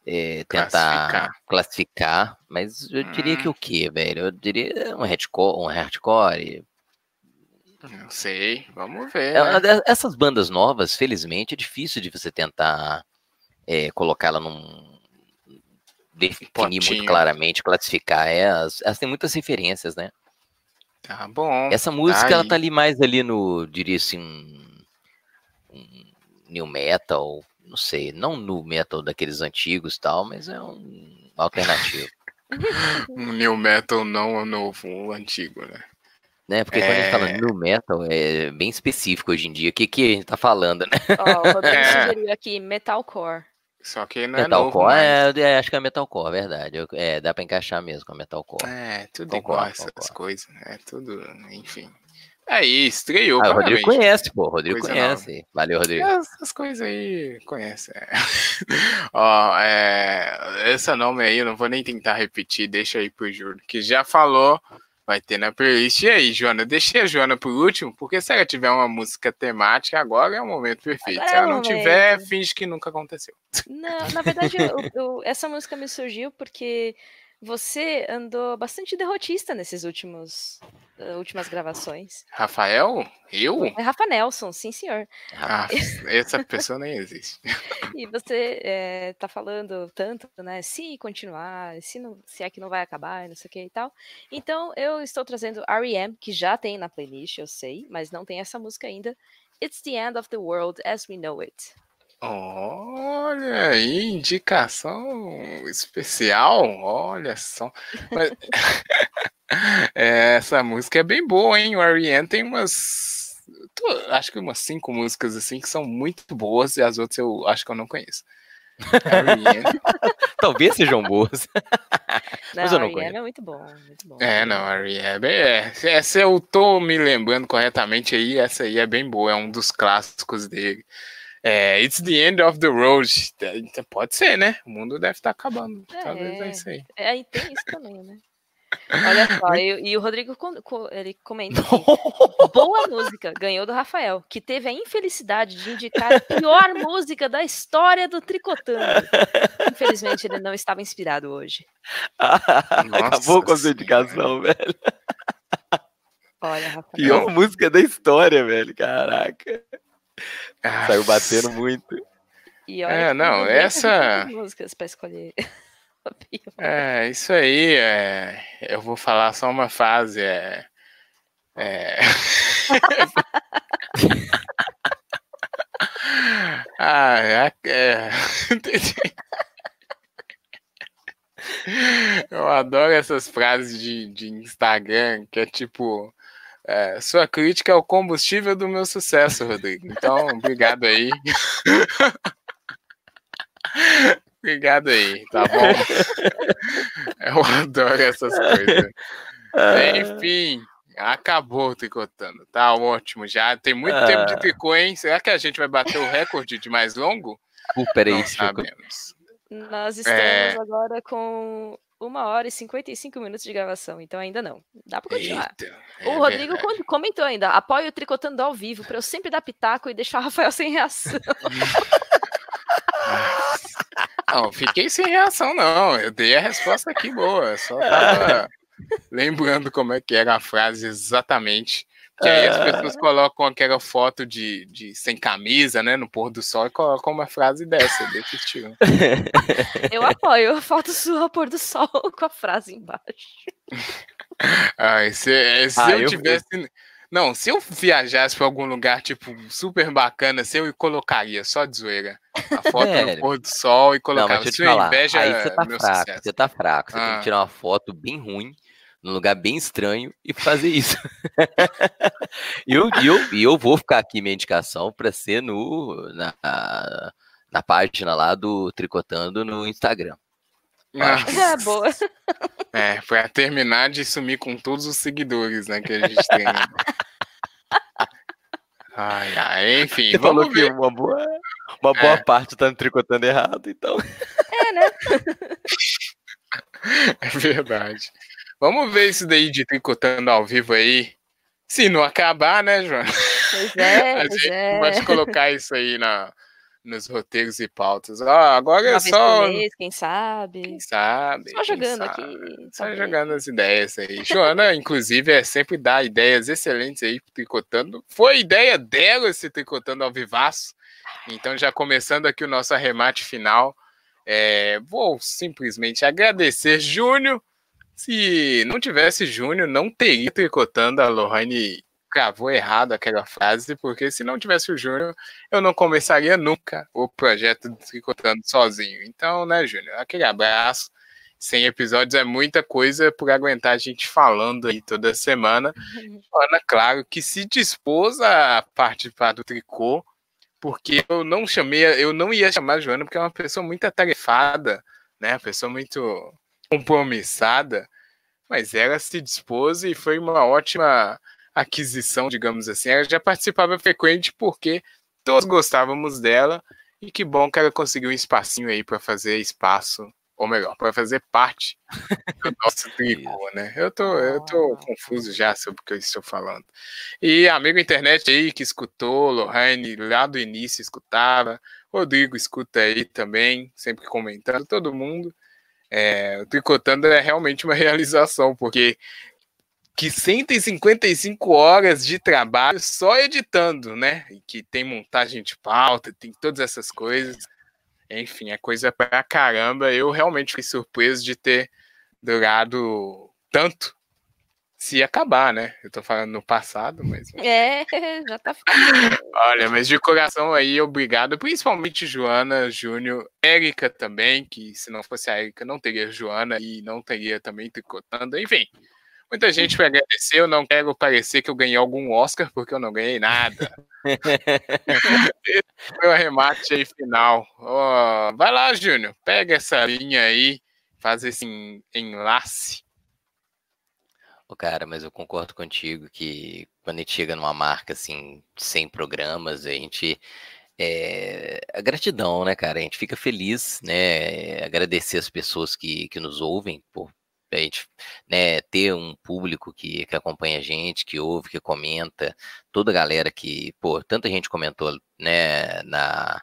é, tentar Classificar. classificar. mas eu diria que Hum. o quê, velho? Eu diria um hardcore, um hardcore. Não sei. Vamos ver. É né? de- Essas bandas novas, felizmente, é difícil de você tentar é, colocá-la num. Definir muito Potinho. claramente, classificar. É, elas, elas têm muitas referências, né? Tá bom. Essa música, ela aí. tá ali mais ali no, diria assim, um, um new metal, não sei, não no metal daqueles antigos e tal, mas é um alternativo, Um new metal não o novo, o antigo, né? né? Porque quando a gente fala É. new metal, é bem específico hoje em dia. O que, que a gente tá falando, né? Ó, o Rodrigo É. sugeriu aqui metalcore. Só que não é novo metalcore, mais. é, é, acho que é metalcore, verdade. Eu- É, dá pra encaixar mesmo com a metalcore. É, tudo Concordo, igual essas concordo. coisas. É tudo, enfim. Aí, estreou. Ah, o Rodrigo conhece, pô, o Rodrigo Coisa conhece. Valeu, Rodrigo. Essas coisas aí conhece. é. Ó, é, esse nome aí eu não vou nem tentar repetir, deixa aí pro Júlio, que já falou, vai ter na playlist. E aí, Joana? Deixei a Joana por último, porque se ela tiver uma música temática, agora é o momento perfeito. Agora se é ela o não momento. tiver, finge que nunca aconteceu. Não, na verdade, eu- eu- essa música me surgiu porque você andou bastante derrotista nesses últimos eh, últimas gravações. Rafael? Eu? É Rafa Nelson, sim senhor. Ah, essa pessoa nem existe. E você eh, tá falando tanto, né? Se continuar, se, não, se é que não vai acabar, e não sei o que e tal. Então eu estou trazendo R.E.M., que já tem na playlist, eu sei, mas não tem essa música ainda. It's the end of the world as we know it. Olha aí, indicação especial. Olha só. Mas- É, Essa música é bem boa, hein? O R.E.M. tem umas. tô- acho que umas cinco músicas assim que são muito boas e as outras eu acho que eu não conheço. Talvez sejam boas. Não, Mas eu não R.E.M. conheço. é muito bom, muito bom. É, não, a Rehab é. Essa eu tô me lembrando corretamente aí, essa aí é bem boa, é um dos clássicos dele. É, It's the End of the Road. É, Pode ser, né? O mundo deve estar acabando. Talvez é É. isso aí. É, aí tem isso também, né? Olha só, e, e o Rodrigo ele comenta aqui, boa música, ganhou do Rafael, que teve a infelicidade de indicar a pior música da história do Tricotando. Infelizmente, ele não estava inspirado hoje. Acabou com a sua indicação, velho. Olha, Rafael. Pior música da história, velho. Caraca. Ah, Saiu batendo muito. E olha É, não, essa- músicas para escolher. É, isso aí, é, eu vou falar só uma frase, é... é... ah, é, é... Eu adoro essas frases de, de Instagram, que é tipo... é, sua crítica é o combustível do meu sucesso, Rodrigo. Então, obrigado aí. obrigado aí, tá bom? Eu adoro essas coisas. Enfim, acabou o tricotando. Tá ótimo já. Tem muito Ah. tempo de tricô, hein? Será que a gente vai bater o recorde de mais longo? Uh, peraí, Não sabemos. Nós estamos É. agora com uma hora e 55 minutos de gravação, então ainda não. Dá para continuar. Eita, O é Rodrigo verdade. com- comentou ainda, apoio o Tricotando ao vivo, para eu sempre dar pitaco e deixar o Rafael sem reação. Não, fiquei sem reação, não. Eu dei a resposta aqui boa. eu Só tava lembrando como é que era a frase exatamente. Que aí as pessoas colocam aquela foto de, de sem camisa, né, no pôr do sol e colocam uma frase dessa, desse estilo. Eu apoio a foto sua pôr do sol com a frase embaixo. Ai, se, se Ah, eu eu- tivesse. Não, se eu viajasse pra algum lugar, tipo, super bacana, assim, eu colocaria só de zoeira. A foto no Sério? pôr do sol e Não, colocava. mas deixa eu te falar. inveja Aí você tá meu fraco, sucesso. você tá fraco. Você tem Ah. que tirar uma foto bem ruim, num lugar bem estranho e fazer isso. e, eu, e, eu, eu vou ficar aqui minha indicação pra ser no, na, na página lá do Tricotando no Instagram. Ah, É, boa. É, pra terminar de sumir com todos os seguidores, né, que a gente tem. Ai, ai, enfim, Você vamos falou que ver. uma boa, uma boa É. parte tá no tricotando errado, então. É, né? É verdade. Vamos ver isso daí de tricotando ao vivo aí. Se não acabar, né, João? Pois é, a gente é. pode colocar isso aí na, nos roteiros e pautas. Ó, agora Uma é só. mês, quem sabe. Quem sabe? Só jogando sabe. aqui. Só talvez. jogando as ideias aí. Joana, inclusive, é sempre dar ideias excelentes aí pro Tricotando. Foi ideia dela esse Tricotando ao vivaço. Então, já começando aqui o nosso arremate final, é, vou simplesmente agradecer Júnior. Se não tivesse Júnior, não teria Tricotando. A Lohane cravou errado aquela frase, porque se não tivesse o Júnior, eu não começaria nunca o projeto do Tricotando sozinho. Então, né, Júnior, aquele abraço. 100 episódios é muita coisa por aguentar a gente falando aí toda semana. Ana, claro, que se dispôs a participar do tricô, porque eu não chamei, eu não ia chamar a Joana, porque é uma pessoa muito atarefada, né? Uma pessoa muito compromissada, mas ela se dispôs e foi uma ótima aquisição, digamos assim. Ela já participava frequente porque todos gostávamos dela e que bom que ela conseguiu um espacinho aí para fazer espaço, ou melhor, para fazer parte do nosso tricô, né? Eu tô, eu tô confuso já sobre o que eu estou falando. E amigo internet aí que escutou, Lohane lá do início escutava, Rodrigo escuta aí também, sempre comentando, todo mundo. É, Tricotando é realmente uma realização, porque que 155 horas de trabalho só editando, né? E que tem montagem de pauta, tem todas essas coisas. Enfim, é coisa pra caramba. Eu realmente fiquei surpreso de ter durado tanto se acabar, né? Eu tô falando no passado, mas. É, já tá ficando. Olha, mas de coração aí, obrigado. Principalmente Joana, Júnior, Érica também, que se não fosse a Érica, não teria Joana e não teria também tricotando. Enfim, Muita gente vai agradecer, eu não quero parecer que eu ganhei algum Oscar, porque eu não ganhei nada. Esse foi o arremate aí final. Ó, vai lá, Júnior, pega essa linha aí, faz esse en- enlace. Cara, mas eu concordo contigo que quando a gente chega numa marca assim, 100 programas, a gente. É, a gratidão, né, cara? A gente fica feliz, né? Agradecer as pessoas que, que nos ouvem, por a gente né, ter um público que, que acompanha a gente, que ouve, que comenta, toda a galera que, pô, tanta gente comentou, né, na,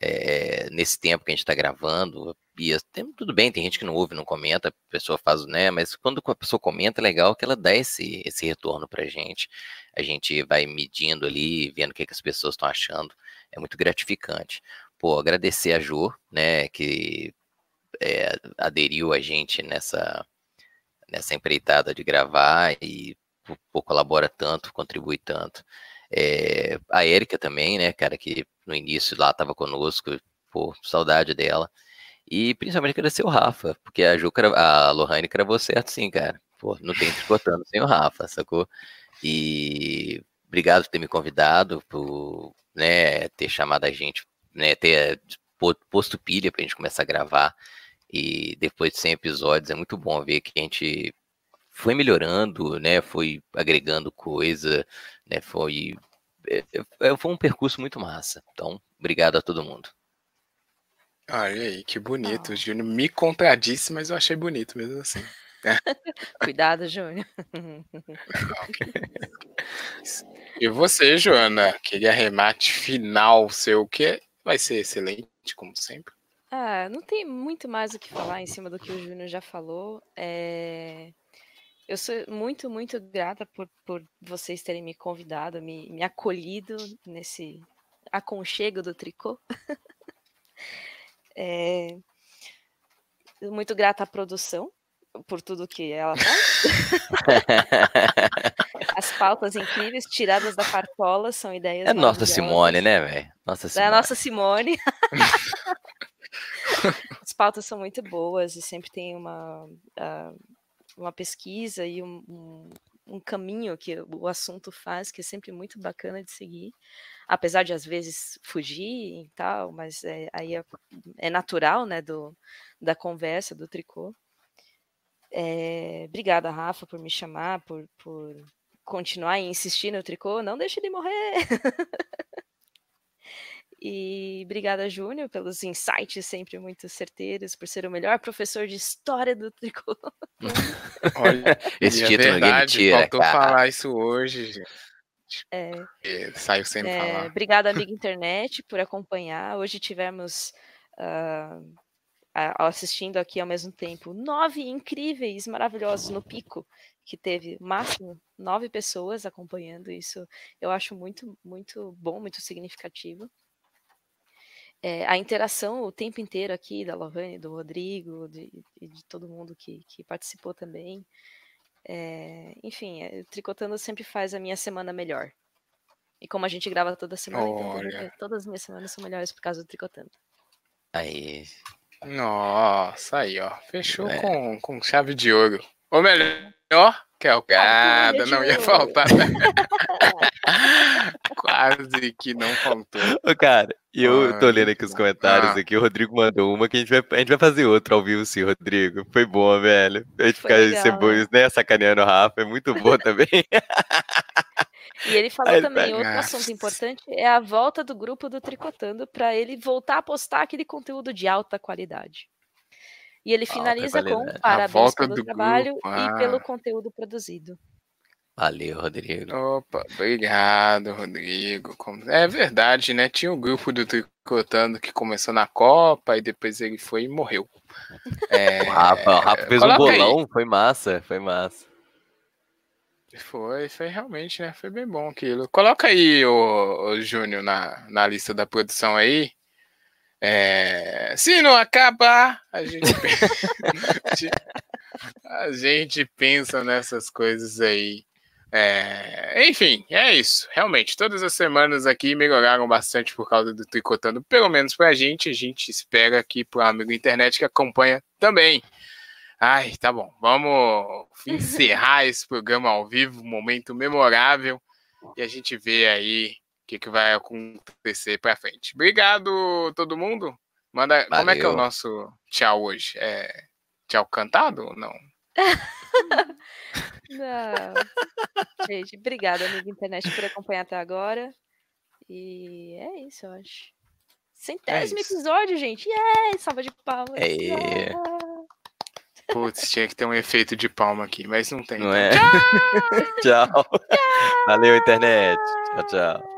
é, nesse tempo que a gente está gravando, e tudo bem, tem gente que não ouve, não comenta, a pessoa faz, né? Mas quando a pessoa comenta, é legal que ela dá esse, esse retorno pra gente. A gente vai medindo ali, vendo o que, que as pessoas estão achando. É muito gratificante. Por agradecer a Jo, né, que é, aderiu a gente nessa, nessa empreitada de gravar e pô, pô, colabora tanto, contribui tanto. É, a Érica também, né, cara, que no início lá estava conosco, pô, saudade dela. E principalmente agradecer o Rafa, porque a Ju, a Lohane cravou certo sim, cara. Pô, não tem tricotando sem o Rafa, sacou? E obrigado por ter me convidado, por né, ter chamado a gente, né, ter po- posto pilha pra gente começar a gravar. E depois de 100 episódios, é muito bom ver que a gente foi melhorando, né, foi agregando coisa, né, foi, foi um percurso muito massa. Então, obrigado a todo mundo. Olha aí, que bonito. Ah. O Júnior me contradisse, mas eu achei bonito mesmo assim. Cuidado, Júnior. E você, Joana, aquele arremate final seu, que vai ser excelente, como sempre. Ah, não tem muito mais o que falar em cima do que o Júnior já falou. É, Eu sou muito, muito grata por, por vocês terem me convidado, me, me acolhido nesse aconchego do tricô. É, Muito grata à produção por tudo que ela faz. As pautas incríveis tiradas da cartola são ideias É nossa. Simone, né, velho? Nossa Da Simone. nossa Simone. As pautas são muito boas e sempre tem uma, ah, uma pesquisa e um, um- um caminho que o assunto faz que é sempre muito bacana de seguir. Apesar de às vezes fugir e tal, mas é, aí é, é natural, né, do, da conversa, do tricô. É, obrigada, Rafa, por me chamar, por, por continuar e insistir no tricô. Não deixe ele morrer! E obrigada, Júnior, pelos insights sempre muito certeiros, por ser o melhor professor de história do tricô. Olha, Esse é título ninguém me verdade, tira, faltou cara. falar isso hoje, gente. É, Saiu sem é, falar. obrigada, amiga internet, por acompanhar. Hoje tivemos a- assistindo aqui ao mesmo tempo nove incríveis, maravilhosos no pico, que teve máximo nove pessoas acompanhando isso. Eu acho muito, muito bom, muito significativo. É, a interação o tempo inteiro aqui da Lohane, do Rodrigo de- e de, todo mundo que, que participou também. É, enfim, é, Tricotando sempre faz a minha semana melhor. E como a gente grava toda semana, então toda- todas as minhas semanas são melhores por causa do Tricotando. Aí, Nossa, aí, ó. Fechou É. com, com chave de ouro. Ou melhor, calcada, de não ia faltar. Quase que não faltou. Cara, e eu tô Ai, lendo aqui os comentários Ah. aqui, o Rodrigo mandou uma que a gente vai, a gente vai fazer outra ao vivo sim, Rodrigo. Foi bom, velho. A gente Foi ficar legal. cebolas, né, sacaneando o Rafa, é muito bom também. E ele falou Aí, também, tá. outro assunto importante é a volta do grupo do Tricotando para ele voltar a postar aquele conteúdo de alta qualidade. E ele Alta finaliza com parabéns pelo trabalho grupo, e ah. pelo conteúdo produzido. Valeu, Rodrigo. Opa, obrigado, Rodrigo. É verdade, né? Tinha o grupo do Tricotando que começou na Copa e depois ele foi e morreu. É, O Rafa, o Rafa fez um coloca aí. bolão, foi massa, foi massa. Foi, foi realmente, né? Foi bem bom aquilo. Coloca aí, o, o Júnior, na, na lista da produção aí. É, se não acabar, a gente, a gente pensa nessas coisas aí. É, enfim, é isso. Realmente, todas as semanas aqui melhoraram bastante por causa do Tricotando, pelo menos pra gente. A gente espera aqui pro amigo internet que acompanha também. Ai, tá bom. Vamos encerrar esse programa ao vivo, um momento memorável, e a gente vê aí o que, que vai acontecer pra frente. Obrigado, todo mundo. Manda, como é que é o Valeu. nosso tchau hoje? É tchau cantado ou não? Não. Gente, obrigada, amigo internet, por acompanhar até agora. E é isso, eu acho. Centésimo isso. episódio, gente. Yeah! Salva de palmas. É. Yeah! Putz, tinha que ter um efeito de palma aqui, mas não tem. Não é? tchau. Valeu, internet. Tchau, tchau.